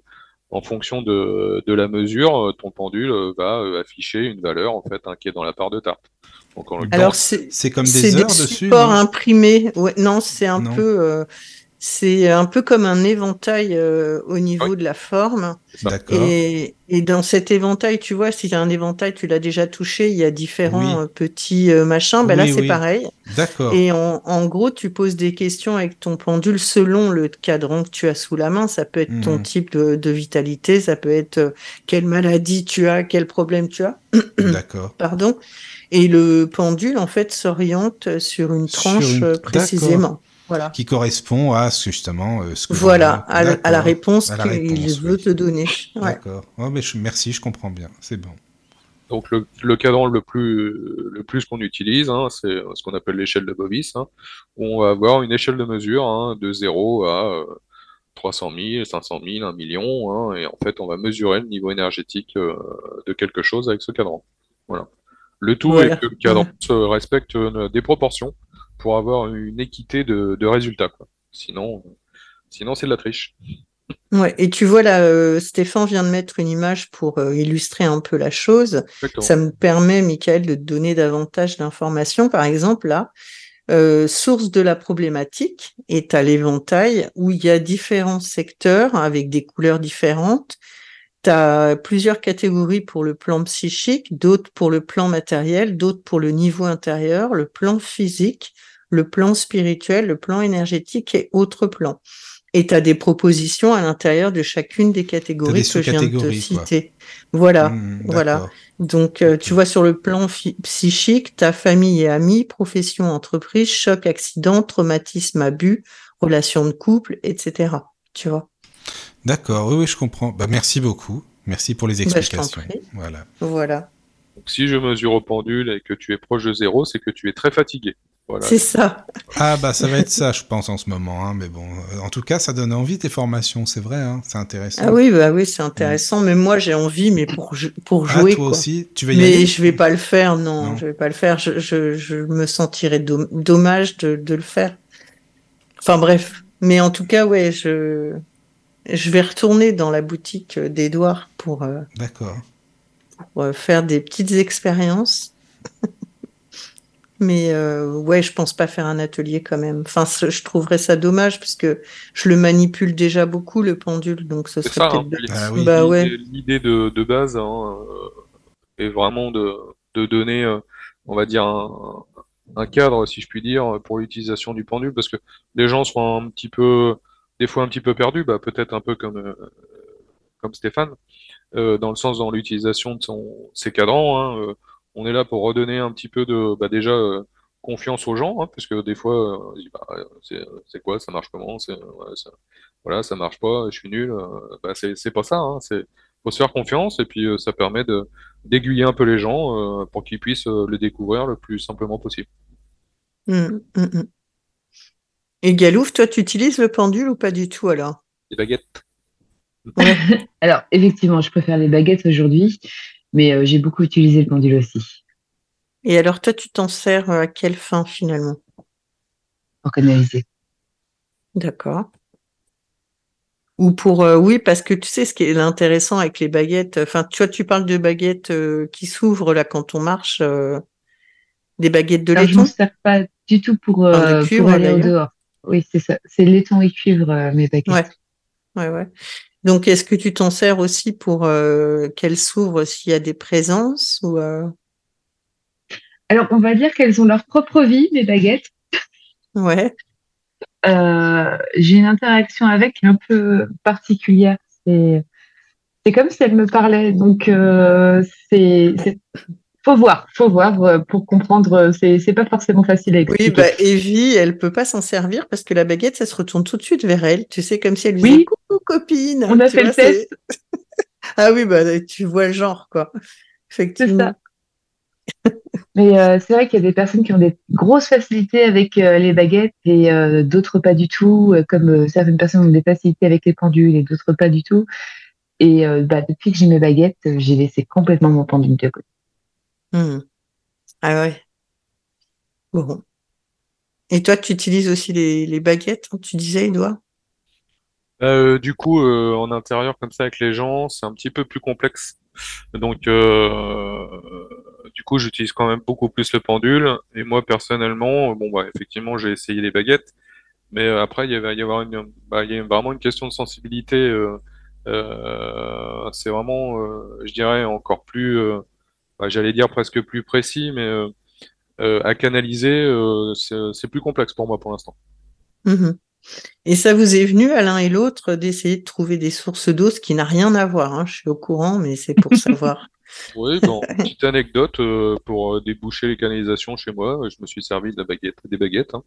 Speaker 5: en fonction de, de la mesure, euh, ton pendule euh, va euh, afficher une valeur en fait hein, qui est dans la part de tarte. Donc en
Speaker 3: Alors, c'est
Speaker 1: C'est comme
Speaker 3: c'est
Speaker 1: des
Speaker 3: des
Speaker 1: heures dessus
Speaker 3: supports
Speaker 1: non
Speaker 3: imprimés. Ouais, non, c'est un
Speaker 1: Non.
Speaker 3: peu. euh, c'est un peu comme un éventail euh, au niveau
Speaker 5: Oui.
Speaker 3: de la forme.
Speaker 1: D'accord.
Speaker 3: Et, et dans cet éventail, tu vois, si tu as un éventail, tu l'as déjà touché, il y a différents
Speaker 1: Oui.
Speaker 3: euh, petits euh, machins. Ben là, c'est
Speaker 1: oui.
Speaker 3: pareil.
Speaker 1: D'accord.
Speaker 3: Et en, en gros, tu poses des questions avec ton pendule selon le cadran que tu as sous la main. Ça peut être ton
Speaker 1: Mhm.
Speaker 3: type de, de vitalité, ça peut être euh, quelle maladie tu as, quel problème tu as,
Speaker 1: D'accord.
Speaker 3: pardon. Et le pendule, en fait, s'oriente sur une
Speaker 1: Sur
Speaker 3: tranche
Speaker 1: une- d'accord.
Speaker 3: précisément. Voilà.
Speaker 1: Qui correspond à ce, justement euh, ce que
Speaker 3: Voilà,
Speaker 1: je-
Speaker 3: à, la- à la
Speaker 1: D'accord.
Speaker 3: réponse qu'il veut
Speaker 1: oui.
Speaker 3: te donner. Ouais.
Speaker 1: D'accord. Oh, mais je- merci, je comprends bien. C'est bon.
Speaker 5: Donc le, le cadran le plus le plus qu'on utilise, hein, c'est ce qu'on appelle l'échelle de Bovis, hein, où on va avoir une échelle de mesure hein, de 0 à euh, 300 000, 500 000, 1 million, hein, et en fait on va mesurer le niveau énergétique euh, de quelque chose avec ce cadran. Voilà. Le tout
Speaker 3: Voilà.
Speaker 5: est que le cadran se respecte euh, des proportions pour avoir une équité de, de résultats. Quoi. Sinon, sinon c'est de la triche.
Speaker 3: Ouais. Et tu vois là, euh, Stéphane vient de mettre une image pour euh, illustrer un peu la chose.
Speaker 5: Exactement.
Speaker 3: Ça me permet, Michael, de te donner davantage d'informations. Par exemple, là, euh, source de la problématique est à l'éventail où il y a différents secteurs avec des couleurs différentes. Tu as plusieurs catégories pour le plan psychique, d'autres pour le plan matériel, d'autres pour le niveau intérieur, le plan physique, le plan spirituel, le plan énergétique et autres plans. Et tu as des propositions à l'intérieur de chacune des catégories
Speaker 1: des
Speaker 3: que je viens de te
Speaker 1: quoi.
Speaker 3: citer. Voilà.
Speaker 1: Hmm,
Speaker 3: voilà. Donc, euh, tu vois, sur le plan psychique, ta famille et amis, profession, entreprise, choc, accident, traumatisme, abus, relations de couple, etc. Tu vois?
Speaker 1: D'accord. Oui, oui, je comprends. Bah, merci beaucoup. Merci pour les
Speaker 3: Bah,
Speaker 1: explications. Voilà.
Speaker 3: Voilà.
Speaker 5: Donc, si je mesure au pendule et que tu es proche de zéro, c'est que tu es très fatigué. Voilà.
Speaker 3: C'est ça.
Speaker 1: Ah bah ça va être ça, je pense en ce moment. hein, mais bon, euh, en tout cas, ça donne envie tes formations, c'est vrai. Hein, c'est intéressant.
Speaker 3: Ah oui, bah oui, c'est intéressant. Mais moi, j'ai envie, mais pour, pour
Speaker 1: Ah,
Speaker 3: jouer,
Speaker 1: toi
Speaker 3: quoi.
Speaker 1: aussi, tu veux y
Speaker 3: Mais
Speaker 1: aller?
Speaker 3: je vais pas le faire, non,
Speaker 1: Non.
Speaker 3: je vais pas le faire. Je, je, je me sentirais dom- dommage de, de le faire. Enfin bref. Mais en tout cas, ouais, je, je vais retourner dans la boutique d'Edouard pour, euh,
Speaker 1: D'accord.
Speaker 3: pour, euh, faire des petites expériences. Mais euh, ouais, je pense pas faire un atelier quand même. Enfin, je trouverais ça dommage parce que je le manipule déjà beaucoup le pendule, donc ce serait
Speaker 5: hein,
Speaker 3: peut-être
Speaker 1: oui.
Speaker 3: Bah
Speaker 5: l'idée
Speaker 3: ouais.
Speaker 5: l'idée de, de base hein, euh, est vraiment de, de donner, euh, on va dire, un, un cadre, si je puis dire, pour l'utilisation du pendule, parce que les gens sont un petit peu, des fois un petit peu perdus, bah, peut-être un peu comme, euh, comme Stéphane, euh, dans le sens dans l'utilisation de son, ses cadrans. hein, euh, on est là pour redonner un petit peu de, bah, déjà, euh, confiance aux gens, hein, parce que des fois, euh, on dit, bah, c'est c'est quoi, ça marche comment, c'est, ouais, ça- voilà, ça marche pas, je suis nul. euh, bah, c'est c'est pas ça, hein, c'est faut se faire confiance et puis euh, ça permet de d'aiguiller un peu les gens euh, pour qu'ils puissent euh, le découvrir le plus simplement possible.
Speaker 3: Hum, hum, hum. Et Galouf, toi, tu utilises le pendule ou pas du tout alors?
Speaker 5: Les baguettes.
Speaker 4: Alors, effectivement, je préfère les baguettes aujourd'hui, mais euh, j'ai beaucoup utilisé le pendule aussi,
Speaker 3: Et alors, toi, tu t'en sers euh, à quelle fin finalement?
Speaker 4: pour canaliser.
Speaker 3: D'accord. Ou pour, euh, oui, parce que tu sais, ce qui est intéressant avec les baguettes, enfin, tu vois, tu parles de baguettes euh, qui s'ouvrent là quand on marche, euh, des baguettes de
Speaker 4: Alors, je
Speaker 3: laiton?
Speaker 4: m'en sers pas du tout pour,
Speaker 3: cuivre,
Speaker 4: aller au dehors. Oui, c'est ça. C'est laiton et cuivre, mes baguettes.
Speaker 3: Ouais. Ouais, ouais. Donc, est-ce que tu t'en sers aussi pour euh, qu'elles s'ouvrent s'il y a des présences ou euh,
Speaker 4: Alors, on va dire qu'elles ont leur propre vie, mes baguettes.
Speaker 3: ouais,
Speaker 4: Euh, j'ai une interaction avec un peu particulière. C'est, comme si elle me parlait. Donc, c'est, faut voir, faut voir euh, pour comprendre. C'est, c'est pas forcément facile à
Speaker 3: oui,
Speaker 4: expliquer.
Speaker 3: bah Evie, elle peut pas s'en servir parce que la baguette, ça se retourne tout de suite vers elle. Tu sais, comme si elle lui
Speaker 4: Oui.
Speaker 3: disait coucou copine.
Speaker 4: On a
Speaker 3: Tu
Speaker 4: fait
Speaker 3: vois,
Speaker 4: le test.
Speaker 3: c'est- ah oui, bah tu vois le genre quoi.
Speaker 4: C'est
Speaker 3: Effectivement.
Speaker 4: ça. Mais euh, c'est vrai qu'il y a des personnes qui ont des grosses facilités avec euh, les baguettes et euh, d'autres pas du tout, euh, comme euh, certaines personnes ont des facilités avec les pendules et d'autres pas du tout. Et euh, bah, depuis que j'ai mes baguettes, euh, j'ai laissé complètement mon pendule de côté.
Speaker 3: Hmm. Ah ouais. Bon. Et toi, tu utilises aussi les, baguettes, hein, tu disais, Edouard?
Speaker 5: Euh, du coup, euh, en intérieur comme ça avec les gens, c'est un petit peu plus complexe. Donc, euh, du coup, j'utilise quand même beaucoup plus le pendule. Et moi, personnellement, bon, bah, effectivement, j'ai essayé les baguettes, Mais après, il va y avoir une, bah, il y a vraiment une question de sensibilité. c'est vraiment, je dirais, encore plus, bah, j'allais dire presque plus précis, mais euh, euh, à canaliser, euh, c'est plus complexe pour moi pour l'instant.
Speaker 3: Mhm. Et ça vous est venu à l'un et l'autre d'essayer de trouver des sources d'eau, ce qui n'a rien à voir, hein, je suis au courant, mais c'est pour savoir.
Speaker 5: Oui, bon, petite anecdote euh, pour déboucher les canalisations chez moi, je me suis servi de la baguette, des baguettes. hein.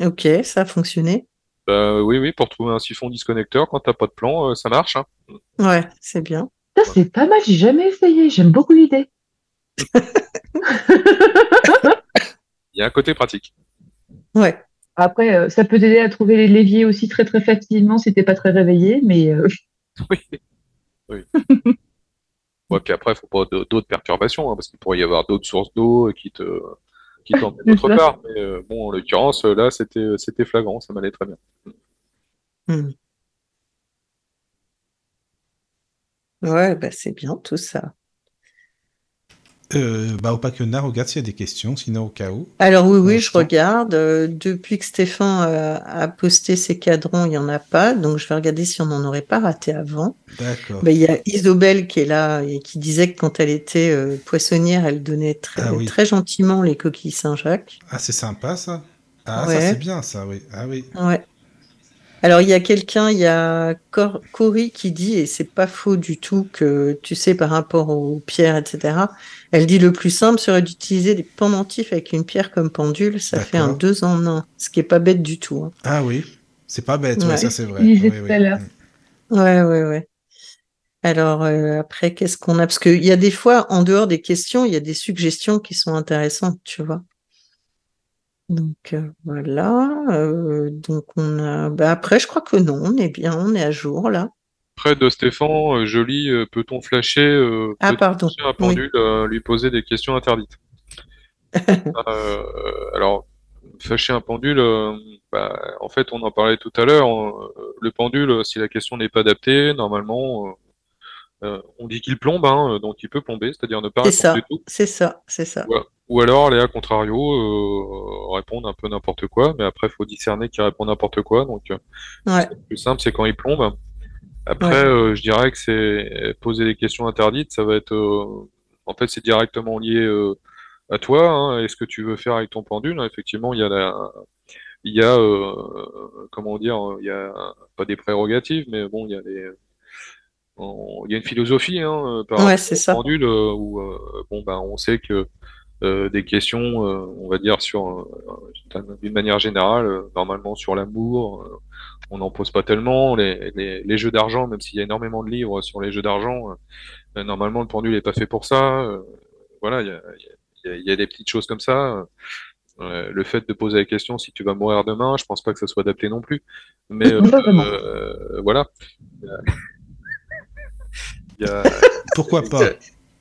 Speaker 3: Ok, ça a fonctionné.
Speaker 5: Bah, oui, oui, pour trouver un siphon disconnecteur quand t'as pas de plan, euh, ça marche. hein.
Speaker 3: Ouais, c'est bien.
Speaker 4: Ça, c'est pas mal, j'ai jamais essayé. J'aime beaucoup l'idée.
Speaker 5: Il y a un côté pratique.
Speaker 3: Ouais.
Speaker 4: Après, euh, ça peut t'aider à trouver les leviers aussi très très facilement si t'es pas très réveillé, mais euh,
Speaker 5: Oui. Oui. Ouais, puis après, faut pas d'autres perturbations, hein, parce qu'il pourrait y avoir d'autres sources d'eau qui te qui t'emmènent autre part. Mais euh, bon, en l'occurrence, euh, là, c'était c'était flagrant, ça m'allait très bien.
Speaker 3: Hmm. Ouais, bah c'est bien tout ça.
Speaker 1: Euh, bah, regarde s'il y a des questions, sinon au cas où.
Speaker 3: Alors oui, oui, je regarde. Euh, depuis que Stéphane euh, a posté ses cadrans, il n'y en a pas, donc je vais regarder si on n'en aurait pas raté avant.
Speaker 1: D'accord.
Speaker 3: Ben, il y a Isobel qui est là et qui disait que quand elle était euh, poissonnière, elle donnait très,
Speaker 1: Ah oui.
Speaker 3: très gentiment les coquilles Saint-Jacques.
Speaker 1: Ah, c'est sympa ça. Ah, ça c'est bien ça, oui. Ah oui.
Speaker 3: Ouais. Alors, il y a quelqu'un, il y a Cor- Cory qui dit, et c'est pas faux du tout, que tu sais, par rapport aux pierres, etc., elle dit le plus simple serait d'utiliser des pendentifs avec une pierre comme pendule, ça fait un deux en un, ce qui est pas bête du tout. hein.
Speaker 1: Ah oui. C'est pas bête, ouais,
Speaker 3: Ouais.
Speaker 1: ça c'est vrai. Oui,
Speaker 4: tout
Speaker 1: oui.
Speaker 4: à l'heure.
Speaker 1: Mm.
Speaker 3: Ouais, ouais, ouais. Alors, euh, après, qu'est-ce qu'on a? Parce qu'il y a des fois, en dehors des questions, il y a des suggestions qui sont intéressantes, tu vois. Donc, euh, voilà. Euh, donc, on a. Bah, après, je crois que non, on est bien, on est à jour, là.
Speaker 5: Près de Stéphane, euh, joli, peut-on flasher, euh,
Speaker 3: Ah,
Speaker 5: peut-on
Speaker 3: pardon.
Speaker 5: flasher un
Speaker 3: Oui.
Speaker 5: pendule, lui poser des questions interdites? Euh, alors, flasher un pendule, bah, en fait, on en parlait tout à l'heure. le pendule, si la question n'est pas adaptée, normalement, euh, euh, on dit qu'il plombe, hein, donc il peut plomber, c'est-à-dire ne pas
Speaker 3: C'est
Speaker 5: répondre
Speaker 3: ça,
Speaker 5: du tout.
Speaker 3: c'est ça, c'est ça.
Speaker 5: Ou, ou alors, les à contrario, euh, répondre un peu n'importe quoi, mais après, il faut discerner qu'il répond n'importe quoi. Donc, euh,
Speaker 3: Ouais,
Speaker 5: le plus simple, c'est quand il plombe. Après,
Speaker 3: Ouais.
Speaker 5: euh, je dirais que c'est poser des questions interdites, ça va être, euh, en fait, c'est directement lié euh, à toi. Hein, et ce que tu veux faire avec ton pendule. Effectivement, il y a la, il y a, euh, comment dire, il y a pas des prérogatives, mais bon, il y a des, il y a une philosophie hein, par
Speaker 3: Ouais,
Speaker 5: rapport
Speaker 3: c'est
Speaker 5: au
Speaker 3: ça.
Speaker 5: pendule euh, où, euh, bon, ben, on sait que euh, des questions, euh, on va dire sur, euh, d'une manière générale, euh, normalement sur l'amour, euh, on n'en pose pas tellement. Les, les, les jeux d'argent, même s'il y a énormément de livres sur les jeux d'argent, euh, normalement le pendule n'est pas fait pour ça. euh, voilà, il y a, il y, a, il y a des petites choses comme ça. Euh, le fait de poser la question si tu vas mourir demain, je pense pas que ça soit adapté non plus. Mais euh,
Speaker 4: Pas vraiment.
Speaker 5: euh, voilà. Y a-
Speaker 1: Pourquoi pas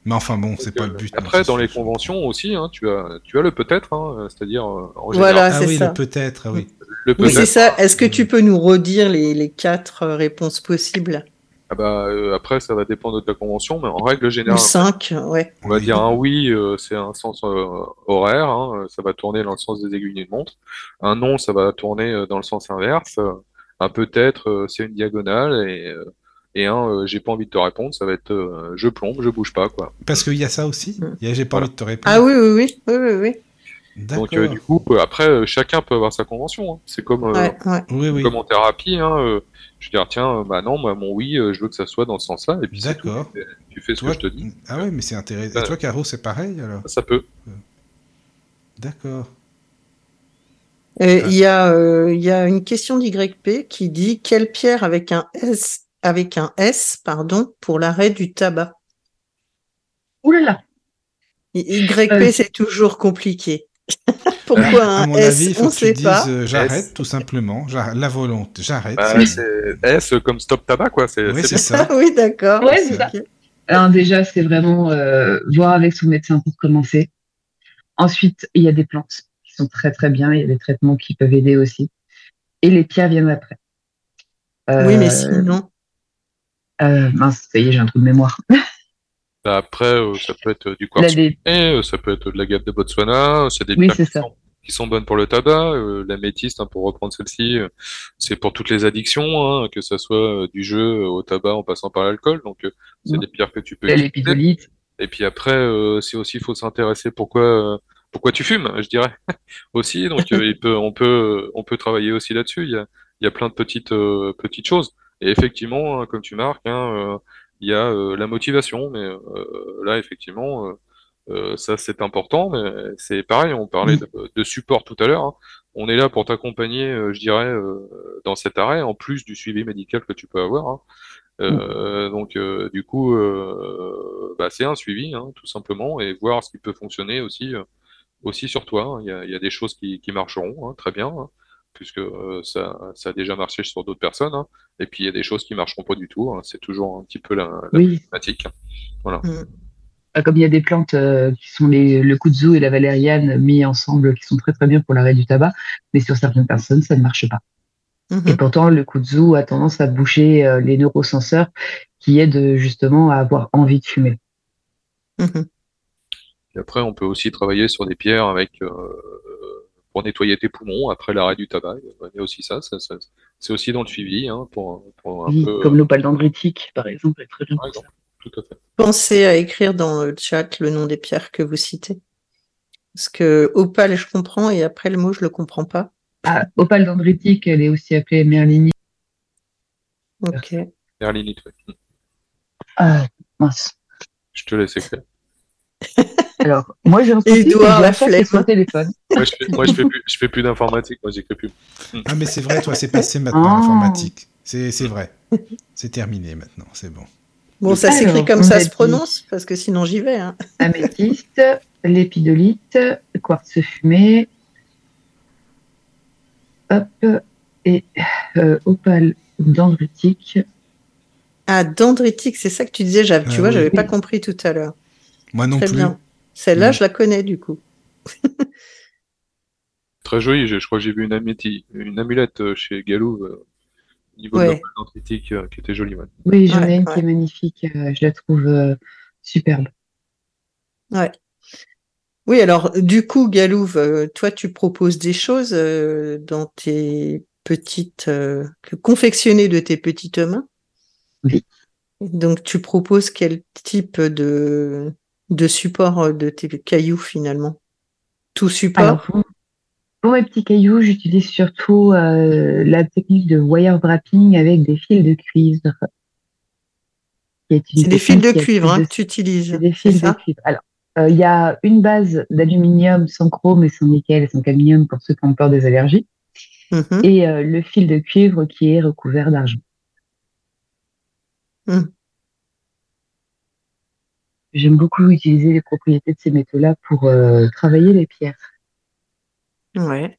Speaker 1: Mais enfin bon, c'est pas le but. non,
Speaker 5: Après, dans les conventions aussi, hein, tu as, tu as le peut-être, hein, c'est-à-dire euh, en général,
Speaker 3: Voilà,
Speaker 1: Ah
Speaker 3: c'est
Speaker 1: oui,
Speaker 3: ça.
Speaker 1: le peut-être, ah oui.
Speaker 5: le
Speaker 3: Oui, c'est ça. Est-ce que tu peux nous redire les, les quatre euh, réponses possibles?
Speaker 5: Ah bah, euh, après, ça va dépendre de ta convention, mais en règle
Speaker 3: Ou
Speaker 5: générale,
Speaker 3: cinq, ouais.
Speaker 5: on va
Speaker 1: Oui.
Speaker 5: dire un oui, euh, c'est un sens euh, horaire, hein, ça va tourner dans le sens des aiguilles d'une montre. Un non, ça va tourner euh, dans le sens inverse. Un peut-être, euh, c'est une diagonale, et, euh, et un euh, j'ai pas envie de te répondre, ça va être euh, je plombe, je bouge pas, quoi.
Speaker 1: Parce qu'il y a ça aussi. Il y a- J'ai pas
Speaker 5: Voilà.
Speaker 1: envie de te répondre.
Speaker 3: Ah oui, oui, oui, oui, oui, oui.
Speaker 5: Donc euh, du coup, euh, après, euh, chacun peut avoir sa convention. hein. C'est comme, euh,
Speaker 3: Ouais, ouais.
Speaker 1: Oui, oui.
Speaker 5: comme en thérapie, hein, euh, je veux dire, tiens, euh, bah non, moi, mon oui, euh, je veux que ça soit dans ce sens-là, et puis.
Speaker 1: D'accord.
Speaker 5: Tu fais ce
Speaker 1: Toi-
Speaker 5: que je te dis.
Speaker 1: Ah ouais, mais c'est intéressant. Et toi, Caro, c'est pareil alors
Speaker 5: Ça peut.
Speaker 1: D'accord. Ah.
Speaker 3: Il y a, euh, il y a une question d'YP qui dit quelle pierre avec un S, avec un S, pardon, pour l'arrêt du tabac?
Speaker 4: Ouh là là.
Speaker 3: YP,
Speaker 4: Euh.
Speaker 3: c'est toujours compliqué. Pourquoi
Speaker 1: à
Speaker 3: un
Speaker 1: mon
Speaker 3: S?
Speaker 1: avis, il faut
Speaker 3: On
Speaker 1: que tu
Speaker 3: sait
Speaker 1: dises
Speaker 3: pas.
Speaker 1: euh, j'arrête, tout simplement. La volonté, j'arrête.
Speaker 5: Bah,
Speaker 1: c'est-
Speaker 5: S comme stop tabac, quoi. C'est
Speaker 1: Oui,
Speaker 5: c'est
Speaker 1: ça.
Speaker 3: Ah oui, d'accord.
Speaker 4: Ouais, c'est ça.
Speaker 3: Ok.
Speaker 4: Alors déjà, c'est vraiment euh, voir avec son médecin pour commencer. Ensuite, il y a des plantes qui sont très très bien. Il y a des traitements qui peuvent aider aussi. Et les pierres viennent après.
Speaker 3: Oui, mais
Speaker 4: Euh,
Speaker 3: sinon.
Speaker 4: Euh, mince, ça y est, j'ai un trou de mémoire.
Speaker 5: Bah, après, euh, ça peut être du
Speaker 4: Là,
Speaker 5: quartz, euh, ça peut être de la gamme de Botswana, c'est des
Speaker 4: Oui,
Speaker 5: qui sont, qui sont bonnes pour le tabac. Euh, L'améthyste, hein, pour reprendre celle-ci, euh, c'est pour toutes les addictions, hein, que ce soit euh, du jeu au tabac en passant par l'alcool. Donc, euh, c'est
Speaker 4: Mm.
Speaker 5: des pierres que tu peux utiliser. Et puis après, euh, c'est aussi, il faut s'intéresser pourquoi, euh, pourquoi tu fumes, je dirais aussi. Donc, euh, il peut, on peut, on peut travailler aussi là-dessus. Il y a, il y a plein de petites, euh, petites choses. Et effectivement, hein, comme tu marques, hein, euh, il y a euh, la motivation. Mais euh, là, effectivement, ça c'est important. Mais c'est pareil. On parlait de, de support tout à l'heure. hein. On est là pour t'accompagner, je dirais, dans cet arrêt, en plus du suivi médical que tu peux avoir. hein. Euh, donc euh, du coup, euh, bah, c'est un suivi, hein, tout simplement, et voir ce qui peut fonctionner aussi, aussi sur toi. Il y a, il y a des choses qui, qui marcheront hein, très bien, hein, puisque euh, ça, ça a déjà marché sur d'autres personnes. hein. Et puis il y a des choses qui marcheront pas du tout. hein. C'est toujours un petit peu la, la
Speaker 4: Oui.
Speaker 5: problématique. Voilà.
Speaker 4: Ah, Comme il y a des plantes euh, qui sont les, le kudzu et la valériane mis ensemble, qui sont très très bien pour l'arrêt du tabac, mais sur certaines personnes, ça ne marche pas.
Speaker 3: Mhm.
Speaker 4: Et pourtant, le kudzu a tendance à boucher euh, les neurosenseurs qui aident justement à avoir envie de fumer.
Speaker 3: Mhm.
Speaker 5: Et après, on peut aussi travailler sur des pierres avec euh, pour nettoyer tes poumons après l'arrêt du tabac. Il y a aussi ça. ça, ça- c'est aussi dans le suivi hein, pour, pour un
Speaker 4: Oui,
Speaker 5: peu.
Speaker 4: comme l'opale dendritique, par exemple, est très bien
Speaker 5: par
Speaker 4: pour ça.
Speaker 5: exemple. Tout à fait.
Speaker 3: Pensez à écrire dans le chat le nom des pierres que vous citez. Parce que opale, je comprends, et après le mot, je le comprends pas.
Speaker 4: Ah, opale dendritique, elle est aussi appelée merlinie.
Speaker 3: Ok.
Speaker 5: Merlinite.
Speaker 4: Ah, mince.
Speaker 5: Je te laisse écrire.
Speaker 4: Alors, moi, j'ai un souci, que je
Speaker 3: la
Speaker 4: sur mon téléphone.
Speaker 5: Moi, je fais, moi, je fais plus, je fais plus d'informatique. Moi, j'écris plus.
Speaker 1: Ah, mais c'est vrai, toi, c'est passé maintenant,
Speaker 4: Ah.
Speaker 1: l'informatique. C'est c'est vrai. C'est terminé maintenant, c'est bon.
Speaker 3: Bon, ça
Speaker 4: Alors,
Speaker 3: s'écrit comme ça se prononce, parce que sinon j'y vais. Hein.
Speaker 4: Améthyste, l'épidolite, quartz fumé, hop, et euh, opale dendritique.
Speaker 3: Ah, dendritique, c'est ça que tu disais, tu
Speaker 1: Ah
Speaker 3: vois,
Speaker 1: oui.
Speaker 3: j'avais pas compris tout à l'heure.
Speaker 1: Moi non
Speaker 3: Très
Speaker 1: plus.
Speaker 3: bien. Celle-là,
Speaker 1: Mm.
Speaker 3: je la connais du coup.
Speaker 5: Très joli. Je, je crois que j'ai vu une, améti- une amulette euh, chez Galou euh, au niveau
Speaker 3: Ouais.
Speaker 5: de la dendritique euh, qui était jolie. Ouais.
Speaker 4: Oui, j'en
Speaker 3: Ouais,
Speaker 4: ai une
Speaker 3: ouais.
Speaker 4: qui est magnifique, euh, je la trouve euh, superbe.
Speaker 3: Ouais. Oui, alors du coup, Galouve, toi, tu proposes des choses euh, dans tes petites, euh, confectionnées de tes petites mains?
Speaker 4: Oui.
Speaker 3: Donc, tu proposes quel type de, de support euh, de tes cailloux finalement? Tout support?
Speaker 4: Alors, pour, mes petits cailloux, j'utilise surtout euh, la technique de wire wrapping avec des fils de cuivre.
Speaker 3: C'est des fils de cuivre hein,
Speaker 4: de-
Speaker 3: que tu utilises.
Speaker 4: C'est des fils de
Speaker 3: ça?
Speaker 4: cuivre. Alors, euh, il y a une base d'aluminium sans chrome et sans nickel et sans cadmium pour ceux qui ont peur des allergies,
Speaker 3: Mhm.
Speaker 4: et euh, le fil de cuivre qui est recouvert d'argent.
Speaker 3: Mm.
Speaker 4: J'aime beaucoup utiliser les propriétés de ces métaux-là pour euh, travailler les pierres.
Speaker 3: Ouais.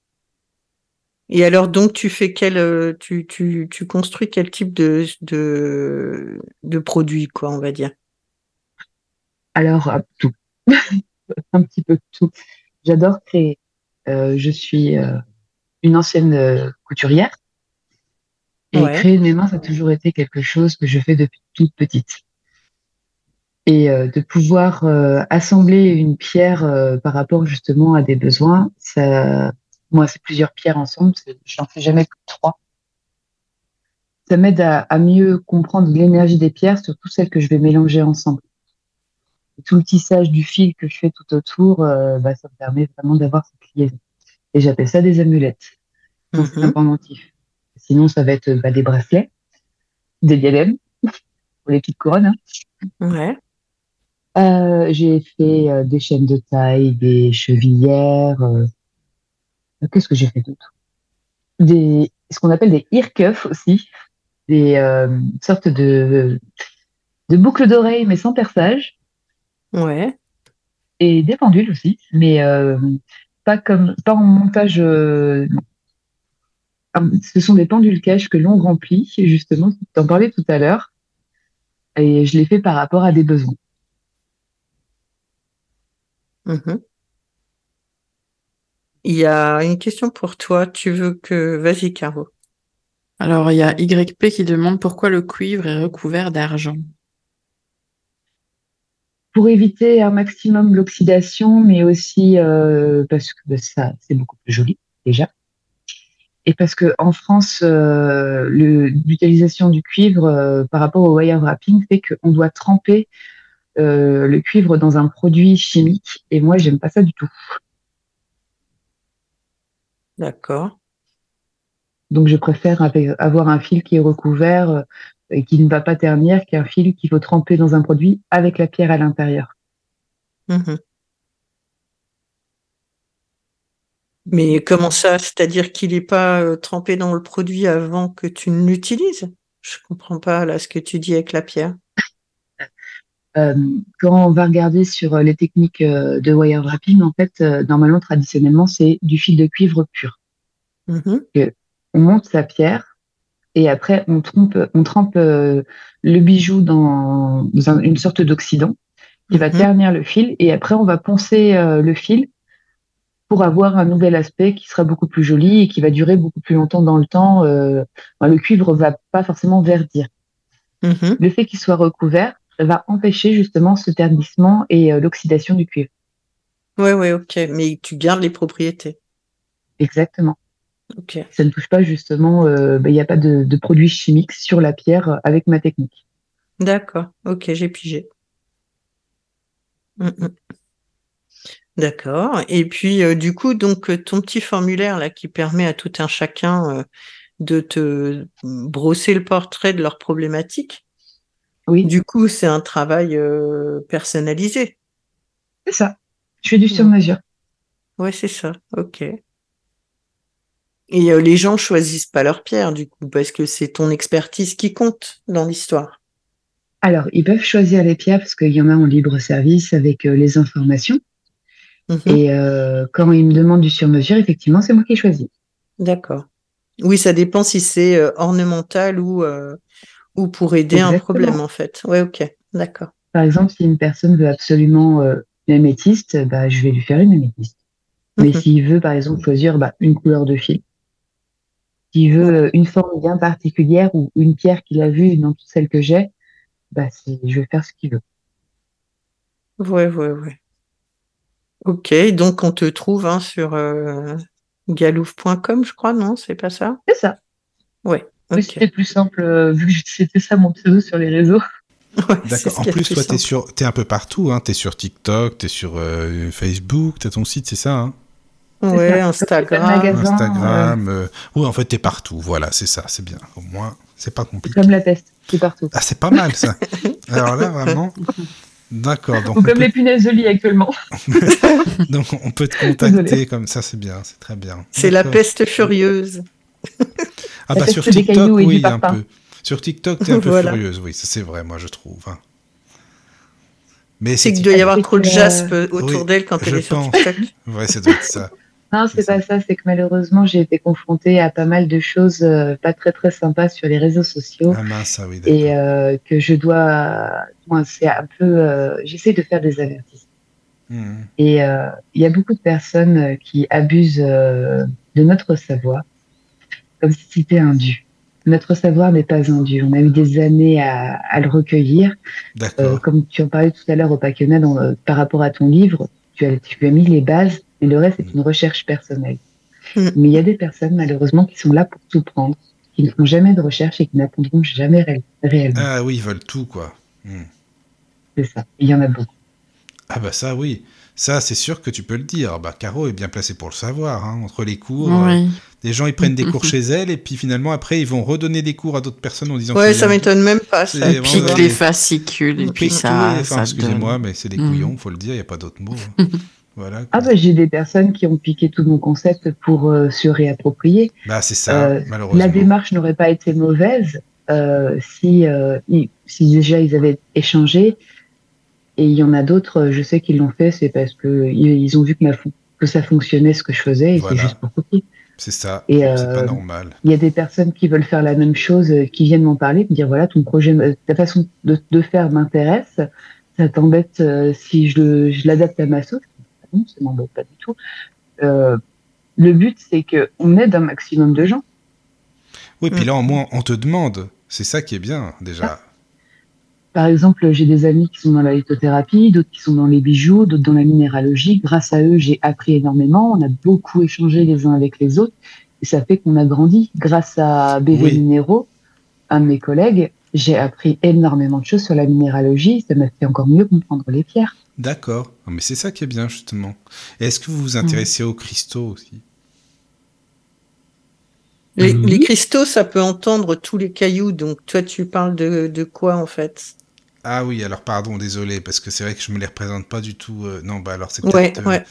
Speaker 3: Et alors, donc, tu fais quel, euh, tu, tu, tu construis quel type de, de, de produit, quoi, on va dire?
Speaker 4: Alors, tout. Un petit peu tout. J'adore créer. Euh, je suis euh, une ancienne euh, couturière. Et
Speaker 3: Ouais.
Speaker 4: créer de mes mains, ça a toujours été quelque chose que je fais depuis toute petite. Et euh, de pouvoir euh, assembler une pierre euh, par rapport justement à des besoins, ça, moi, c'est plusieurs pierres ensemble, je n'en fais jamais plus de trois. Ça m'aide à, à mieux comprendre l'énergie des pierres, surtout celles que je vais mélanger ensemble. Et tout le tissage du fil que je fais tout autour, euh, bah, ça me permet vraiment d'avoir cette liaison. Et j'appelle ça des amulettes. Un
Speaker 3: Mhm.
Speaker 4: pendentif. Sinon, ça va être bah, des bracelets, des diadèmes, pour les petites couronnes. hein.
Speaker 3: Ouais.
Speaker 4: Euh, j'ai fait euh, des chaînes de taille, des chevillères. euh, Qu'est-ce que j'ai fait d'autre? Des, ce qu'on appelle des ear aussi, des sortes de, de boucles d'oreilles mais sans perçage,
Speaker 3: Ouais.
Speaker 4: et des pendules aussi, mais pas comme pas en montage. Ce sont des pendules caches que l'on remplit, justement, tu en parlais tout à l'heure, et je les fais par rapport à des besoins.
Speaker 3: Mhm. Il y a une question pour toi. Tu veux que, vas-y, Caro.
Speaker 2: Alors, il y a YP qui demande pourquoi le cuivre est recouvert d'argent.
Speaker 4: pour éviter un maximum l'oxydation, mais aussi euh, parce que ça, c'est beaucoup plus joli déjà. Et parce que en France, euh, l'utilisation du cuivre euh, par rapport au wire wrapping fait qu'on doit tremper euh, le cuivre dans un produit chimique. Et moi, j'aime pas ça du tout.
Speaker 3: D'accord.
Speaker 4: Donc, je préfère avoir un fil qui est recouvert euh, et qui ne va pas ternir qu'un fil qu'il faut tremper dans un produit avec la pierre à l'intérieur.
Speaker 3: Mhm. Mais comment ça? C'est-à-dire qu'il n'est pas euh, trempé dans le produit avant que tu ne l'utilises? Je comprends pas là ce que tu dis avec la pierre.
Speaker 4: Euh, quand on va regarder sur euh, les techniques de wire wrapping, en fait, normalement, traditionnellement, c'est du fil de cuivre pur.
Speaker 3: Mhm.
Speaker 4: On monte sa pierre et après, on, trompe, on trempe le bijou dans, une sorte d'oxydant qui va
Speaker 3: Mhm.
Speaker 4: ternir le fil et après, on va poncer le fil pour avoir un nouvel aspect qui sera beaucoup plus joli et qui va durer beaucoup plus longtemps dans le temps. Euh, ben, le cuivre va pas forcément verdir.
Speaker 3: Mhm.
Speaker 4: Le fait qu'il soit recouvert va empêcher justement ce ternissement et euh, l'oxydation du cuivre.
Speaker 3: Ouais, ouais, ok. Mais tu gardes les propriétés.
Speaker 4: Exactement.
Speaker 3: Ok.
Speaker 4: Ça ne touche pas justement, euh, ben, il n'y a pas de, de produits chimiques sur la pierre avec ma technique.
Speaker 3: D'accord. Ok, j'ai pigé. Mm, mm. D'accord. Et puis, euh, du coup, donc, euh, ton petit formulaire là qui permet à tout un chacun euh, de te brosser le portrait de leurs problématiques.
Speaker 4: Oui,
Speaker 3: Du coup, c'est un travail euh, personnalisé.
Speaker 4: c'est ça. Je fais du
Speaker 3: Ouais.
Speaker 4: sur-mesure.
Speaker 3: Ouais, c'est ça. Ok. Et euh, les gens choisissent pas leur pierre, du coup, parce que c'est ton expertise qui compte dans l'histoire.
Speaker 4: Alors, ils peuvent choisir les pierres parce qu'il y en a en libre service avec euh, les informations.
Speaker 3: Mhm.
Speaker 4: Et euh, quand ils me demandent du sur-mesure, effectivement, c'est moi qui choisis.
Speaker 3: D'accord. Oui, ça dépend si c'est euh, ornemental ou, euh, ou pour aider un problème, en fait. Ouais, ok. D'accord.
Speaker 4: Par exemple, si une personne veut absolument euh, une améthyste, bah, je vais lui faire une améthyste. Mais
Speaker 3: Mhm.
Speaker 4: s'il veut, par exemple, choisir bah, une couleur de fil, s'il veut une forme bien particulière ou une pierre qu'il a vue dans toutes celles que j'ai, bah, je vais faire ce qu'il veut.
Speaker 3: Ouais, ouais, ouais. Ok, donc on te trouve hein, sur euh, galouf.com, je crois, non? C'est pas ça?
Speaker 4: C'est ça.
Speaker 3: Ouais,
Speaker 4: Oui,
Speaker 3: ok.
Speaker 4: C'était plus simple, euh, vu que c'était ça mon pseudo sur les réseaux.
Speaker 3: Ouais,
Speaker 1: D'accord. En plus, toi, t'es sur, t'es un peu partout. Hein. T'es sur TikTok, t'es sur euh, Facebook, t'as ton site, c'est ça. Hein?
Speaker 3: Ouais,
Speaker 4: ça.
Speaker 3: Instagram.
Speaker 4: Magasin,
Speaker 1: Instagram. euh, Oui, en fait, t'es partout. Voilà, c'est ça, c'est bien. Au moins, c'est pas
Speaker 4: C'est
Speaker 1: compliqué.
Speaker 4: comme la peste, c'est partout.
Speaker 1: Ah, c'est pas mal ça. Alors là, vraiment. D'accord. Donc,
Speaker 4: Ou comme
Speaker 1: peut-
Speaker 4: les punaises de lit actuellement.
Speaker 1: donc, on peut te contacter
Speaker 4: Désolée.
Speaker 1: comme ça, c'est bien, c'est très bien.
Speaker 3: C'est la peste furieuse.
Speaker 1: Ah bah sur TikTok, oui, un
Speaker 4: parpaing.
Speaker 1: peu. Sur TikTok, t'es un peu
Speaker 3: Voilà.
Speaker 1: furieuse, oui, c'est vrai, moi je trouve. hein. Mais
Speaker 3: C'est
Speaker 1: c'est
Speaker 3: qu'il doit y avoir
Speaker 4: C'est
Speaker 3: trop de jaspe autour
Speaker 1: oui,
Speaker 3: d'elle quand elle est sur. TikTok.
Speaker 1: Ouais, ça doit être ça.
Speaker 4: Non,
Speaker 1: C'est
Speaker 4: c'est pas ça, c'est que malheureusement, j'ai été confrontée à pas mal de choses euh, pas très très sympas sur les réseaux sociaux
Speaker 1: Ah mince, ça oui, d'accord.
Speaker 4: et euh, que je dois, moi, c'est un peu, euh, j'essaie de faire des avertissements.
Speaker 1: Mhm.
Speaker 4: Et euh, il y a beaucoup de personnes qui abusent euh, de notre savoir comme si c'était un dû. Notre savoir n'est pas un dû. On a eu des années à, à le recueillir. Euh, comme tu en parlais tout à l'heure au dans, euh, par rapport à ton livre, tu as, tu as mis les bases, mais le reste est une recherche personnelle.
Speaker 3: Mm.
Speaker 4: Mais il y a des personnes, malheureusement, qui sont là pour tout prendre, qui ne font jamais de recherche et qui n'apprendront jamais ré- réellement.
Speaker 1: Ah oui, ils veulent tout, quoi. Mhm.
Speaker 4: C'est ça. Il y en a beaucoup.
Speaker 1: Ah bah ça, oui. Ça, c'est sûr que tu peux le dire. Bah, Caro est bien placée pour le savoir. hein. Entre les cours, euh,
Speaker 2: Oui.
Speaker 1: les gens, ils prennent des cours chez elle, et puis finalement, après, ils vont redonner des cours à d'autres personnes en disant
Speaker 3: Ouais, ça
Speaker 1: a-
Speaker 3: m'étonne même pas,
Speaker 1: C'est
Speaker 3: ça.
Speaker 2: Et puis
Speaker 1: vraiment
Speaker 2: les
Speaker 1: des-
Speaker 2: fascicules, et puis
Speaker 1: Pique
Speaker 2: ça.
Speaker 1: enfin, excusez-moi,
Speaker 2: donne-
Speaker 1: mais c'est des couillons, faut le dire, il n'y a pas d'autre mot. hein. voilà.
Speaker 4: Ah bah j'ai des personnes qui ont piqué tout mon concept pour euh, se réapproprier.
Speaker 1: Bah, c'est ça,
Speaker 4: Euh,
Speaker 1: malheureusement.
Speaker 4: La démarche n'aurait pas été mauvaise euh, si, euh, ils- si déjà ils avaient échangé. Et il y en a d'autres, euh, je sais qu'ils l'ont fait, c'est parce que ils, ont vu que, ma fon- que ça fonctionnait ce que je faisais et
Speaker 1: Voilà.
Speaker 4: c'est juste pour copier.
Speaker 1: C'est ça,
Speaker 4: Et,
Speaker 1: c'est
Speaker 4: euh,
Speaker 1: pas normal.
Speaker 4: Il y a des personnes qui veulent faire la même chose, euh, qui viennent m'en parler, me dire voilà, ton projet, me- ta façon de, de faire m'intéresse. Ça t'embête euh, si je, le- je l'adapte à ma sauce Non, ça m'embête pas du tout. Euh, le but, c'est que on aide un maximum de gens.
Speaker 1: Oui, puis
Speaker 3: Mm.
Speaker 1: là, au moins, on te demande. C'est ça qui est bien, déjà.
Speaker 4: Par exemple, j'ai des amis qui sont dans la lithothérapie, d'autres qui sont dans les bijoux, d'autres dans la minéralogie. Grâce à eux, j'ai appris énormément. On a beaucoup échangé les uns avec les autres. Et ça fait qu'on a grandi. Grâce à BV
Speaker 1: Oui.
Speaker 4: Minéraux, un de mes collègues, j'ai appris énormément de choses sur la minéralogie. Ça m'a fait encore mieux comprendre les pierres.
Speaker 1: D'accord. Ah, Mais c'est ça qui est bien, justement. Et est-ce que vous
Speaker 4: Mm.
Speaker 1: vous intéressez aux cristaux aussi?
Speaker 3: Les, les cristaux, ça peut entendre tous les cailloux. Donc, toi, tu parles de, de quoi, en fait?
Speaker 1: Ah oui, alors pardon, désolé, parce que c'est vrai que je me les représente pas du tout. euh, Non, bah alors c'est
Speaker 3: Ouais,
Speaker 1: peut-être... euh,
Speaker 3: ouais.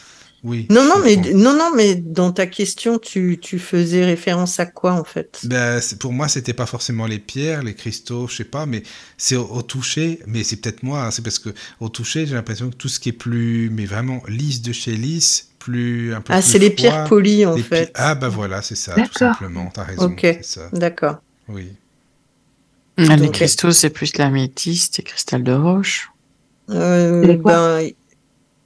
Speaker 1: Oui.
Speaker 3: Non, non, mais, non, non, mais dans ta question, tu, tu faisais référence à quoi, en fait?
Speaker 1: Ben, c'est- pour moi, c'était pas forcément les pierres, les cristaux, je sais pas, mais c'est au, au toucher. Mais c'est peut-être moi, hein, c'est parce que au toucher, j'ai l'impression que tout ce qui est plus, mais vraiment lisse de chez lisse, plus un peu
Speaker 3: Ah, c'est les pierres polies, en
Speaker 1: pi-
Speaker 3: fait.
Speaker 1: Ah bah voilà, c'est ça, tout simplement. T'as raison,
Speaker 3: Ok.
Speaker 1: c'est ça.
Speaker 3: D'accord.
Speaker 1: Oui.
Speaker 2: Ah, Les
Speaker 3: Donc-
Speaker 2: cristaux, c'est plus l'améthyste et cristal de roche.
Speaker 3: Euh, ben,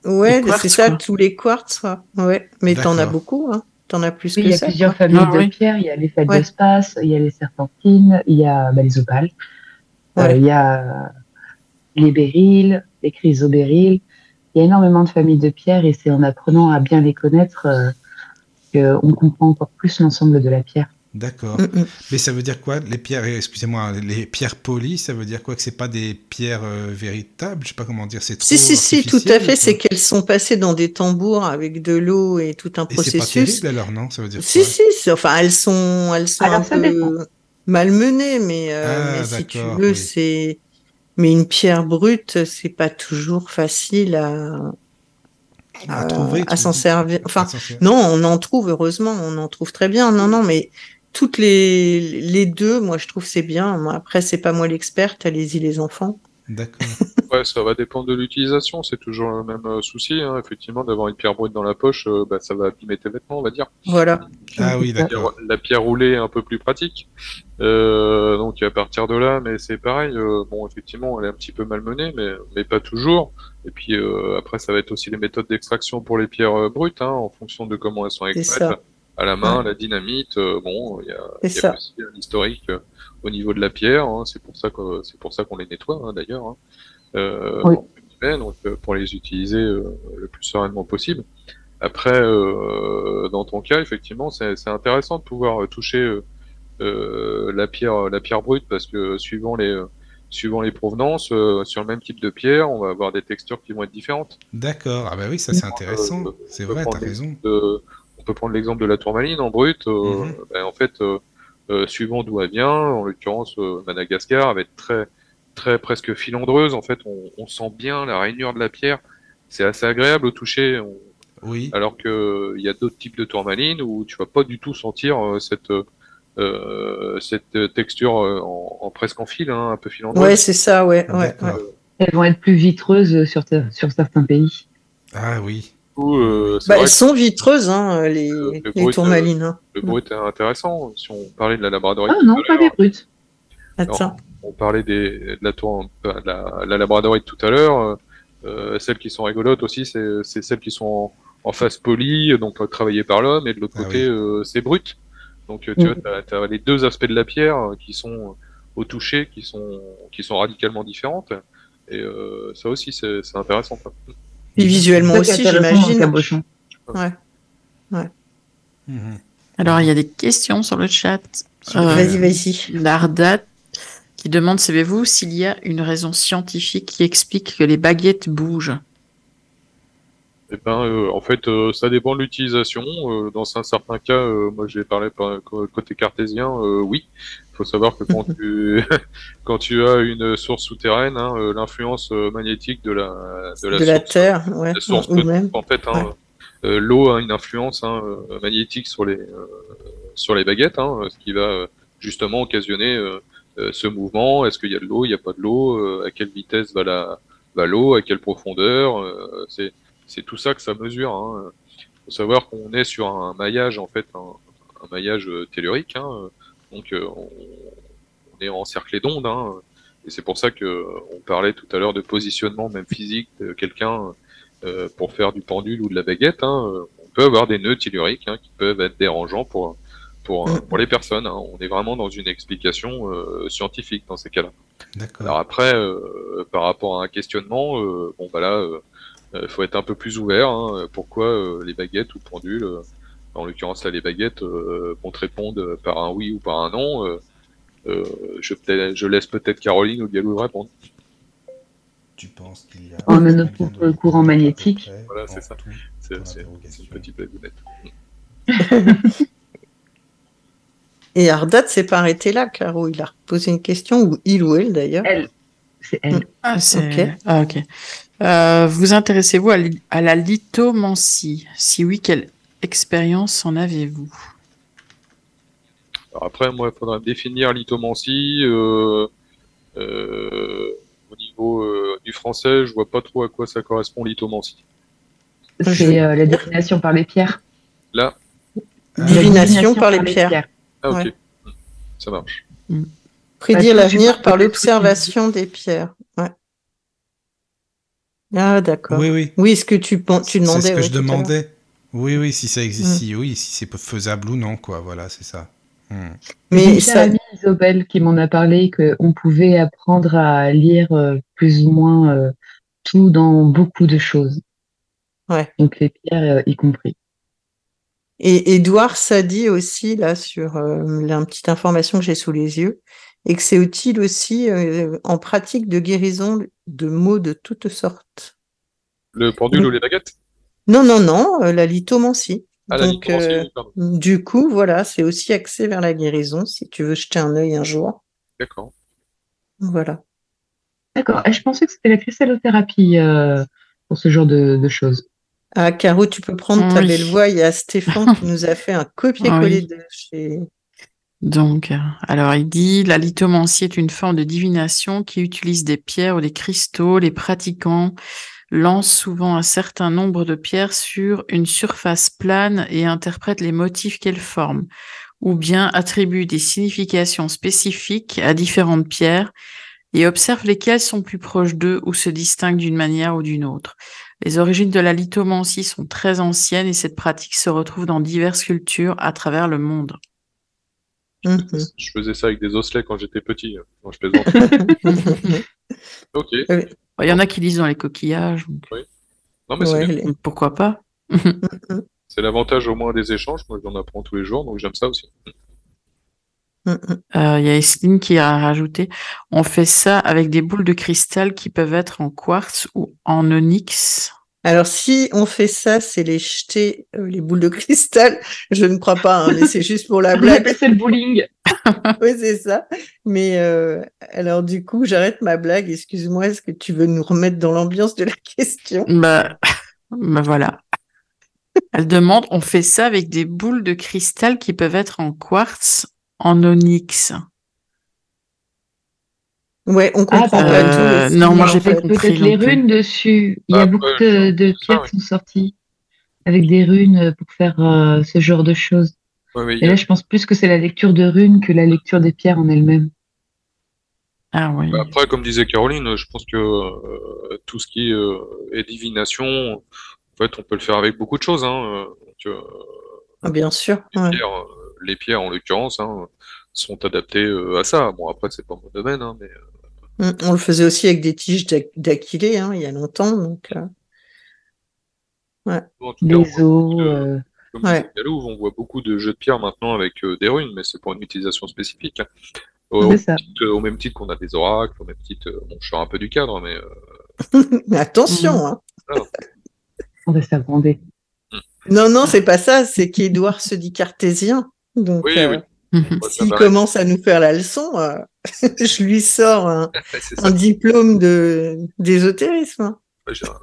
Speaker 3: ouais, c'est ça,
Speaker 2: quoi.
Speaker 3: tous les quartz, quoi. Ouais, mais t'en as beaucoup, hein. T'en as plus
Speaker 4: Oui,
Speaker 3: que
Speaker 4: il y a
Speaker 3: ça.
Speaker 4: plusieurs
Speaker 3: quoi.
Speaker 4: familles
Speaker 2: Ah
Speaker 4: de
Speaker 2: oui.
Speaker 4: pierres. Il y a les
Speaker 3: Ouais.
Speaker 4: feldespace, il y a les serpentines, il y a bah, les opales, Euh, il y a les béryls, les chrysobéryls. Il y a énormément de familles de pierres et c'est en apprenant à bien les connaître euh, qu'on comprend encore plus l'ensemble de la pierre.
Speaker 1: D'accord.
Speaker 3: Mm, mm.
Speaker 1: Mais ça veut dire quoi Les pierres, excusez-moi, les pierres polies, ça veut dire quoi Que c'est pas des pierres euh, véritables? Je sais pas comment dire. C'est trop
Speaker 3: Si, si, si, tout à fait. C'est qu'elles sont passées dans des tambours avec de l'eau et tout un
Speaker 1: Et c'est pas
Speaker 3: processus.
Speaker 1: terrible alors, non? Ça veut dire
Speaker 3: Si,
Speaker 1: quoi?
Speaker 3: si, c'est- enfin, elles sont, elles sont
Speaker 4: Alors,
Speaker 3: un peu malmenées, mais, euh,
Speaker 1: Ah,
Speaker 3: mais si tu veux,
Speaker 1: oui.
Speaker 3: c'est, mais une pierre brute, c'est pas toujours facile à,
Speaker 1: À
Speaker 3: à-
Speaker 1: trouver,
Speaker 3: à s'en servir. Enfin, non, on en trouve, heureusement, on en trouve très bien. Non, non, mais toutes les, les deux, moi, je trouve c'est bien. Moi, après, c'est pas moi l'experte, allez-y, les enfants.
Speaker 1: D'accord.
Speaker 5: Ouais, ça va dépendre de l'utilisation. C'est toujours le même euh, souci, hein. effectivement, d'avoir une pierre brute dans la poche, euh, bah, ça va abîmer tes vêtements, on va dire.
Speaker 3: Voilà.
Speaker 1: Ah oui,
Speaker 5: La
Speaker 1: d'accord.
Speaker 5: pierre, la pierre roulée est un peu plus pratique. Euh, donc à partir de là, mais c'est pareil. euh, bon, effectivement, elle est un petit peu malmenée, mais mais pas toujours. Et puis euh, après, ça va être aussi les méthodes d'extraction pour les pierres euh, brutes, hein, en fonction de comment elles sont
Speaker 3: C'est
Speaker 5: extraites. À la main,
Speaker 3: Ouais.
Speaker 5: la dynamite. euh, bon, il y a,
Speaker 3: C'est
Speaker 5: il y a
Speaker 3: ça.
Speaker 5: aussi un historique euh, au niveau de la pierre. hein, c'est pour ça que c'est pour ça qu'on les nettoie hein, d'ailleurs. hein. Euh,
Speaker 4: Oui.
Speaker 5: en fait, donc euh, pour les utiliser euh, le plus sereinement possible. Après, euh, dans ton cas, effectivement, c'est c'est intéressant de pouvoir toucher euh, euh, la pierre, la pierre brute, parce que suivant les, euh, suivant les provenances, euh, sur le même type de pierre, on va avoir des textures qui vont être différentes.
Speaker 1: D'accord. Ah bah oui, ça c'est intéressant.
Speaker 5: Euh,
Speaker 1: C'est vrai, t'as raison.
Speaker 5: de- peut prendre l'exemple de la tourmaline en brut. euh,
Speaker 1: Mhm.
Speaker 5: ben, en fait, euh, euh, suivant d'où elle vient, en l'occurrence euh, Madagascar, elle va être très, très presque filandreuse. En fait, on, on sent bien la rainure de la pierre. C'est assez agréable au toucher. on-
Speaker 1: Oui.
Speaker 5: alors que il y a d'autres types de tourmalines où tu vas pas du tout sentir euh, cette euh, cette texture en, en presque en fil, hein, un peu filandreuse.
Speaker 3: Ouais, c'est ça, ouais, ouais, ouais.
Speaker 1: D'accord.
Speaker 4: Elles vont être plus vitreuses sur certains pays.
Speaker 1: Ah oui.
Speaker 5: Euh,
Speaker 3: Bah, elles sont vitreuses, hein, les,
Speaker 5: Euh, le
Speaker 3: les
Speaker 5: brut,
Speaker 3: tourmalines. hein.
Speaker 5: le brut est intéressant. Si on parlait de la labradorite,
Speaker 4: Ah non, pas des brutes.
Speaker 3: Attends.
Speaker 5: on parlait des, de la, tour, de la, la labradorite tout à l'heure. euh, celles qui sont rigolotes aussi, c'est celles qui sont en, en face polie, donc travaillées par l'homme, et de l'autre
Speaker 1: Ah
Speaker 5: côté,
Speaker 1: oui.
Speaker 5: euh, c'est brut. Donc tu
Speaker 4: Mm.
Speaker 5: vois, tu as, les deux aspects de la pierre qui sont au toucher, qui sont, qui sont radicalement différentes. Et euh, ça aussi, c'est c'est intéressant. quoi.
Speaker 3: Et visuellement aussi, j'imagine.
Speaker 4: cabochon.
Speaker 1: Mhm.
Speaker 2: Alors, il y a des questions sur le chat. Euh,
Speaker 3: Vas-y, vas-y.
Speaker 2: Lardat qui demande, savez-vous s'il y a une raison scientifique qui explique que les baguettes bougent?
Speaker 5: Eh ben, euh, en fait, euh, ça dépend de l'utilisation. Euh, dans un certain cas, euh, moi, j'ai parlé par côté cartésien. euh, oui, faut savoir que quand tu quand tu as une source souterraine, hein, euh, l'influence euh, magnétique de la de la
Speaker 3: De la Terre, ouais.
Speaker 5: la source
Speaker 3: Ou même.
Speaker 5: en fait, hein, euh, l'eau a une influence hein, magnétique sur les euh, sur les baguettes, hein, ce qui va justement occasionner euh, ce mouvement. Est-ce qu'il y a de l'eau, il n'y a pas de l'eau, à quelle vitesse va la va l'eau, à quelle profondeur. c'est c'est tout ça que ça mesure. Hein. faut savoir qu'on est sur un maillage en fait, un, un maillage tellurique. Hein. Donc euh, on, on est encerclé d'ondes. Hein. Et c'est pour ça que euh, on parlait tout à l'heure de positionnement même physique de quelqu'un euh, pour faire du pendule ou de la baguette. Hein. On peut avoir des nœuds telluriques hein, qui peuvent être dérangeants pour pour, pour les personnes. hein. On est vraiment dans une explication euh, scientifique dans ces cas-là. Alors après, euh, par rapport à un questionnement, bon bah là, faut être un peu plus ouvert. Pourquoi les baguettes ou pendules En l'occurrence là, les baguettes, euh, qu'on te réponde par un oui ou par un non. euh, euh, je, laisse peut-être Caroline ou Galou répondre.
Speaker 1: Tu penses qu'il y a. De-
Speaker 4: pour le courant magnétique.
Speaker 1: près
Speaker 5: Voilà, c'est ça. C'est une petite blagounette.
Speaker 3: Et Ardat s'est pas arrêté là, Caro. Il a posé une question, ou il ou elle d'ailleurs.
Speaker 4: Elle, c'est elle.
Speaker 2: Ah, c'est...
Speaker 3: Ok.
Speaker 2: Ah, ok. Euh, vous intéressez-vous à, li- à la lithomancie? Si oui, quelle expérience en avez-vous?
Speaker 5: Après, moi, il faudra définir lithomancie. Euh, euh, au niveau euh, du français, je vois pas trop à quoi ça correspond lithomancie.
Speaker 4: C'est euh, la divination par les pierres.
Speaker 5: Là,
Speaker 1: Ah,
Speaker 4: La
Speaker 3: Divination par les pierres.
Speaker 5: ah ok,
Speaker 3: Ouais.
Speaker 5: ça marche.
Speaker 3: Prédire
Speaker 4: Bah, tout
Speaker 3: l'avenir par l'observation des pierres. Ouais. Ah, d'accord.
Speaker 1: Oui, oui.
Speaker 3: Oui, ce que tu, tu demandais.
Speaker 1: C'est ce que
Speaker 3: ouais,
Speaker 1: je demandais. Oui, oui, si ça existe,
Speaker 3: Mm.
Speaker 1: si, oui, si c'est faisable ou non, quoi. Voilà, c'est ça. Hmm.
Speaker 3: Mais ça,
Speaker 4: amie Isobel qui m'en a parlé qu'on pouvait apprendre à lire euh, plus ou moins euh, tout dans beaucoup de choses.
Speaker 3: Ouais.
Speaker 4: Donc les pierres euh, y compris.
Speaker 3: Et Edouard ça dit aussi, là, sur euh, la petite information que j'ai sous les yeux, et que c'est utile aussi euh, en pratique de guérison de maux de toutes sortes.
Speaker 5: Le pendule
Speaker 3: Oui.
Speaker 5: ou les baguettes?
Speaker 3: Non, non, non, euh, la lithomancie.
Speaker 5: Ah, la
Speaker 3: Donc,
Speaker 5: lithomancie,
Speaker 3: euh, du coup, voilà, c'est aussi axé vers la guérison, si tu veux jeter un œil un jour.
Speaker 5: D'accord.
Speaker 3: Voilà.
Speaker 4: D'accord. Je pensais que c'était la cristallothérapie euh, pour ce genre de, de choses.
Speaker 3: Ah, Caro, tu peux prendre ta
Speaker 2: Oui.
Speaker 3: belle voix. Il y a Stéphane qui nous a fait un copier-coller
Speaker 2: Oui.
Speaker 3: de chez.
Speaker 2: Donc, alors il dit la lithomancie est une forme de divination qui utilise des pierres ou des cristaux. Les pratiquants lancent souvent un certain nombre de pierres sur une surface plane et interprètent les motifs qu'elles forment, ou bien attribuent des significations spécifiques à différentes pierres et observent lesquelles sont plus proches d'eux ou se distinguent d'une manière ou d'une autre. Les origines de la lithomancie sont très anciennes et cette pratique se retrouve dans diverses cultures à travers le monde.
Speaker 3: Mhm.
Speaker 5: Je faisais ça avec des osselets quand j'étais petit. euh, Non, je plaisante. ok.
Speaker 2: Il y en a qui lisent dans les coquillages, donc
Speaker 5: Non, mais c'est
Speaker 3: Ouais,
Speaker 5: bien.
Speaker 3: les-
Speaker 2: pourquoi pas?
Speaker 5: C'est l'avantage au moins des échanges. Moi, j'en apprends tous les jours, donc j'aime ça aussi.
Speaker 3: Mhm.
Speaker 2: Euh, Il y a Esline qui a rajouté on fait ça avec des boules de cristal qui peuvent être en quartz ou en onyx.
Speaker 3: Alors, si on fait ça, c'est les jeter, euh, les boules de cristal. Je ne crois pas, hein, mais c'est juste pour la blague.
Speaker 4: ça le bowling.
Speaker 3: Oui, c'est ça. Mais euh, alors, du coup, j'arrête ma blague. Excuse-moi, est-ce que tu veux nous remettre dans l'ambiance de la question?
Speaker 2: Bah, bah voilà. Elle demande on fait ça avec des boules de cristal qui peuvent être en quartz, en onyx.
Speaker 3: Ouais, on comprend
Speaker 4: bah,
Speaker 3: pas
Speaker 2: euh,
Speaker 3: tout.
Speaker 2: non, moi, j'ai pas compris.
Speaker 4: Peut-être les runes dessus. Il y
Speaker 5: Ah,
Speaker 4: a beaucoup
Speaker 5: ouais,
Speaker 4: de, pierres qui sont sorties avec des runes pour faire euh, ce genre de choses.
Speaker 5: Ouais,
Speaker 4: Et
Speaker 5: a-
Speaker 4: là, je pense plus que c'est la lecture de runes que la lecture des pierres en elles-mêmes.
Speaker 2: Ah oui.
Speaker 5: Bah, Après, comme disait Caroline, je pense que euh, tout ce qui euh, est divination, en fait, on peut le faire avec beaucoup de choses. Hein. euh, donc, euh,
Speaker 3: Ah, Bien sûr.
Speaker 5: les,
Speaker 3: ouais.
Speaker 5: pierres, les pierres, en l'occurrence, hein, sont adaptées euh, à ça. Bon, après, c'est pas mon domaine, hein, mais
Speaker 3: Mm, On le faisait aussi avec des tiges d'aquilée, hein, il y a longtemps. Donc, euh,
Speaker 4: Des
Speaker 5: voit
Speaker 4: os.
Speaker 5: Comme
Speaker 3: Ouais.
Speaker 5: on voit beaucoup de jeux de pierre maintenant avec euh, des runes, mais c'est pour une utilisation spécifique. hein. Au,
Speaker 4: C'est
Speaker 5: au
Speaker 4: ça.
Speaker 5: titre- au même titre qu'on a des oracles, au même titre, euh, bon, je sors un peu du cadre, mais euh,
Speaker 3: mais attention. hein.
Speaker 4: On va s'agronder.
Speaker 3: Non, non, c'est pas ça. C'est qu'Edouard se dit cartésien. Donc,
Speaker 5: Oui, oui.
Speaker 3: S'il commence à nous faire la leçon, euh, je lui sors un, diplôme de d'ésotérisme. hein.
Speaker 5: J'ai un,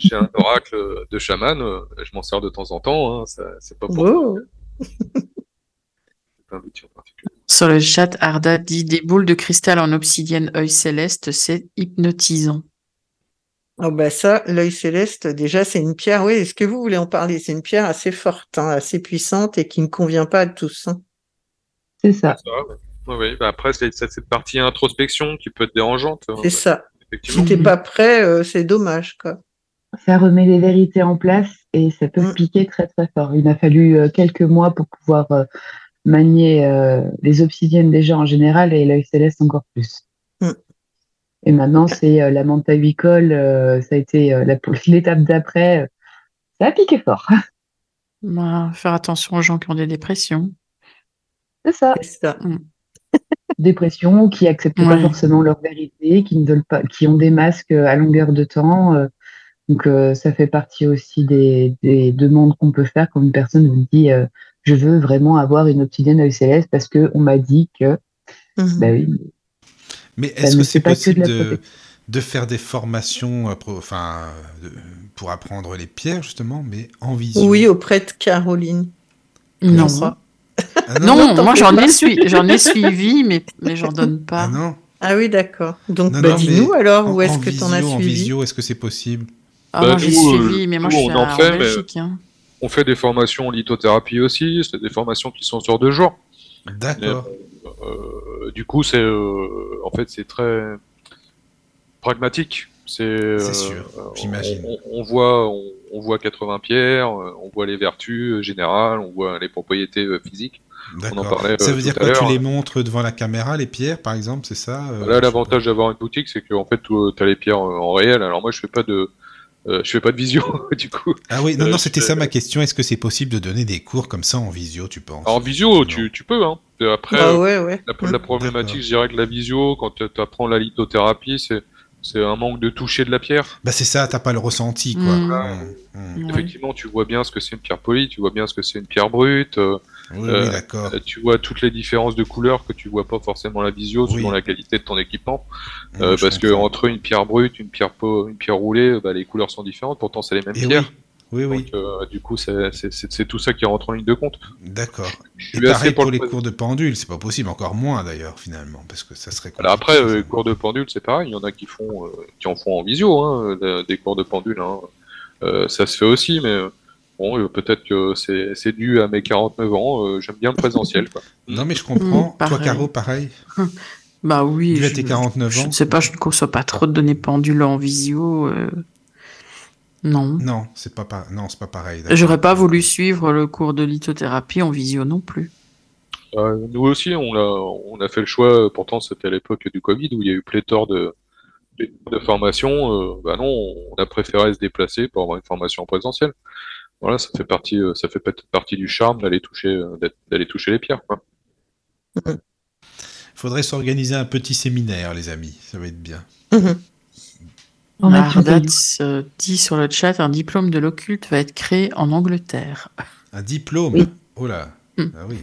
Speaker 5: j'ai un oracle de chaman, euh, je m'en sers de temps en temps, hein, c'est pas pour
Speaker 3: Wow.
Speaker 5: c'est pas un outil en particulier.
Speaker 2: Sur le chat, Arda dit des boules de cristal en obsidienne œil céleste, c'est hypnotisant.
Speaker 3: Oh bah ça, l'œil céleste, déjà, c'est une pierre. Oui, est-ce que vous voulez en parler? C'est une pierre assez forte, hein, assez puissante et qui ne convient pas à tous. hein.
Speaker 4: C'est ça.
Speaker 5: Ça, ouais. Ouais, ouais. Bah, après, c'est cette partie introspection qui peut être dérangeante. hein,
Speaker 3: C'est ça.
Speaker 5: effectivement.
Speaker 3: Si t'es pas prêt, euh, c'est dommage, quoi.
Speaker 4: Ça remet les vérités en place et ça peut
Speaker 3: Mm.
Speaker 4: piquer très très fort. Il m'a fallu euh, quelques mois pour pouvoir euh, manier euh, les obsidiennes déjà en général et l'œil céleste encore plus.
Speaker 3: Mm.
Speaker 4: Et maintenant, c'est euh, la manta huicole, euh, ça a été euh, l'étape d'après. ça a piqué fort.
Speaker 2: Bah, faire attention aux gens qui ont des dépressions.
Speaker 4: C'est ça.
Speaker 3: Ça.
Speaker 4: Dépression, qui acceptent pas forcément leur vérité, qui ne veulent pas, qui ont des masques à longueur de temps. Donc, euh, ça fait partie aussi des, des demandes qu'on peut faire quand une personne vous dit euh, je veux vraiment avoir une obsidienne œil céleste parce que on m'a dit que.
Speaker 3: Mhm.
Speaker 4: Bah oui,
Speaker 1: Mais est-ce que c'est
Speaker 4: pas que de
Speaker 1: possible de, faire des formations euh, pro- enfin, de- pour apprendre les pierres, justement, mais en visio?
Speaker 3: Oui, auprès de Caroline.
Speaker 2: Non.
Speaker 1: Ah
Speaker 2: Non,
Speaker 3: t'en
Speaker 2: moi
Speaker 3: fais
Speaker 2: j'en ai, sui- j'en ai suivi, mais, mais j'en donne
Speaker 1: Ah
Speaker 2: pas.
Speaker 1: non
Speaker 3: Ah oui, d'accord. Donc,
Speaker 1: Non,
Speaker 3: bah,
Speaker 1: non,
Speaker 3: dis-nous alors,
Speaker 1: en-
Speaker 3: où est-ce que tu en as
Speaker 1: visio, En
Speaker 3: suivi?
Speaker 1: visio, est-ce que c'est possible?
Speaker 2: Ah,
Speaker 5: Bah,
Speaker 2: moi j'ai
Speaker 5: euh,
Speaker 2: suivi, mais moi je suis
Speaker 5: on en
Speaker 2: à-
Speaker 5: fait,
Speaker 2: Belgique. hein.
Speaker 5: On fait des formations en lithothérapie aussi, c'est des formations qui sont sur deux jours.
Speaker 1: D'accord.
Speaker 5: Euh, du coup, c'est euh, en fait c'est très pragmatique. C'est euh,
Speaker 1: sûr,
Speaker 5: euh,
Speaker 1: j'imagine.
Speaker 5: On, on voit, on, on voit 80 pierres, on voit les vertus générales, on voit les propriétés physiques.
Speaker 1: D'accord. Ça veut dire quoi Tu les montres devant la caméra, les pierres, par exemple, c'est ça euh,
Speaker 5: Là, l'avantage d'avoir une boutique, c'est que en fait, tu as les pierres en réel. Alors moi, je fais pas de, euh, je fais pas de visio, du coup.
Speaker 1: Ah oui, non,
Speaker 5: Euh,
Speaker 1: non, c'était
Speaker 5: je-
Speaker 1: ça ma question. Est-ce que c'est possible de donner des cours comme ça en visio, tu penses?
Speaker 5: En visio, tu, tu peux. Hein. Et Après,
Speaker 3: Bah
Speaker 5: euh,
Speaker 3: ouais, ouais.
Speaker 5: La, la problématique, je dirais que la visio, quand tu apprends la lithothérapie, c'est c'est un manque de toucher de la pierre.
Speaker 1: Bah c'est ça, t'as pas le ressenti, quoi.
Speaker 2: Mm.
Speaker 1: Mm, mm.
Speaker 5: Effectivement, tu vois bien ce que c'est une pierre polie, tu vois bien ce que c'est une pierre brute, euh,
Speaker 1: Oui,
Speaker 5: Euh,
Speaker 1: oui, d'accord.
Speaker 5: tu vois toutes les différences de couleurs que tu vois pas forcément à la visio,
Speaker 1: Oui.
Speaker 5: selon la qualité de ton équipement. Euh, parce que entre une pierre brute, une pierre po- une pierre roulée, bah, les couleurs sont différentes. Pourtant, c'est les mêmes
Speaker 1: Et
Speaker 5: pierres.
Speaker 1: Oui, oui,
Speaker 5: Donc, euh, du coup, c'est tout ça qui rentre en ligne de compte.
Speaker 1: d'accord.
Speaker 5: Je
Speaker 1: Et pareil pour,
Speaker 5: le
Speaker 1: les cours de pendule, c'est pas possible, encore moins d'ailleurs, finalement, parce que ça serait
Speaker 5: Alors après, euh, les cours de pendule, c'est pareil. Il y en a qui font, euh, qui en font en visio, hein, des cours de pendule. Hein. Ça se fait aussi, mais bon, euh, peut-être que c'est dû à mes 49 ans. euh, J'aime bien le présentiel. Quoi.
Speaker 1: Non, mais je comprends.
Speaker 2: Mm,
Speaker 1: Toi,
Speaker 2: pareil.
Speaker 1: Caro, pareil.
Speaker 2: Bah oui.
Speaker 1: À
Speaker 2: je-
Speaker 1: tes 49
Speaker 2: Je
Speaker 1: ans.
Speaker 2: ne sais pas, je ne conçois pas trop de données pendules en visio. euh, Non.
Speaker 1: Non, c'est pas, pa- non, c'est pas pareil.
Speaker 2: J'aurais pas voulu suivre le cours de lithothérapie en visio non plus.
Speaker 5: Euh, nous aussi, on a, on a fait le choix. Pourtant, c'était à l'époque du Covid où il y a eu pléthore de, de, de formations. Euh, bah non, on a préféré se déplacer pour avoir une formation en présentiel. Voilà, ça fait partie, euh, ça fait peut-être partie du charme d'aller toucher, euh, d'aller toucher les pierres. Quoi.
Speaker 1: Faudrait s'organiser un petit séminaire, les amis. Ça va être bien.
Speaker 3: Mhm.
Speaker 2: Ardat
Speaker 4: payante.
Speaker 2: euh, dit sur le chat un diplôme de l'occulte va être créé en Angleterre.
Speaker 1: Un diplôme.
Speaker 4: Oui.
Speaker 1: Oh là.
Speaker 2: Mm.
Speaker 1: Ah oui.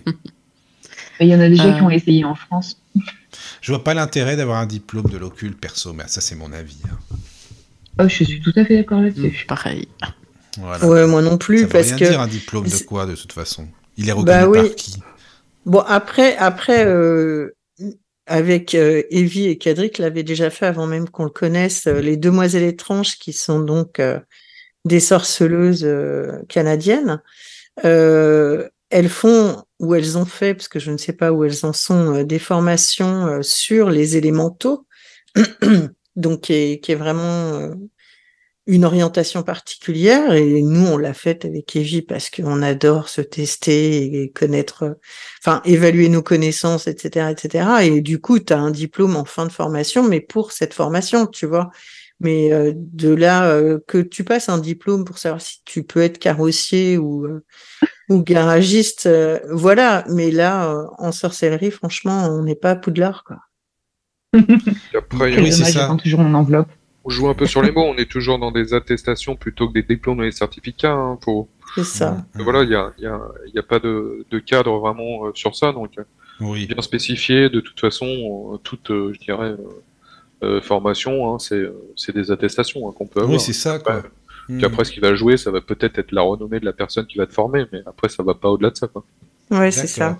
Speaker 4: Il y en a déjà qui
Speaker 2: Euh.
Speaker 4: ont essayé en France.
Speaker 1: Je vois pas l'intérêt d'avoir un diplôme de l'occulte perso, mais ça c'est mon avis. hein.
Speaker 4: Oh, je suis tout à fait d'accord là-dessus.
Speaker 2: Pareil.
Speaker 1: Voilà.
Speaker 3: Ouais, moi non
Speaker 1: ça
Speaker 3: plus,
Speaker 1: veut
Speaker 3: parce
Speaker 1: rien
Speaker 3: que.
Speaker 1: dire un diplôme de quoi de toute façon? Il est reconnu
Speaker 3: Bah oui.
Speaker 1: par qui?
Speaker 3: Bon, après, après euh, avec euh, Evie et Cadric l'avaient déjà fait avant même qu'on le connaisse, euh, les Demoiselles étranges, qui sont donc euh, des sorceleuses canadiennes. Elles font, ou elles ont fait, parce que je ne sais pas où elles en sont, des formations sur les élémentaux, donc qui est, qui est vraiment une orientation particulière. Et nous, on l'a faite avec Evie parce qu'on adore se tester et connaître, enfin, évaluer nos connaissances, etc., etc. Et du coup, tu as un diplôme en fin de formation, mais pour cette formation, tu vois. Mais euh, de là euh, que tu passes un diplôme pour savoir si tu peux être carrossier ou euh, ou garagiste, euh, voilà. Mais là, euh, en sorcellerie, franchement, on n'est pas à Poudlard, quoi.
Speaker 5: Après,
Speaker 1: Oui, c'est ça.
Speaker 4: toujours mon enveloppe.
Speaker 5: On joue un peu sur les mots. On est toujours dans des attestations plutôt que des diplômes et des certificats. hein. Faut,
Speaker 3: C'est ça.
Speaker 1: Mm.
Speaker 5: Voilà, il y a, y, a, il y a pas de, de cadre vraiment euh, sur ça. Donc, euh,
Speaker 1: Oui.
Speaker 5: bien spécifié. De toute façon, euh, toute, euh, je dirais, euh, euh, formation, hein, c'est euh, des attestations hein, qu'on peut avoir.
Speaker 1: Oui, c'est ça, quoi.
Speaker 5: Ouais. Puis après, ce qui va jouer, ça va peut-être être la renommée de la personne qui va te former, mais après, ça va pas au-delà de ça. Quoi.
Speaker 3: Ouais, c'est ça.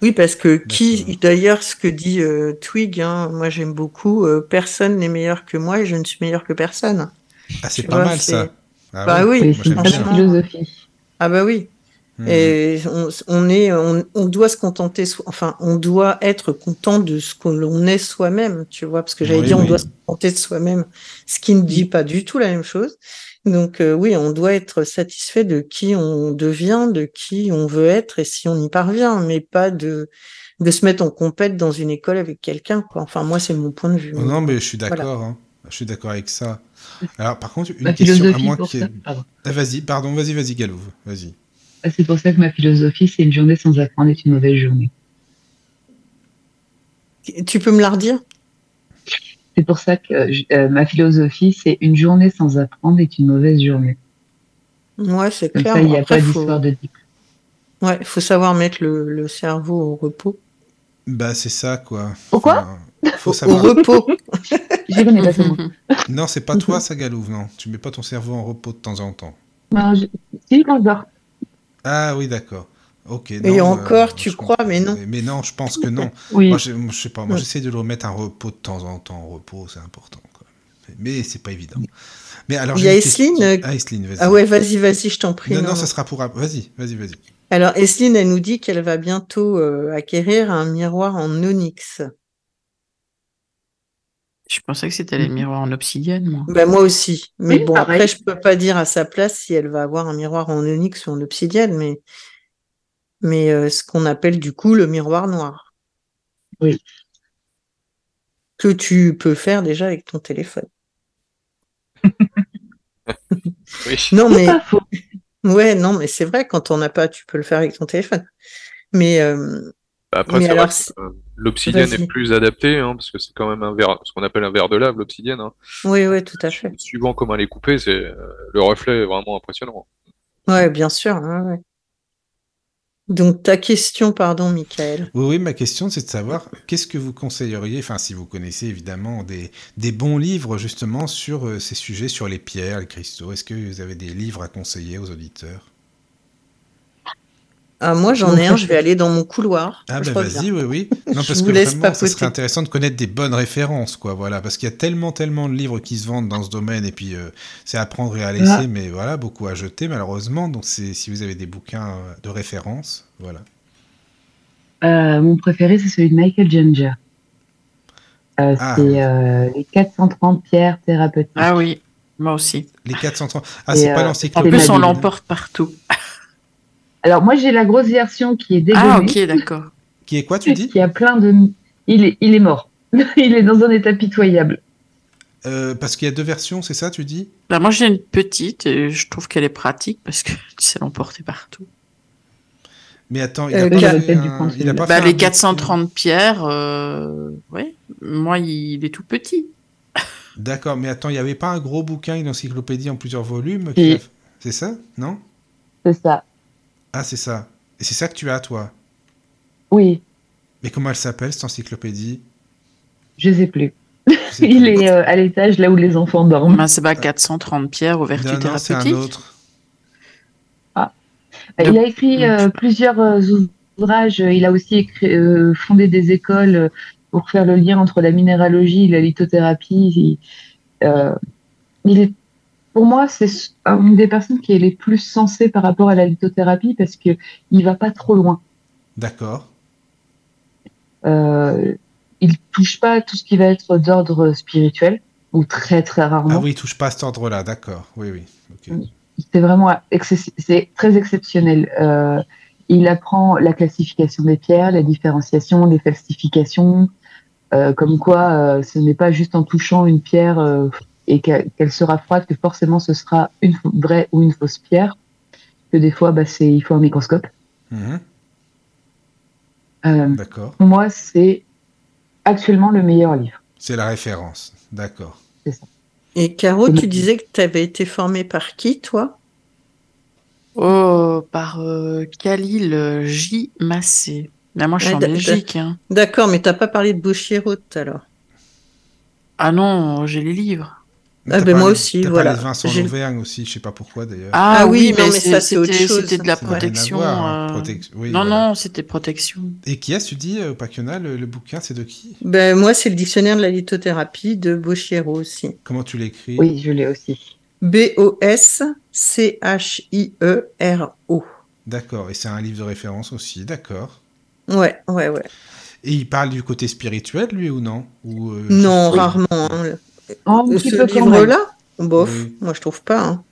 Speaker 3: Oui, parce que qui, d'ailleurs, ce que dit euh, Twig, hein, moi j'aime beaucoup, euh, personne n'est meilleur que moi et je ne suis meilleur que personne.
Speaker 1: Ah, c'est pas mal ça. Ah
Speaker 3: Bah oui,
Speaker 4: Oui,
Speaker 1: moi,
Speaker 4: philosophie.
Speaker 3: Ah bah oui.
Speaker 1: Mhm.
Speaker 3: Et on, on est, on, on doit se contenter, so- enfin, on doit être content de ce que l'on est soi-même, tu vois, parce que j'allais
Speaker 1: Oui,
Speaker 3: dire, on
Speaker 1: oui.
Speaker 3: doit se contenter de soi-même, ce qui ne dit pas du tout la même chose. Donc, euh, oui, on doit être satisfait de qui on devient, de qui on veut être, et si on y parvient, mais pas de, de se mettre en compète dans une école avec quelqu'un. Enfin, moi, c'est mon point de vue.
Speaker 1: Non, mais je suis
Speaker 3: Voilà.
Speaker 1: d'accord. hein. Je suis d'accord avec ça. Alors, par contre, une
Speaker 4: Ma
Speaker 1: question à moi qui est.
Speaker 4: pardon.
Speaker 1: Ah, vas-y, pardon, vas-y, vas-y, Galouve, vas-y.
Speaker 4: Ah, C'est pour ça que ma philosophie, c'est une journée sans apprendre est une mauvaise journée.
Speaker 3: Tu peux me la redire?
Speaker 4: C'est pour ça que euh, ma philosophie, c'est une journée sans apprendre est une mauvaise journée.
Speaker 3: Ouais, c'est clair.
Speaker 4: il n'y a
Speaker 3: Après,
Speaker 4: pas
Speaker 3: faut-
Speaker 4: d'histoire de diplôme.
Speaker 3: Ouais, faut savoir mettre le, le cerveau au repos.
Speaker 1: Bah, c'est ça, quoi.
Speaker 4: Pourquoi
Speaker 1: Enfin, faut
Speaker 3: Au
Speaker 1: savoir.
Speaker 3: repos.
Speaker 4: Je connais pas ce mot.
Speaker 1: Non, c'est pas toi, ça, Galouve, non. Tu mets pas ton cerveau en repos de temps en temps.
Speaker 4: Non, je... Si, quand je dors.
Speaker 1: Ah oui, d'accord. Ok.
Speaker 3: Et encore,
Speaker 1: euh,
Speaker 3: tu crois,
Speaker 1: comprends.
Speaker 3: mais non.
Speaker 1: Mais non, je pense que non.
Speaker 4: Oui.
Speaker 1: Moi, je, je sais pas. Moi,
Speaker 3: Ouais.
Speaker 1: j'essaie de le remettre en repos de temps en temps. En repos, c'est important. Quoi. Mais c'est pas évident. Mais alors,
Speaker 3: Il y a Esline, euh,
Speaker 1: Ah, Esline, vas-y.
Speaker 3: Ah ouais, vas-y, vas-y, je t'en prie.
Speaker 1: non,
Speaker 3: non,
Speaker 1: ça sera pour. Vas-y, vas-y, vas-y.
Speaker 3: Alors, Esline, elle nous dit qu'elle va bientôt euh, acquérir un miroir en onyx.
Speaker 2: Je pensais que c'était les miroirs en obsidienne, moi.
Speaker 3: Ben, moi aussi. Mais
Speaker 4: Oui,
Speaker 3: bon,
Speaker 4: pareil.
Speaker 3: après, je peux pas dire à sa place si elle va avoir un miroir en onyx ou en obsidienne, mais, mais euh, ce qu'on appelle du coup le miroir noir.
Speaker 4: Oui.
Speaker 3: Que tu peux faire déjà avec ton téléphone.
Speaker 5: Oui.
Speaker 3: Non, mais
Speaker 4: pas faux.
Speaker 3: ouais, non, mais c'est vrai, quand on n'a pas, tu peux le faire avec ton téléphone. Mais euh,
Speaker 5: Bah, Après,
Speaker 3: Mais alors,
Speaker 5: euh, l'obsidienne est plus adaptée, hein, parce que c'est quand même un verre, ce qu'on appelle un verre de lave, l'obsidienne. Hein.
Speaker 3: oui, oui, tout à fait.
Speaker 5: Suivant comment elle est coupée, c'est le reflet est vraiment impressionnant.
Speaker 3: Ouais, bien sûr. ouais. Donc, ta question, pardon, Michael.
Speaker 1: Oui, ma question, c'est de savoir qu'est-ce que vous conseilleriez, enfin, si vous connaissez évidemment des, des bons livres justement sur euh, ces sujets, sur les pierres, les cristaux. Est-ce que vous avez des livres à conseiller aux auditeurs?
Speaker 3: Ah, moi, j'en ai un, je vais aller dans mon couloir.
Speaker 1: Ah ben
Speaker 3: reviens.
Speaker 1: vas-y, oui, oui. Non,
Speaker 3: Je
Speaker 1: parce
Speaker 3: vous
Speaker 1: que
Speaker 3: laisse
Speaker 1: vraiment, ça serait intéressant de connaître des bonnes références, quoi, voilà. Parce qu'il y a tellement, tellement de livres qui se vendent dans ce domaine, et puis euh, c'est à prendre et à laisser,
Speaker 4: Ah.
Speaker 1: mais voilà, beaucoup à jeter, malheureusement. Donc c'est si vous avez des bouquins euh, de référence, voilà.
Speaker 4: Euh, mon préféré, c'est celui de Michael Ginger. Euh,
Speaker 1: Ah,
Speaker 4: c'est
Speaker 1: oui.
Speaker 4: euh, les 430 pierres thérapeutiques.
Speaker 2: Ah oui, moi aussi.
Speaker 1: Les 430. Ah, c'est pas
Speaker 4: euh,
Speaker 2: En
Speaker 1: l'encyclopédie.
Speaker 2: plus, on l'emporte partout.
Speaker 4: Alors moi, j'ai la grosse version qui est dégommée,
Speaker 2: Ah, ok, d'accord.
Speaker 1: Qui est quoi, tu dis?
Speaker 4: Qui a plein de... Il est, il est mort. il est dans un état pitoyable.
Speaker 1: Euh, Parce qu'il y a deux versions, c'est ça, tu dis?
Speaker 2: Bah, moi, j'ai une petite et je trouve qu'elle est pratique parce que tu sais l'emporter partout.
Speaker 1: Mais attends, il
Speaker 3: Euh,
Speaker 1: a pas fait un- il a pas
Speaker 2: Bah,
Speaker 1: fait
Speaker 2: les
Speaker 1: un-
Speaker 2: 430 pierres, euh... ouais, moi, il est tout petit.
Speaker 1: D'accord, mais attends, il n'y avait pas un gros bouquin, une encyclopédie en plusieurs volumes a- C'est ça? Non?
Speaker 4: C'est ça.
Speaker 1: Ah, c'est ça. Et c'est ça que tu as, toi
Speaker 4: Oui,
Speaker 1: Mais comment elle s'appelle, cette encyclopédie?
Speaker 4: Je sais plus.
Speaker 1: Je sais
Speaker 4: Il est euh, à l'étage là où les enfants dorment.
Speaker 2: Bah, c'est pas 430 pierres aux vertus
Speaker 1: Non, non, c'est un
Speaker 2: thérapeutiques.
Speaker 1: autre.
Speaker 4: Il a écrit euh, plusieurs euh, ouvrages. Il a aussi écrit, euh, fondé des écoles pour faire le lien entre la minéralogie et la lithothérapie. Il, euh, il est, pour moi, c'est une des personnes qui est les plus sensées par rapport à la lithothérapie parce que il va pas trop loin.
Speaker 1: D'accord.
Speaker 4: Euh, il touche pas à tout ce qui va être d'ordre spirituel ou très très rarement.
Speaker 1: Ah oui, il touche pas à cet ordre-là, d'accord. Oui, oui.
Speaker 4: c'est vraiment c'est très exceptionnel. Euh, il apprend la classification des pierres, la différenciation, les falsifications, euh, comme quoi ce n'est pas juste en touchant une pierre et qu'elle sera froide que forcément ce sera une vraie ou une fausse pierre. Que des fois, bah, c'est il faut un microscope.
Speaker 1: Mhm,
Speaker 4: Euh,
Speaker 1: D'accord.
Speaker 4: pour moi, c'est actuellement le meilleur livre.
Speaker 1: C'est la référence. D'accord.
Speaker 3: Et Caro, tu disais que tu avais été formée par qui, toi?
Speaker 2: Oh, par euh, Khalil euh, J. Massé. Mais moi, je suis
Speaker 3: Ouais,
Speaker 2: en Belgique. Hein.
Speaker 3: D'accord, mais t'as pas parlé de à l'heure.
Speaker 2: Ah non, j'ai les livres.
Speaker 3: Ah, ben, moi aussi,
Speaker 1: t'as
Speaker 3: voilà.
Speaker 1: parlé de Vincent
Speaker 3: J'ai-
Speaker 1: Lauvergne aussi, je sais pas pourquoi d'ailleurs.
Speaker 2: Ah,
Speaker 3: Ah oui, non,
Speaker 2: mais,
Speaker 3: ça, c'est autre
Speaker 2: c'était
Speaker 3: chose.
Speaker 2: c'était de la protection.
Speaker 1: voir, hein,
Speaker 2: euh,
Speaker 1: protec- oui,
Speaker 2: non,
Speaker 1: voilà.
Speaker 2: non, c'était protection.
Speaker 1: Et qui est-ce, tu dis, euh, Paquiona, le, le bouquin, c'est de qui?
Speaker 3: Ben, moi, c'est le dictionnaire de la lithothérapie de Boschiro aussi.
Speaker 1: Comment tu l'écris?
Speaker 4: Oui, je l'ai aussi.
Speaker 3: B-O-S-C-H-I-E-R-O.
Speaker 1: D'accord. Et c'est un livre de référence aussi. D'accord.
Speaker 3: Ouais, ouais, ouais.
Speaker 1: Et il parle du côté spirituel, lui, ou non? Ou, euh,
Speaker 3: Non, rarement. hein.
Speaker 4: Oh, un petit
Speaker 3: Ce livre-là, bof, moi je trouve pas. hein.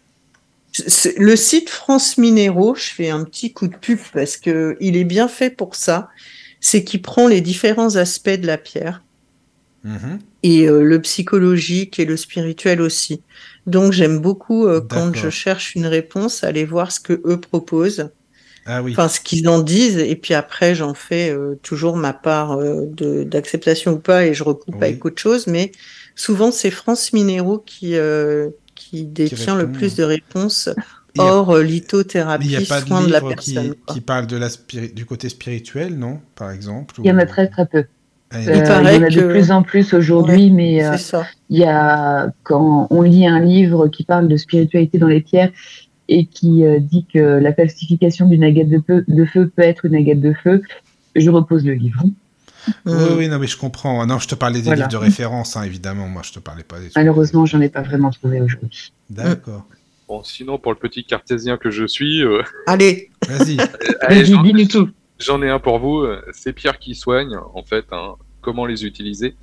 Speaker 3: Le site France Minéraux, je fais un petit coup de pub parce que il est bien fait pour ça. C'est qu'il prend les différents aspects de la pierre
Speaker 1: Mhm.
Speaker 3: et euh, le psychologique et le spirituel aussi. Donc j'aime beaucoup euh, quand je cherche une réponse, aller voir ce que eux proposent,
Speaker 1: Ah oui.
Speaker 3: enfin ce qu'ils en disent, et puis après j'en fais euh, toujours ma part euh, d'acceptation ou pas, et je recoupe
Speaker 1: Oui.
Speaker 3: avec autre chose. Mais souvent c'est France Minéraux qui euh, qui détient le plus de réponses hors euh,
Speaker 1: Mais il n'y
Speaker 3: lithothérapie,
Speaker 1: a pas de
Speaker 3: la
Speaker 1: livre qui,
Speaker 3: personne.
Speaker 1: qui parle de la spiri- du côté spirituel, non Par exemple
Speaker 4: Il y en a très très peu.
Speaker 3: Il
Speaker 4: Euh, il y en a de plus en plus aujourd'hui, mais euh, il y a quand on lit un livre qui parle de spiritualité dans les pierres et qui euh, dit que la falsification d'une agate de feu, de feu peut être une agate de feu, je repose le livre.
Speaker 1: Oui,
Speaker 3: Mm.
Speaker 1: oui, non, mais je comprends. Non, je te parlais des
Speaker 4: Voilà.
Speaker 1: livres de référence, hein, évidemment. Moi, je te parlais pas des trucs.
Speaker 4: Malheureusement, j'en ai pas vraiment trouvé aujourd'hui.
Speaker 1: D'accord.
Speaker 5: Bon, sinon, pour le petit cartésien que je suis, euh,
Speaker 3: Allez,
Speaker 1: Vas-y.
Speaker 4: dis-nous tout.
Speaker 5: J'en ai un pour vous. euh, Ces pierres qui soignent, en fait, hein, comment les utiliser?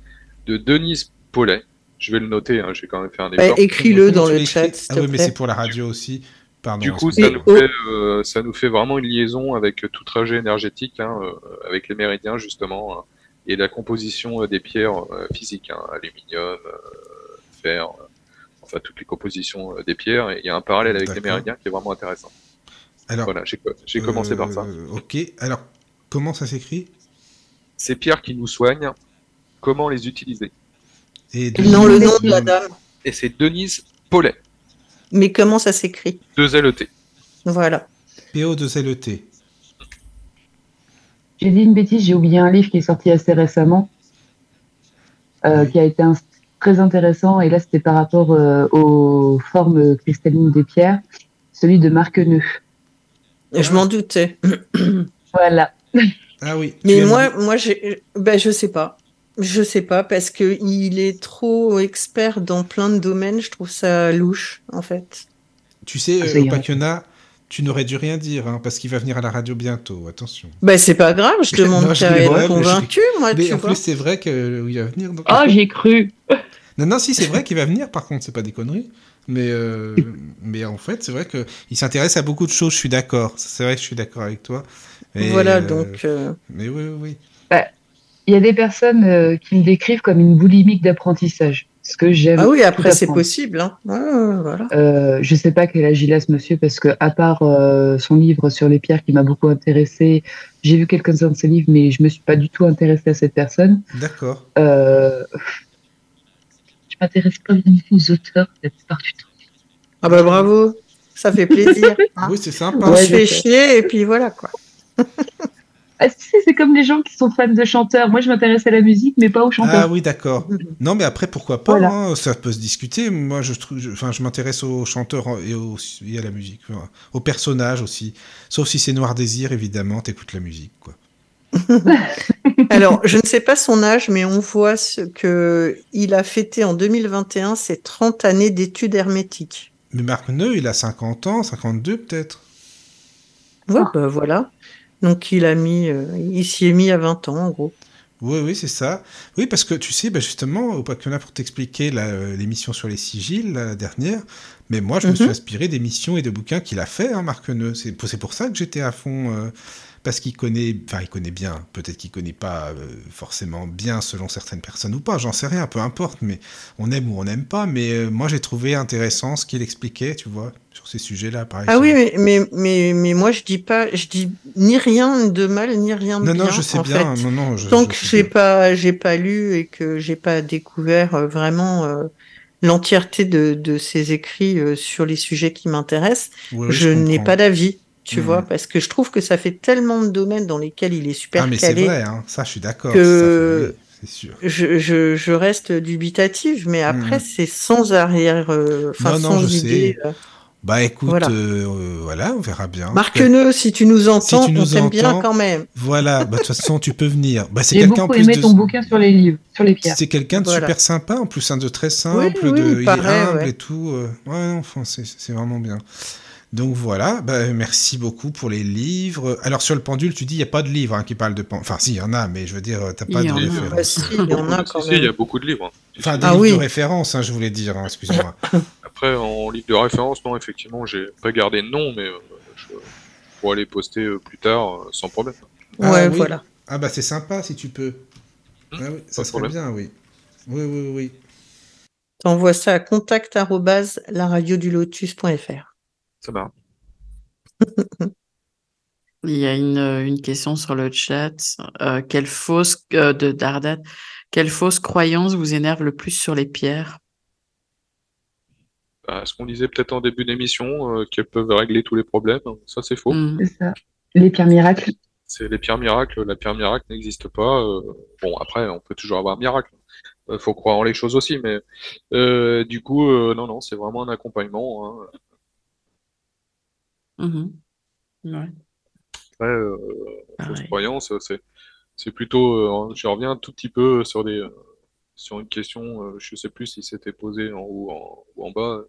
Speaker 5: De Denise Paulet. Je vais le noter, hein, j'ai quand même fait un
Speaker 3: bah,
Speaker 5: effort.
Speaker 3: écris-le
Speaker 1: Comment
Speaker 3: dans le chat,
Speaker 1: Ah oui, mais c'est pour la radio aussi. Pardon.
Speaker 5: Du coup, ça nous,
Speaker 3: oh.
Speaker 5: fait, euh, ça nous fait vraiment une liaison avec tout trajet énergétique, hein, euh, avec les méridiens justement, hein, et la composition euh, des pierres euh, physiques, hein, aluminium, euh, fer, euh, enfin toutes les compositions des pierres. Et il y a un parallèle avec les méridiens qui est vraiment intéressant.
Speaker 1: Alors,
Speaker 5: Voilà, j'ai commencé par ça.
Speaker 1: Ok. Alors, comment ça s'écrit?
Speaker 5: Ces pierres qui nous soignent, comment les utiliser?
Speaker 1: Et
Speaker 3: Non, le
Speaker 4: Denise
Speaker 3: nom de la dame.
Speaker 5: Et c'est Denise Paulet,
Speaker 3: Mais comment ça s'écrit?
Speaker 5: 2 LET.
Speaker 3: Voilà.
Speaker 1: PO de ZLT.
Speaker 4: J'ai dit une bêtise, j'ai oublié un livre qui est sorti assez récemment, euh, qui a été un- très intéressant, et là c'était par rapport euh, aux formes cristallines des pierres, celui de Marc Neu.
Speaker 3: Je m'en doutais.
Speaker 4: Voilà.
Speaker 1: Ah oui.
Speaker 3: Mais moi, moi, ben, je sais pas. Je sais pas parce que il est trop expert dans plein de domaines. Je trouve ça louche, en fait.
Speaker 1: Tu sais,
Speaker 4: Ah,
Speaker 1: euh. Opakena, tu n'aurais dû rien dire, hein, parce qu'il va venir à la radio bientôt. Attention.
Speaker 3: Ben, c'est pas grave. Je demande
Speaker 1: Non, je
Speaker 3: qu'à être convaincu, moi,
Speaker 1: Mais
Speaker 3: tu
Speaker 1: en
Speaker 3: vois.
Speaker 1: plus, c'est vrai qu'il va venir. donc-
Speaker 4: Oh, j'y ai cru.
Speaker 1: Non, non, si, c'est vrai qu'il va venir, par contre, c'est pas des conneries. Mais, euh, mais en fait, c'est vrai qu'il s'intéresse à beaucoup de choses, je suis d'accord. C'est vrai que je suis d'accord avec toi. Et,
Speaker 3: voilà,
Speaker 1: euh,
Speaker 3: donc. euh,
Speaker 1: Mais oui, oui, oui.
Speaker 4: Il y a des personnes euh, qui me décrivent comme une boulimique d'apprentissage, ce que j'aime.
Speaker 3: Ah oui, après, c'est possible. Hein. Ouais, voilà.
Speaker 4: Euh, je sais pas quel âge il a ce monsieur parce que à part euh, son livre sur les pierres qui m'a beaucoup intéressé, j'ai vu quelques-uns de ses livres, mais je me suis pas du tout intéressée à cette personne.
Speaker 1: D'accord.
Speaker 4: Euh, je m'intéresse pas vraiment aux auteurs la plupart du temps.
Speaker 3: Ah bah bravo. Ça fait plaisir. hein.
Speaker 1: Oui, c'est sympa.
Speaker 3: On
Speaker 4: Ouais,
Speaker 3: se
Speaker 4: je
Speaker 3: fait chier et puis voilà, quoi.
Speaker 4: Ah, c'est comme les gens qui sont fans de chanteurs. Moi, je m'intéresse à la musique, mais pas aux
Speaker 1: Ah
Speaker 4: chanteurs.
Speaker 1: oui, d'accord. Non, mais après, pourquoi pas
Speaker 4: Voilà.
Speaker 1: hein, Ça peut se discuter. Moi, je trouve, je- enfin, je m'intéresse aux chanteurs et, aux- et à la musique, enfin, aux personnages aussi. Sauf si c'est Noir Désir, évidemment, t'écoutes la musique, quoi.
Speaker 3: Alors, je ne sais pas son âge, mais on voit ce que il a fêté en 2021 ses 30 années d'études hermétiques.
Speaker 1: Mais Marc Neu, il a 50 ans, 52 peut-être.
Speaker 3: Ouais,
Speaker 4: Ah.
Speaker 3: bah voilà. Donc il a mis, euh, il s'y est mis à 20 ans en gros.
Speaker 1: Oui, oui, c'est ça. Oui, parce que tu sais, bah, justement, au Pacquiona, pour t'expliquer euh, l'émission sur les sigils, là, la dernière, mais moi, je me suis
Speaker 3: Mhm.
Speaker 1: inspiré des missions et de bouquins qu'il a fait, hein, Marc Neu. C'est pour, c'est pour ça que j'étais à fond, euh, parce qu'il connaît, enfin, il connaît bien, peut-être qu'il connaît pas euh, forcément bien selon certaines personnes ou pas, j'en sais rien, peu importe, mais on aime ou on n'aime pas, mais euh, moi, j'ai trouvé intéressant ce qu'il expliquait, tu vois, sur ces sujets-là, pareil.
Speaker 3: Ah
Speaker 1: sur-
Speaker 3: oui, mais, mais, mais, mais moi je dis pas, je dis ni rien de mal ni rien de
Speaker 1: Non,
Speaker 3: bien.
Speaker 1: non, je sais
Speaker 3: en
Speaker 1: bien,
Speaker 3: fait.
Speaker 1: non, non, je,
Speaker 3: Tant
Speaker 1: je
Speaker 3: que j'ai pas, j'ai pas lu et que j'ai pas découvert euh, vraiment euh, l'entièreté de, de ses écrits sur les sujets qui m'intéressent,
Speaker 1: Oui, oui,
Speaker 3: je n'ai pas d'avis, tu vois, parce que je trouve que ça fait tellement de domaines dans lesquels il est super
Speaker 1: Ah, mais c'est
Speaker 3: calé.
Speaker 1: vrai, hein, ça, je suis d'accord.
Speaker 3: que-
Speaker 1: C'est sûr.
Speaker 3: Je, je, je reste dubitative, mais après,
Speaker 1: Mhm.
Speaker 3: c'est sans arrière, euh, enfin,
Speaker 1: Non, non,
Speaker 3: sans
Speaker 1: je
Speaker 3: idée.
Speaker 1: sais.
Speaker 3: euh.
Speaker 1: Bah écoute,
Speaker 3: Voilà.
Speaker 1: euh, euh, voilà, on verra bien.
Speaker 3: Marque-le si tu nous entends,
Speaker 1: Si tu nous
Speaker 3: on t'aime bien quand même.
Speaker 1: Voilà, bah, de toute façon, tu peux venir. Bah, c'est
Speaker 4: J'ai
Speaker 1: quelqu'un en
Speaker 4: beaucoup
Speaker 1: plus
Speaker 4: aimé
Speaker 1: de.
Speaker 4: ton bouquin sur les livres, sur les pierres.
Speaker 1: C'est quelqu'un de
Speaker 3: Voilà.
Speaker 1: super sympa, en plus, un de très simple,
Speaker 3: Oui, oui,
Speaker 1: de, il est
Speaker 3: pareil,
Speaker 1: humble
Speaker 3: ouais.
Speaker 1: et tout. euh, Ouais, enfin, c'est c'est vraiment bien. Donc voilà, bah, merci beaucoup pour les livres. Alors sur le pendule, tu dis il n'y a pas de livre hein, qui parle de pendule. Enfin, si, il y en a, mais je veux dire, tu n'as pas
Speaker 2: y
Speaker 1: de
Speaker 2: en
Speaker 1: référence.
Speaker 3: Bah, si, il y en a quand
Speaker 5: Si, si, il y a beaucoup de livres. hein.
Speaker 1: Enfin, des
Speaker 3: Ah
Speaker 1: livres
Speaker 3: oui.
Speaker 1: de référence, hein, je voulais dire, hein, excuse-moi.
Speaker 5: Après, en livre de référence, non, effectivement, j'ai pas gardé de nom, mais euh, je pourrais les poster euh, plus tard euh, sans problème.
Speaker 1: Ah,
Speaker 3: Ouais,
Speaker 1: oui.
Speaker 3: voilà.
Speaker 1: Ah bah c'est sympa si tu peux.
Speaker 5: Hmm,
Speaker 1: Ah oui, ça serait
Speaker 5: problème.
Speaker 1: bien, oui. Oui, oui, oui.
Speaker 3: T'envoies ça à contact arobase laradiodulotus.fr.
Speaker 5: Ça.
Speaker 2: Il y a une, une question sur le chat. Euh, quelle fausse euh, de Dardat, quelle fausse croyance vous énerve le plus sur les pierres?
Speaker 5: Bah, ce qu'on disait peut-être en début d'émission, euh, qu'elles peuvent régler tous les problèmes, hein, ça c'est faux.
Speaker 4: C'est ça. Les pierres miracles.
Speaker 5: C'est les pierres miracles, la pierre miracle n'existe pas. euh, bon, après, on peut toujours avoir un miracle. Euh, faut croire en les choses aussi, mais euh, du coup, euh, non, non, c'est vraiment un accompagnement. Hein.
Speaker 2: Mhm. Ouais,
Speaker 5: Après, euh, fausse
Speaker 2: pareil.
Speaker 5: croyance, c'est c'est plutôt. euh, je reviens un tout petit peu sur des sur une question. euh, je sais plus si c'était posé en haut en, ou en bas.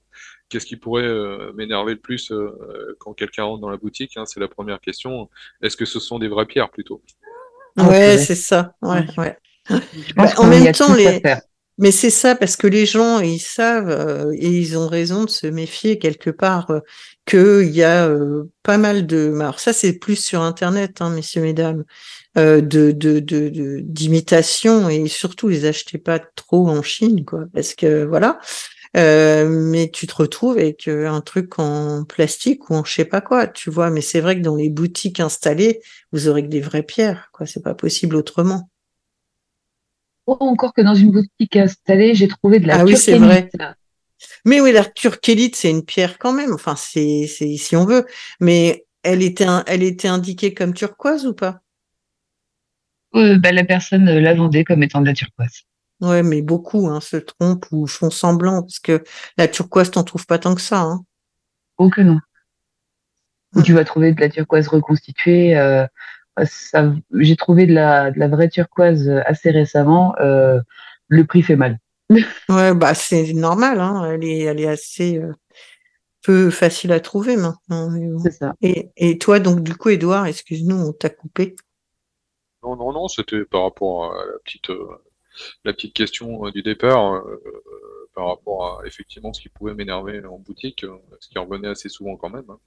Speaker 5: Qu'est-ce qui pourrait euh, m'énerver le plus euh, quand quelqu'un rentre dans la boutique hein, C'est la première question. Est-ce que ce sont des vraies pierres plutôt?
Speaker 4: Ah,
Speaker 3: Ouais, c'est ça. Ouais, ouais. Bah, en même temps, les-
Speaker 4: faire.
Speaker 3: Mais c'est ça, parce que les gens, ils savent, euh, et ils ont raison de se méfier quelque part, euh, qu'il y a euh, pas mal de... Alors ça, c'est plus sur Internet, hein, messieurs, mesdames, de de de d'imitations, et surtout, les achetez pas trop en Chine, quoi, parce que, voilà. Mais tu te retrouves avec un truc en plastique ou en je sais pas quoi, tu vois. Mais c'est vrai que dans les boutiques installées, vous aurez que des vraies pierres, quoi. C'est pas possible autrement.
Speaker 4: Ou encore que dans une boutique installée, j'ai trouvé de la
Speaker 3: Ah oui, c'est
Speaker 4: turquélite.
Speaker 3: Mais oui, la turquélite, c'est une pierre quand même. Enfin, c'est, si on veut. Mais elle était, elle était indiquée comme turquoise ou pas?
Speaker 4: Euh, bah, la personne euh, la vendait comme étant de la turquoise.
Speaker 3: Ouais, mais beaucoup hein, se trompent ou font semblant parce que la turquoise, t'en trouves pas tant que ça. Hein.
Speaker 4: Oh que non. Ou
Speaker 3: Hmm.
Speaker 4: tu vas trouver de la turquoise reconstituée. euh, j'ai trouvé de la, de la vraie turquoise euh, assez récemment. euh, le prix fait mal.
Speaker 3: Ouais, bah c'est normal. Hein. Elle est, elle est assez euh, peu facile à trouver maintenant.
Speaker 4: C'est ça.
Speaker 3: Et, et toi, donc du coup, Edouard, excuse-nous, on t'a coupé.
Speaker 5: Non, non, non, c'était par rapport à la petite, euh, la petite question euh, du départ, par rapport à effectivement ce qui pouvait m'énerver en boutique, ce qui revenait assez souvent quand même, hein.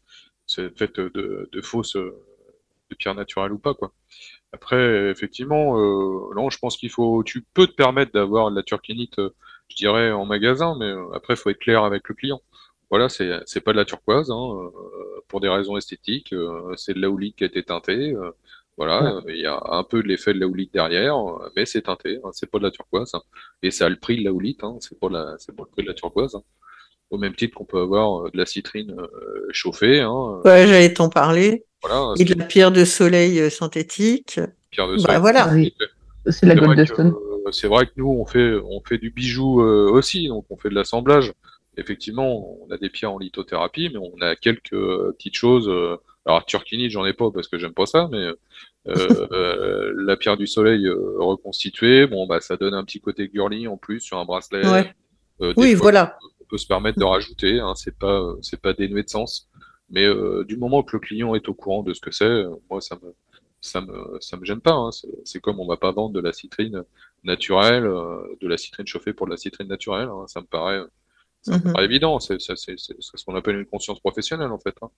Speaker 5: c'est le fait de, de fausses, de pierres naturelles ou pas, quoi. Après, effectivement, euh, non, je pense qu'il faut, tu peux te permettre d'avoir de la turquinite, euh, je dirais, en magasin, mais euh, après, il faut être clair avec le client. Voilà, c'est, c'est pas de la turquoise, hein, pour des raisons esthétiques, c'est de la houlite qui a été teintée, voilà, il y a un peu de l'effet de la houlite derrière, mais c'est teinté, hein, c'est pas de la turquoise, hein. et ça a le prix de la houlite, hein, c'est pas la, c'est pas le prix de la turquoise. Au même titre qu'on peut avoir de la citrine chauffée, hein,
Speaker 3: Ouais, j'allais t'en parler.
Speaker 5: Voilà,
Speaker 3: Et de la pierre de soleil euh, synthétique.
Speaker 5: pierre de
Speaker 3: Bah
Speaker 5: soleil.
Speaker 3: voilà.
Speaker 4: Ah oui. C'est la
Speaker 5: C'est vrai, que,
Speaker 4: Goldstone.
Speaker 5: euh, c'est vrai que nous, on fait, on fait du bijou euh, aussi, donc on fait de l'assemblage. Effectivement, on a des pierres en lithothérapie, mais on a quelques euh, petites choses. euh, alors, turquinite, j'en ai pas parce que j'aime pas ça, mais euh, euh, la pierre du soleil euh, reconstituée, bon, bah, ça donne un petit côté girly en plus sur un bracelet.
Speaker 3: Ouais.
Speaker 5: Euh,
Speaker 3: Oui,
Speaker 5: fois,
Speaker 3: voilà.
Speaker 5: on peut se permettre de rajouter, hein, c'est pas, euh, c'est pas dénué de sens. Mais euh, du moment que le client est au courant de ce que c'est, euh, moi, ça me, ça me, ça me gêne pas. Hein. C'est, comme on va pas vendre de la citrine naturelle, euh, de la citrine chauffée pour de la citrine naturelle. hein. Ça me paraît, ça me
Speaker 3: Mhm.
Speaker 5: paraît évident. C'est, c'est, c'est, c'est ce qu'on appelle une conscience professionnelle en fait. Hein.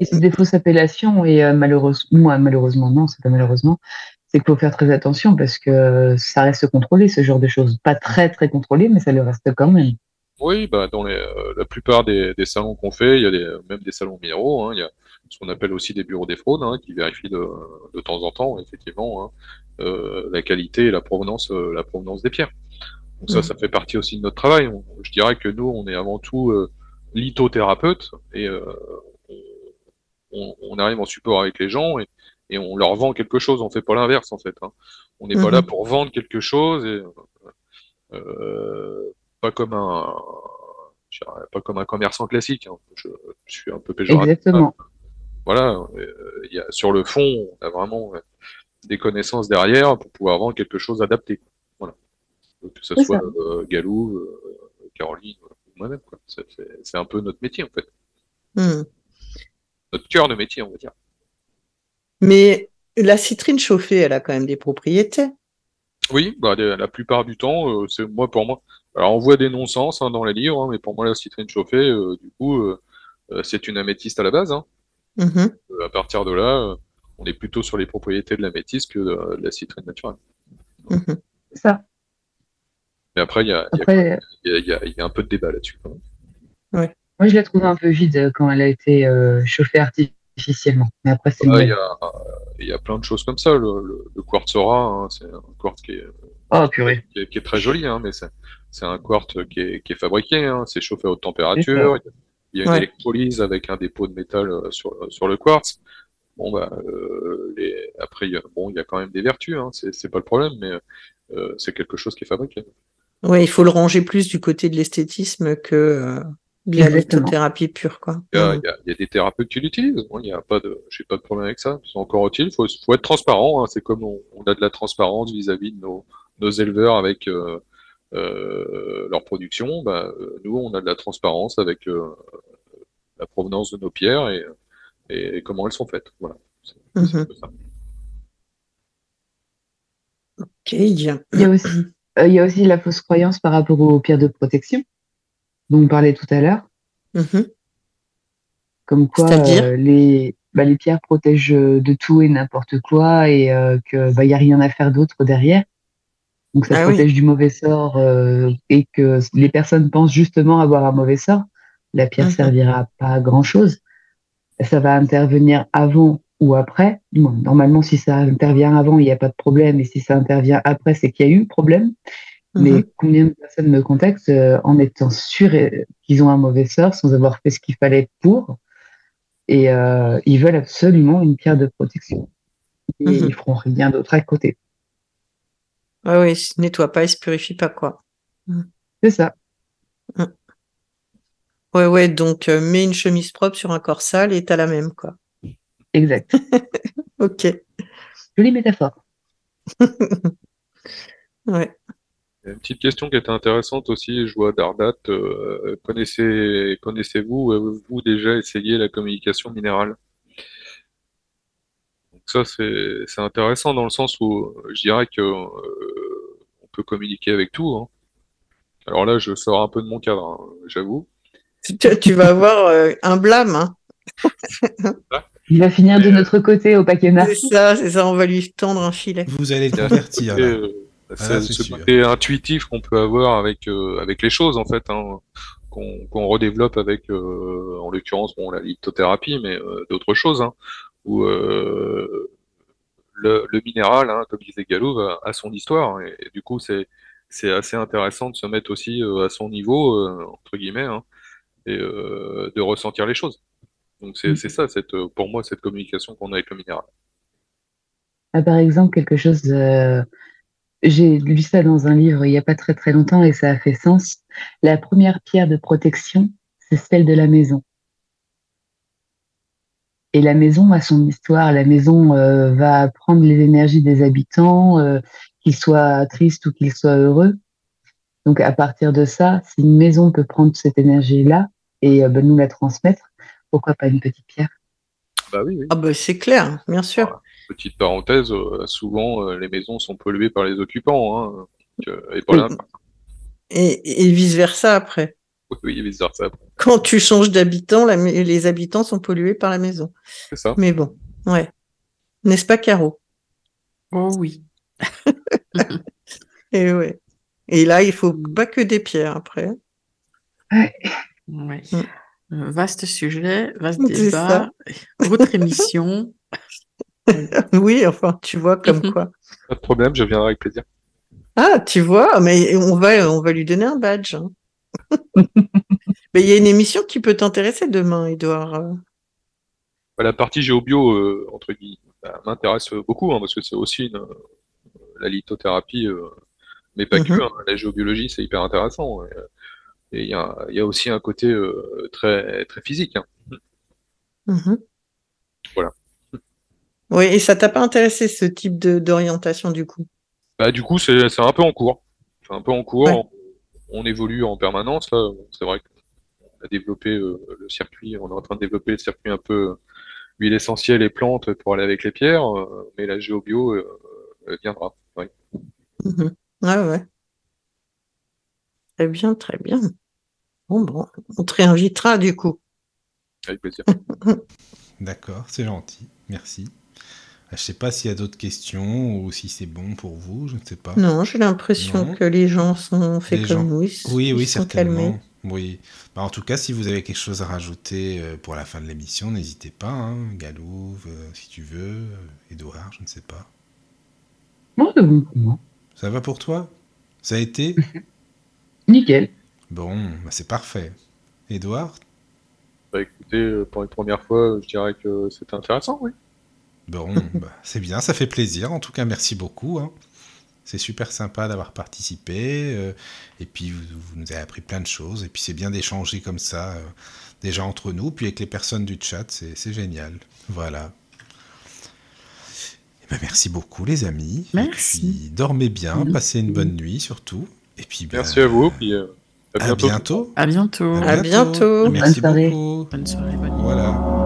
Speaker 4: Et c'est des fausses appellations et euh, malheureusement, moi, malheureusement, non, c'est pas malheureusement, c'est qu'il faut faire très attention parce que ça reste contrôlé, ce genre de choses. Pas très, très contrôlé, mais ça le reste quand même.
Speaker 5: Oui, bah dans les, euh, la plupart des, des salons qu'on fait, il y a des, même des salons minéraux, hein, il y a ce qu'on appelle aussi des bureaux des fraudes, hein, qui vérifient de, de temps en temps, effectivement, hein, euh, la qualité et la provenance, euh, la provenance des pierres. Donc ça,
Speaker 3: Mhm.
Speaker 5: ça fait partie aussi de notre travail. On- je dirais que nous, on est avant tout euh, lithothérapeute et euh, on, on arrive en support avec les gens et, et on leur vend quelque chose. On fait pas l'inverse en fait. hein. On n'est pas là pour vendre quelque chose et euh, pas comme un pas comme un commerçant classique. hein. Je, je suis un peu péjoratif.
Speaker 4: Exactement.
Speaker 5: Voilà, euh, il y a, sur le fond, on a vraiment euh, des connaissances derrière pour pouvoir vendre quelque chose adapté. Voilà. Que ce soit euh, Galou, euh, Caroline, ou moi-même. C'est- un peu notre métier en fait.
Speaker 3: Hmm.
Speaker 5: notre cœur de métier, on va dire.
Speaker 3: Mais la citrine chauffée, elle a quand même des propriétés.
Speaker 5: Oui, bah, la plupart du temps, euh, c'est moi pour moi. Alors on voit des non-sens hein, dans les livres, hein, mais pour moi la citrine chauffée, euh, du coup, euh, euh, c'est une améthyste à la base. hein.
Speaker 3: Mhm.
Speaker 5: Euh, à partir de là, euh, on est plutôt sur les propriétés de l'améthyste que de, de la citrine naturelle.
Speaker 3: Mhm.
Speaker 4: C'est ça.
Speaker 5: Mais après, il y a, il y a-
Speaker 4: Après,
Speaker 5: il y a- il y a- il y a un peu de débat là-dessus. quand même.
Speaker 4: moi, je l'ai trouvée un peu vide quand elle a été euh, chauffée artificiellement. Mais après, c'est
Speaker 5: Ouais, il y a, il y a plein de choses comme ça. Le, le, le quartz aura, hein, c'est un quartz qui est,
Speaker 4: Oh, purée.
Speaker 5: qui est, qui est très joli, hein, mais c'est c'est un quartz qui est, qui est fabriqué, hein, c'est chauffé à haute température, il y a une
Speaker 3: Ouais.
Speaker 5: électrolyse avec un dépôt de métal euh, sur, sur le quartz. Bon, bah, euh, les, après, il y a, bon, il y a quand même des vertus, hein, c'est pas le problème, mais euh, c'est quelque chose qui est fabriqué.
Speaker 3: Ouais, il faut le ranger plus du côté de l'esthétisme que euh, de la lithothérapie pure, quoi.
Speaker 5: Il y a,
Speaker 3: Mhm.
Speaker 5: il y a- il y a des thérapeutes qui l'utilisent, bon, il y a pas de, j'ai pas de problème avec ça, c'est encore utile, faut, faut être transparent, hein, c'est comme on, on a de la transparence vis-à-vis de nos, nos éleveurs avec euh, euh, leur production, bah, euh, nous on a de la transparence avec euh, la provenance de nos pierres et, et comment elles sont faites. Voilà. C'est- c'est un peu ça.
Speaker 3: Ok.
Speaker 4: Il y a aussi, euh, il y a aussi la fausse croyance par rapport aux pierres de protection dont on parlait tout à l'heure,
Speaker 3: Mhm.
Speaker 4: comme quoi euh, les, bah, les pierres protègent euh, de tout et n'importe quoi et euh, que bah, il y a rien à faire d'autre derrière. Donc ça
Speaker 3: Ah oui.
Speaker 4: protège du mauvais sort euh, et que les personnes pensent justement avoir un mauvais sort. La pierre
Speaker 3: Mhm.
Speaker 4: servira pas à grand chose. Ça va intervenir avant ou après. Bon, normalement, si ça intervient avant, il n'y a pas de problème. Et si ça intervient après, c'est qu'il y a eu problème. Mais
Speaker 3: Mhm.
Speaker 4: combien de personnes me contactent euh, en étant sûrs euh, qu'ils ont un mauvais sort sans avoir fait ce qu'il fallait pour et euh, ils veulent absolument une pierre de protection. Et
Speaker 3: Mhm.
Speaker 4: ils feront rien d'autre à côté.
Speaker 3: Ouais, ouais, il se nettoie pas, il se purifie pas, quoi.
Speaker 4: C'est ça.
Speaker 3: Ouais, ouais, donc euh, mets une chemise propre sur un corps sale et t'as la même, quoi.
Speaker 4: Exact.
Speaker 3: Ok.
Speaker 4: Jolie métaphore.
Speaker 3: Ouais.
Speaker 5: Il y a Une petite question qui était intéressante aussi, je vois Dardat, euh, connaissez, connaissez-vous, euh, vous déjà essayé la communication minérale? Donc ça, c'est, c'est intéressant dans le sens où euh, je dirais que euh, on peut communiquer avec tout, hein. Alors là, je sors un peu de mon cadre, hein, j'avoue.
Speaker 3: Tu, tu vas avoir euh, un blâme, hein.
Speaker 4: Il va finir de notre côté au paquet
Speaker 3: C'est ça, c'est ça, on va lui tendre un filet.
Speaker 1: Vous allez le
Speaker 5: euh,
Speaker 1: Ah,
Speaker 5: c'est- ce côté intuitif qu'on peut avoir avec euh, avec les choses en fait, hein, qu'on redéveloppe avec, euh, en l'occurrence, bon, la lithothérapie, mais euh, d'autres choses, hein, où euh, le, le minéral, hein, comme disait Galou, a, son histoire, et, et du coup, c'est c'est assez intéressant de se mettre aussi euh, à son niveau, euh, entre guillemets, hein, et de ressentir les choses. Donc c'est c'est ça, cette, pour moi, cette communication qu'on a avec le minéral.
Speaker 4: Ah, par exemple, quelque chose, j'ai lu ça dans un livre il n'y a pas très très longtemps et ça a fait sens. La première pierre de protection, c'est celle de la maison. Et la maison a son histoire. La maison euh, va prendre les énergies des habitants, euh, qu'ils soient tristes ou qu'ils soient heureux. Donc à partir de ça, si une maison peut prendre cette énergie-là et euh, ben, nous la transmettre, pourquoi pas une petite pierre?
Speaker 5: Bah oui, oui.
Speaker 3: Ah bah c'est clair, bien sûr.
Speaker 5: Petite parenthèse, euh, souvent euh, les maisons sont polluées par les occupants, hein, donc, euh, et pas
Speaker 3: Oui.
Speaker 5: l'inverse.
Speaker 3: Et, et vice versa après.
Speaker 5: Oui, vice versa.
Speaker 3: Quand tu changes d'habitant, les habitants sont pollués par la maison.
Speaker 5: C'est ça.
Speaker 3: Mais bon, ouais. N'est-ce pas, Caro?
Speaker 2: Oh oui.
Speaker 3: Et ouais. Et là, il faut pas que des pierres après.
Speaker 2: Ouais.
Speaker 3: Mm.
Speaker 2: Euh, Vaste sujet, vaste débat, autre émission.
Speaker 3: oui, enfin, tu vois comme
Speaker 2: Mhm.
Speaker 3: quoi.
Speaker 5: Pas de problème, je viendrai avec plaisir.
Speaker 3: Ah, tu vois, mais on va, on va lui donner un badge. hein. mais il y a une émission qui peut t'intéresser demain, Edouard.
Speaker 5: Bah, La partie géobio, euh, entre guillemets, bah, m'intéresse beaucoup, hein, parce que c'est aussi une, euh, la lithothérapie, euh, mais pas que.
Speaker 3: Mhm.
Speaker 5: hein, la géobiologie, c'est hyper intéressant. Et et il y a, il y a aussi un côté euh, très, très physique. hein.
Speaker 3: Mhm.
Speaker 5: Voilà.
Speaker 3: Oui, et ça t'a pas intéressé ce type d'orientation du coup?
Speaker 5: Bah, du coup, c'est c'est un peu en cours. C'est un peu en cours.
Speaker 3: Ouais.
Speaker 5: On, évolue en permanence. Là, c'est vrai qu'on a développé euh, le circuit. On est en train de développer le circuit un peu huile essentielle et plantes pour aller avec les pierres, mais la géobio viendra. Oui.
Speaker 3: Ouais, ouais. Très bien, très bien. Bon, bon, on te réinvitera du coup.
Speaker 5: Avec plaisir.
Speaker 1: D'accord, c'est gentil. Merci. Je ne sais pas s'il y a d'autres questions ou si c'est bon pour vous, je ne sais pas.
Speaker 3: Non, j'ai l'impression que les gens sont faits
Speaker 1: Les
Speaker 3: comme
Speaker 1: gens-
Speaker 3: nous. Ils,
Speaker 1: Oui,
Speaker 3: ils
Speaker 1: oui,
Speaker 3: sont
Speaker 1: certainement.
Speaker 3: calmés.
Speaker 1: Oui. Bah, en tout cas, si vous avez quelque chose à rajouter euh, pour la fin de l'émission, n'hésitez pas. Hein. Galouve, euh, si tu veux. euh, Édouard, je ne sais pas.
Speaker 4: Non, c'est bon pour moi.
Speaker 1: Ça va pour toi? Ça a été?
Speaker 4: Nickel.
Speaker 1: Bon, bah, c'est parfait. Édouard?
Speaker 5: Bah écoutez, euh, pour une première fois, je dirais que c'était intéressant, oui.
Speaker 1: Bon, bah, c'est bien, ça fait plaisir. En tout cas, merci beaucoup. hein. C'est super sympa d'avoir participé. euh, et puis, vous, vous nous avez appris plein de choses. Et puis, c'est bien d'échanger comme ça, euh, déjà entre nous, puis avec les personnes du chat. C'est génial. Voilà. Eh ben, merci beaucoup, les amis.
Speaker 2: Merci.
Speaker 1: Et puis, dormez bien, passez une bonne nuit surtout. Et puis, ben,
Speaker 5: Merci à vous, puis euh, à
Speaker 1: À
Speaker 5: bientôt.
Speaker 1: bientôt.
Speaker 2: À bientôt.
Speaker 3: À bientôt.
Speaker 1: Merci
Speaker 4: Bonne soirée.
Speaker 1: beaucoup.
Speaker 2: Bonne soirée, bonne nuit.
Speaker 1: Voilà.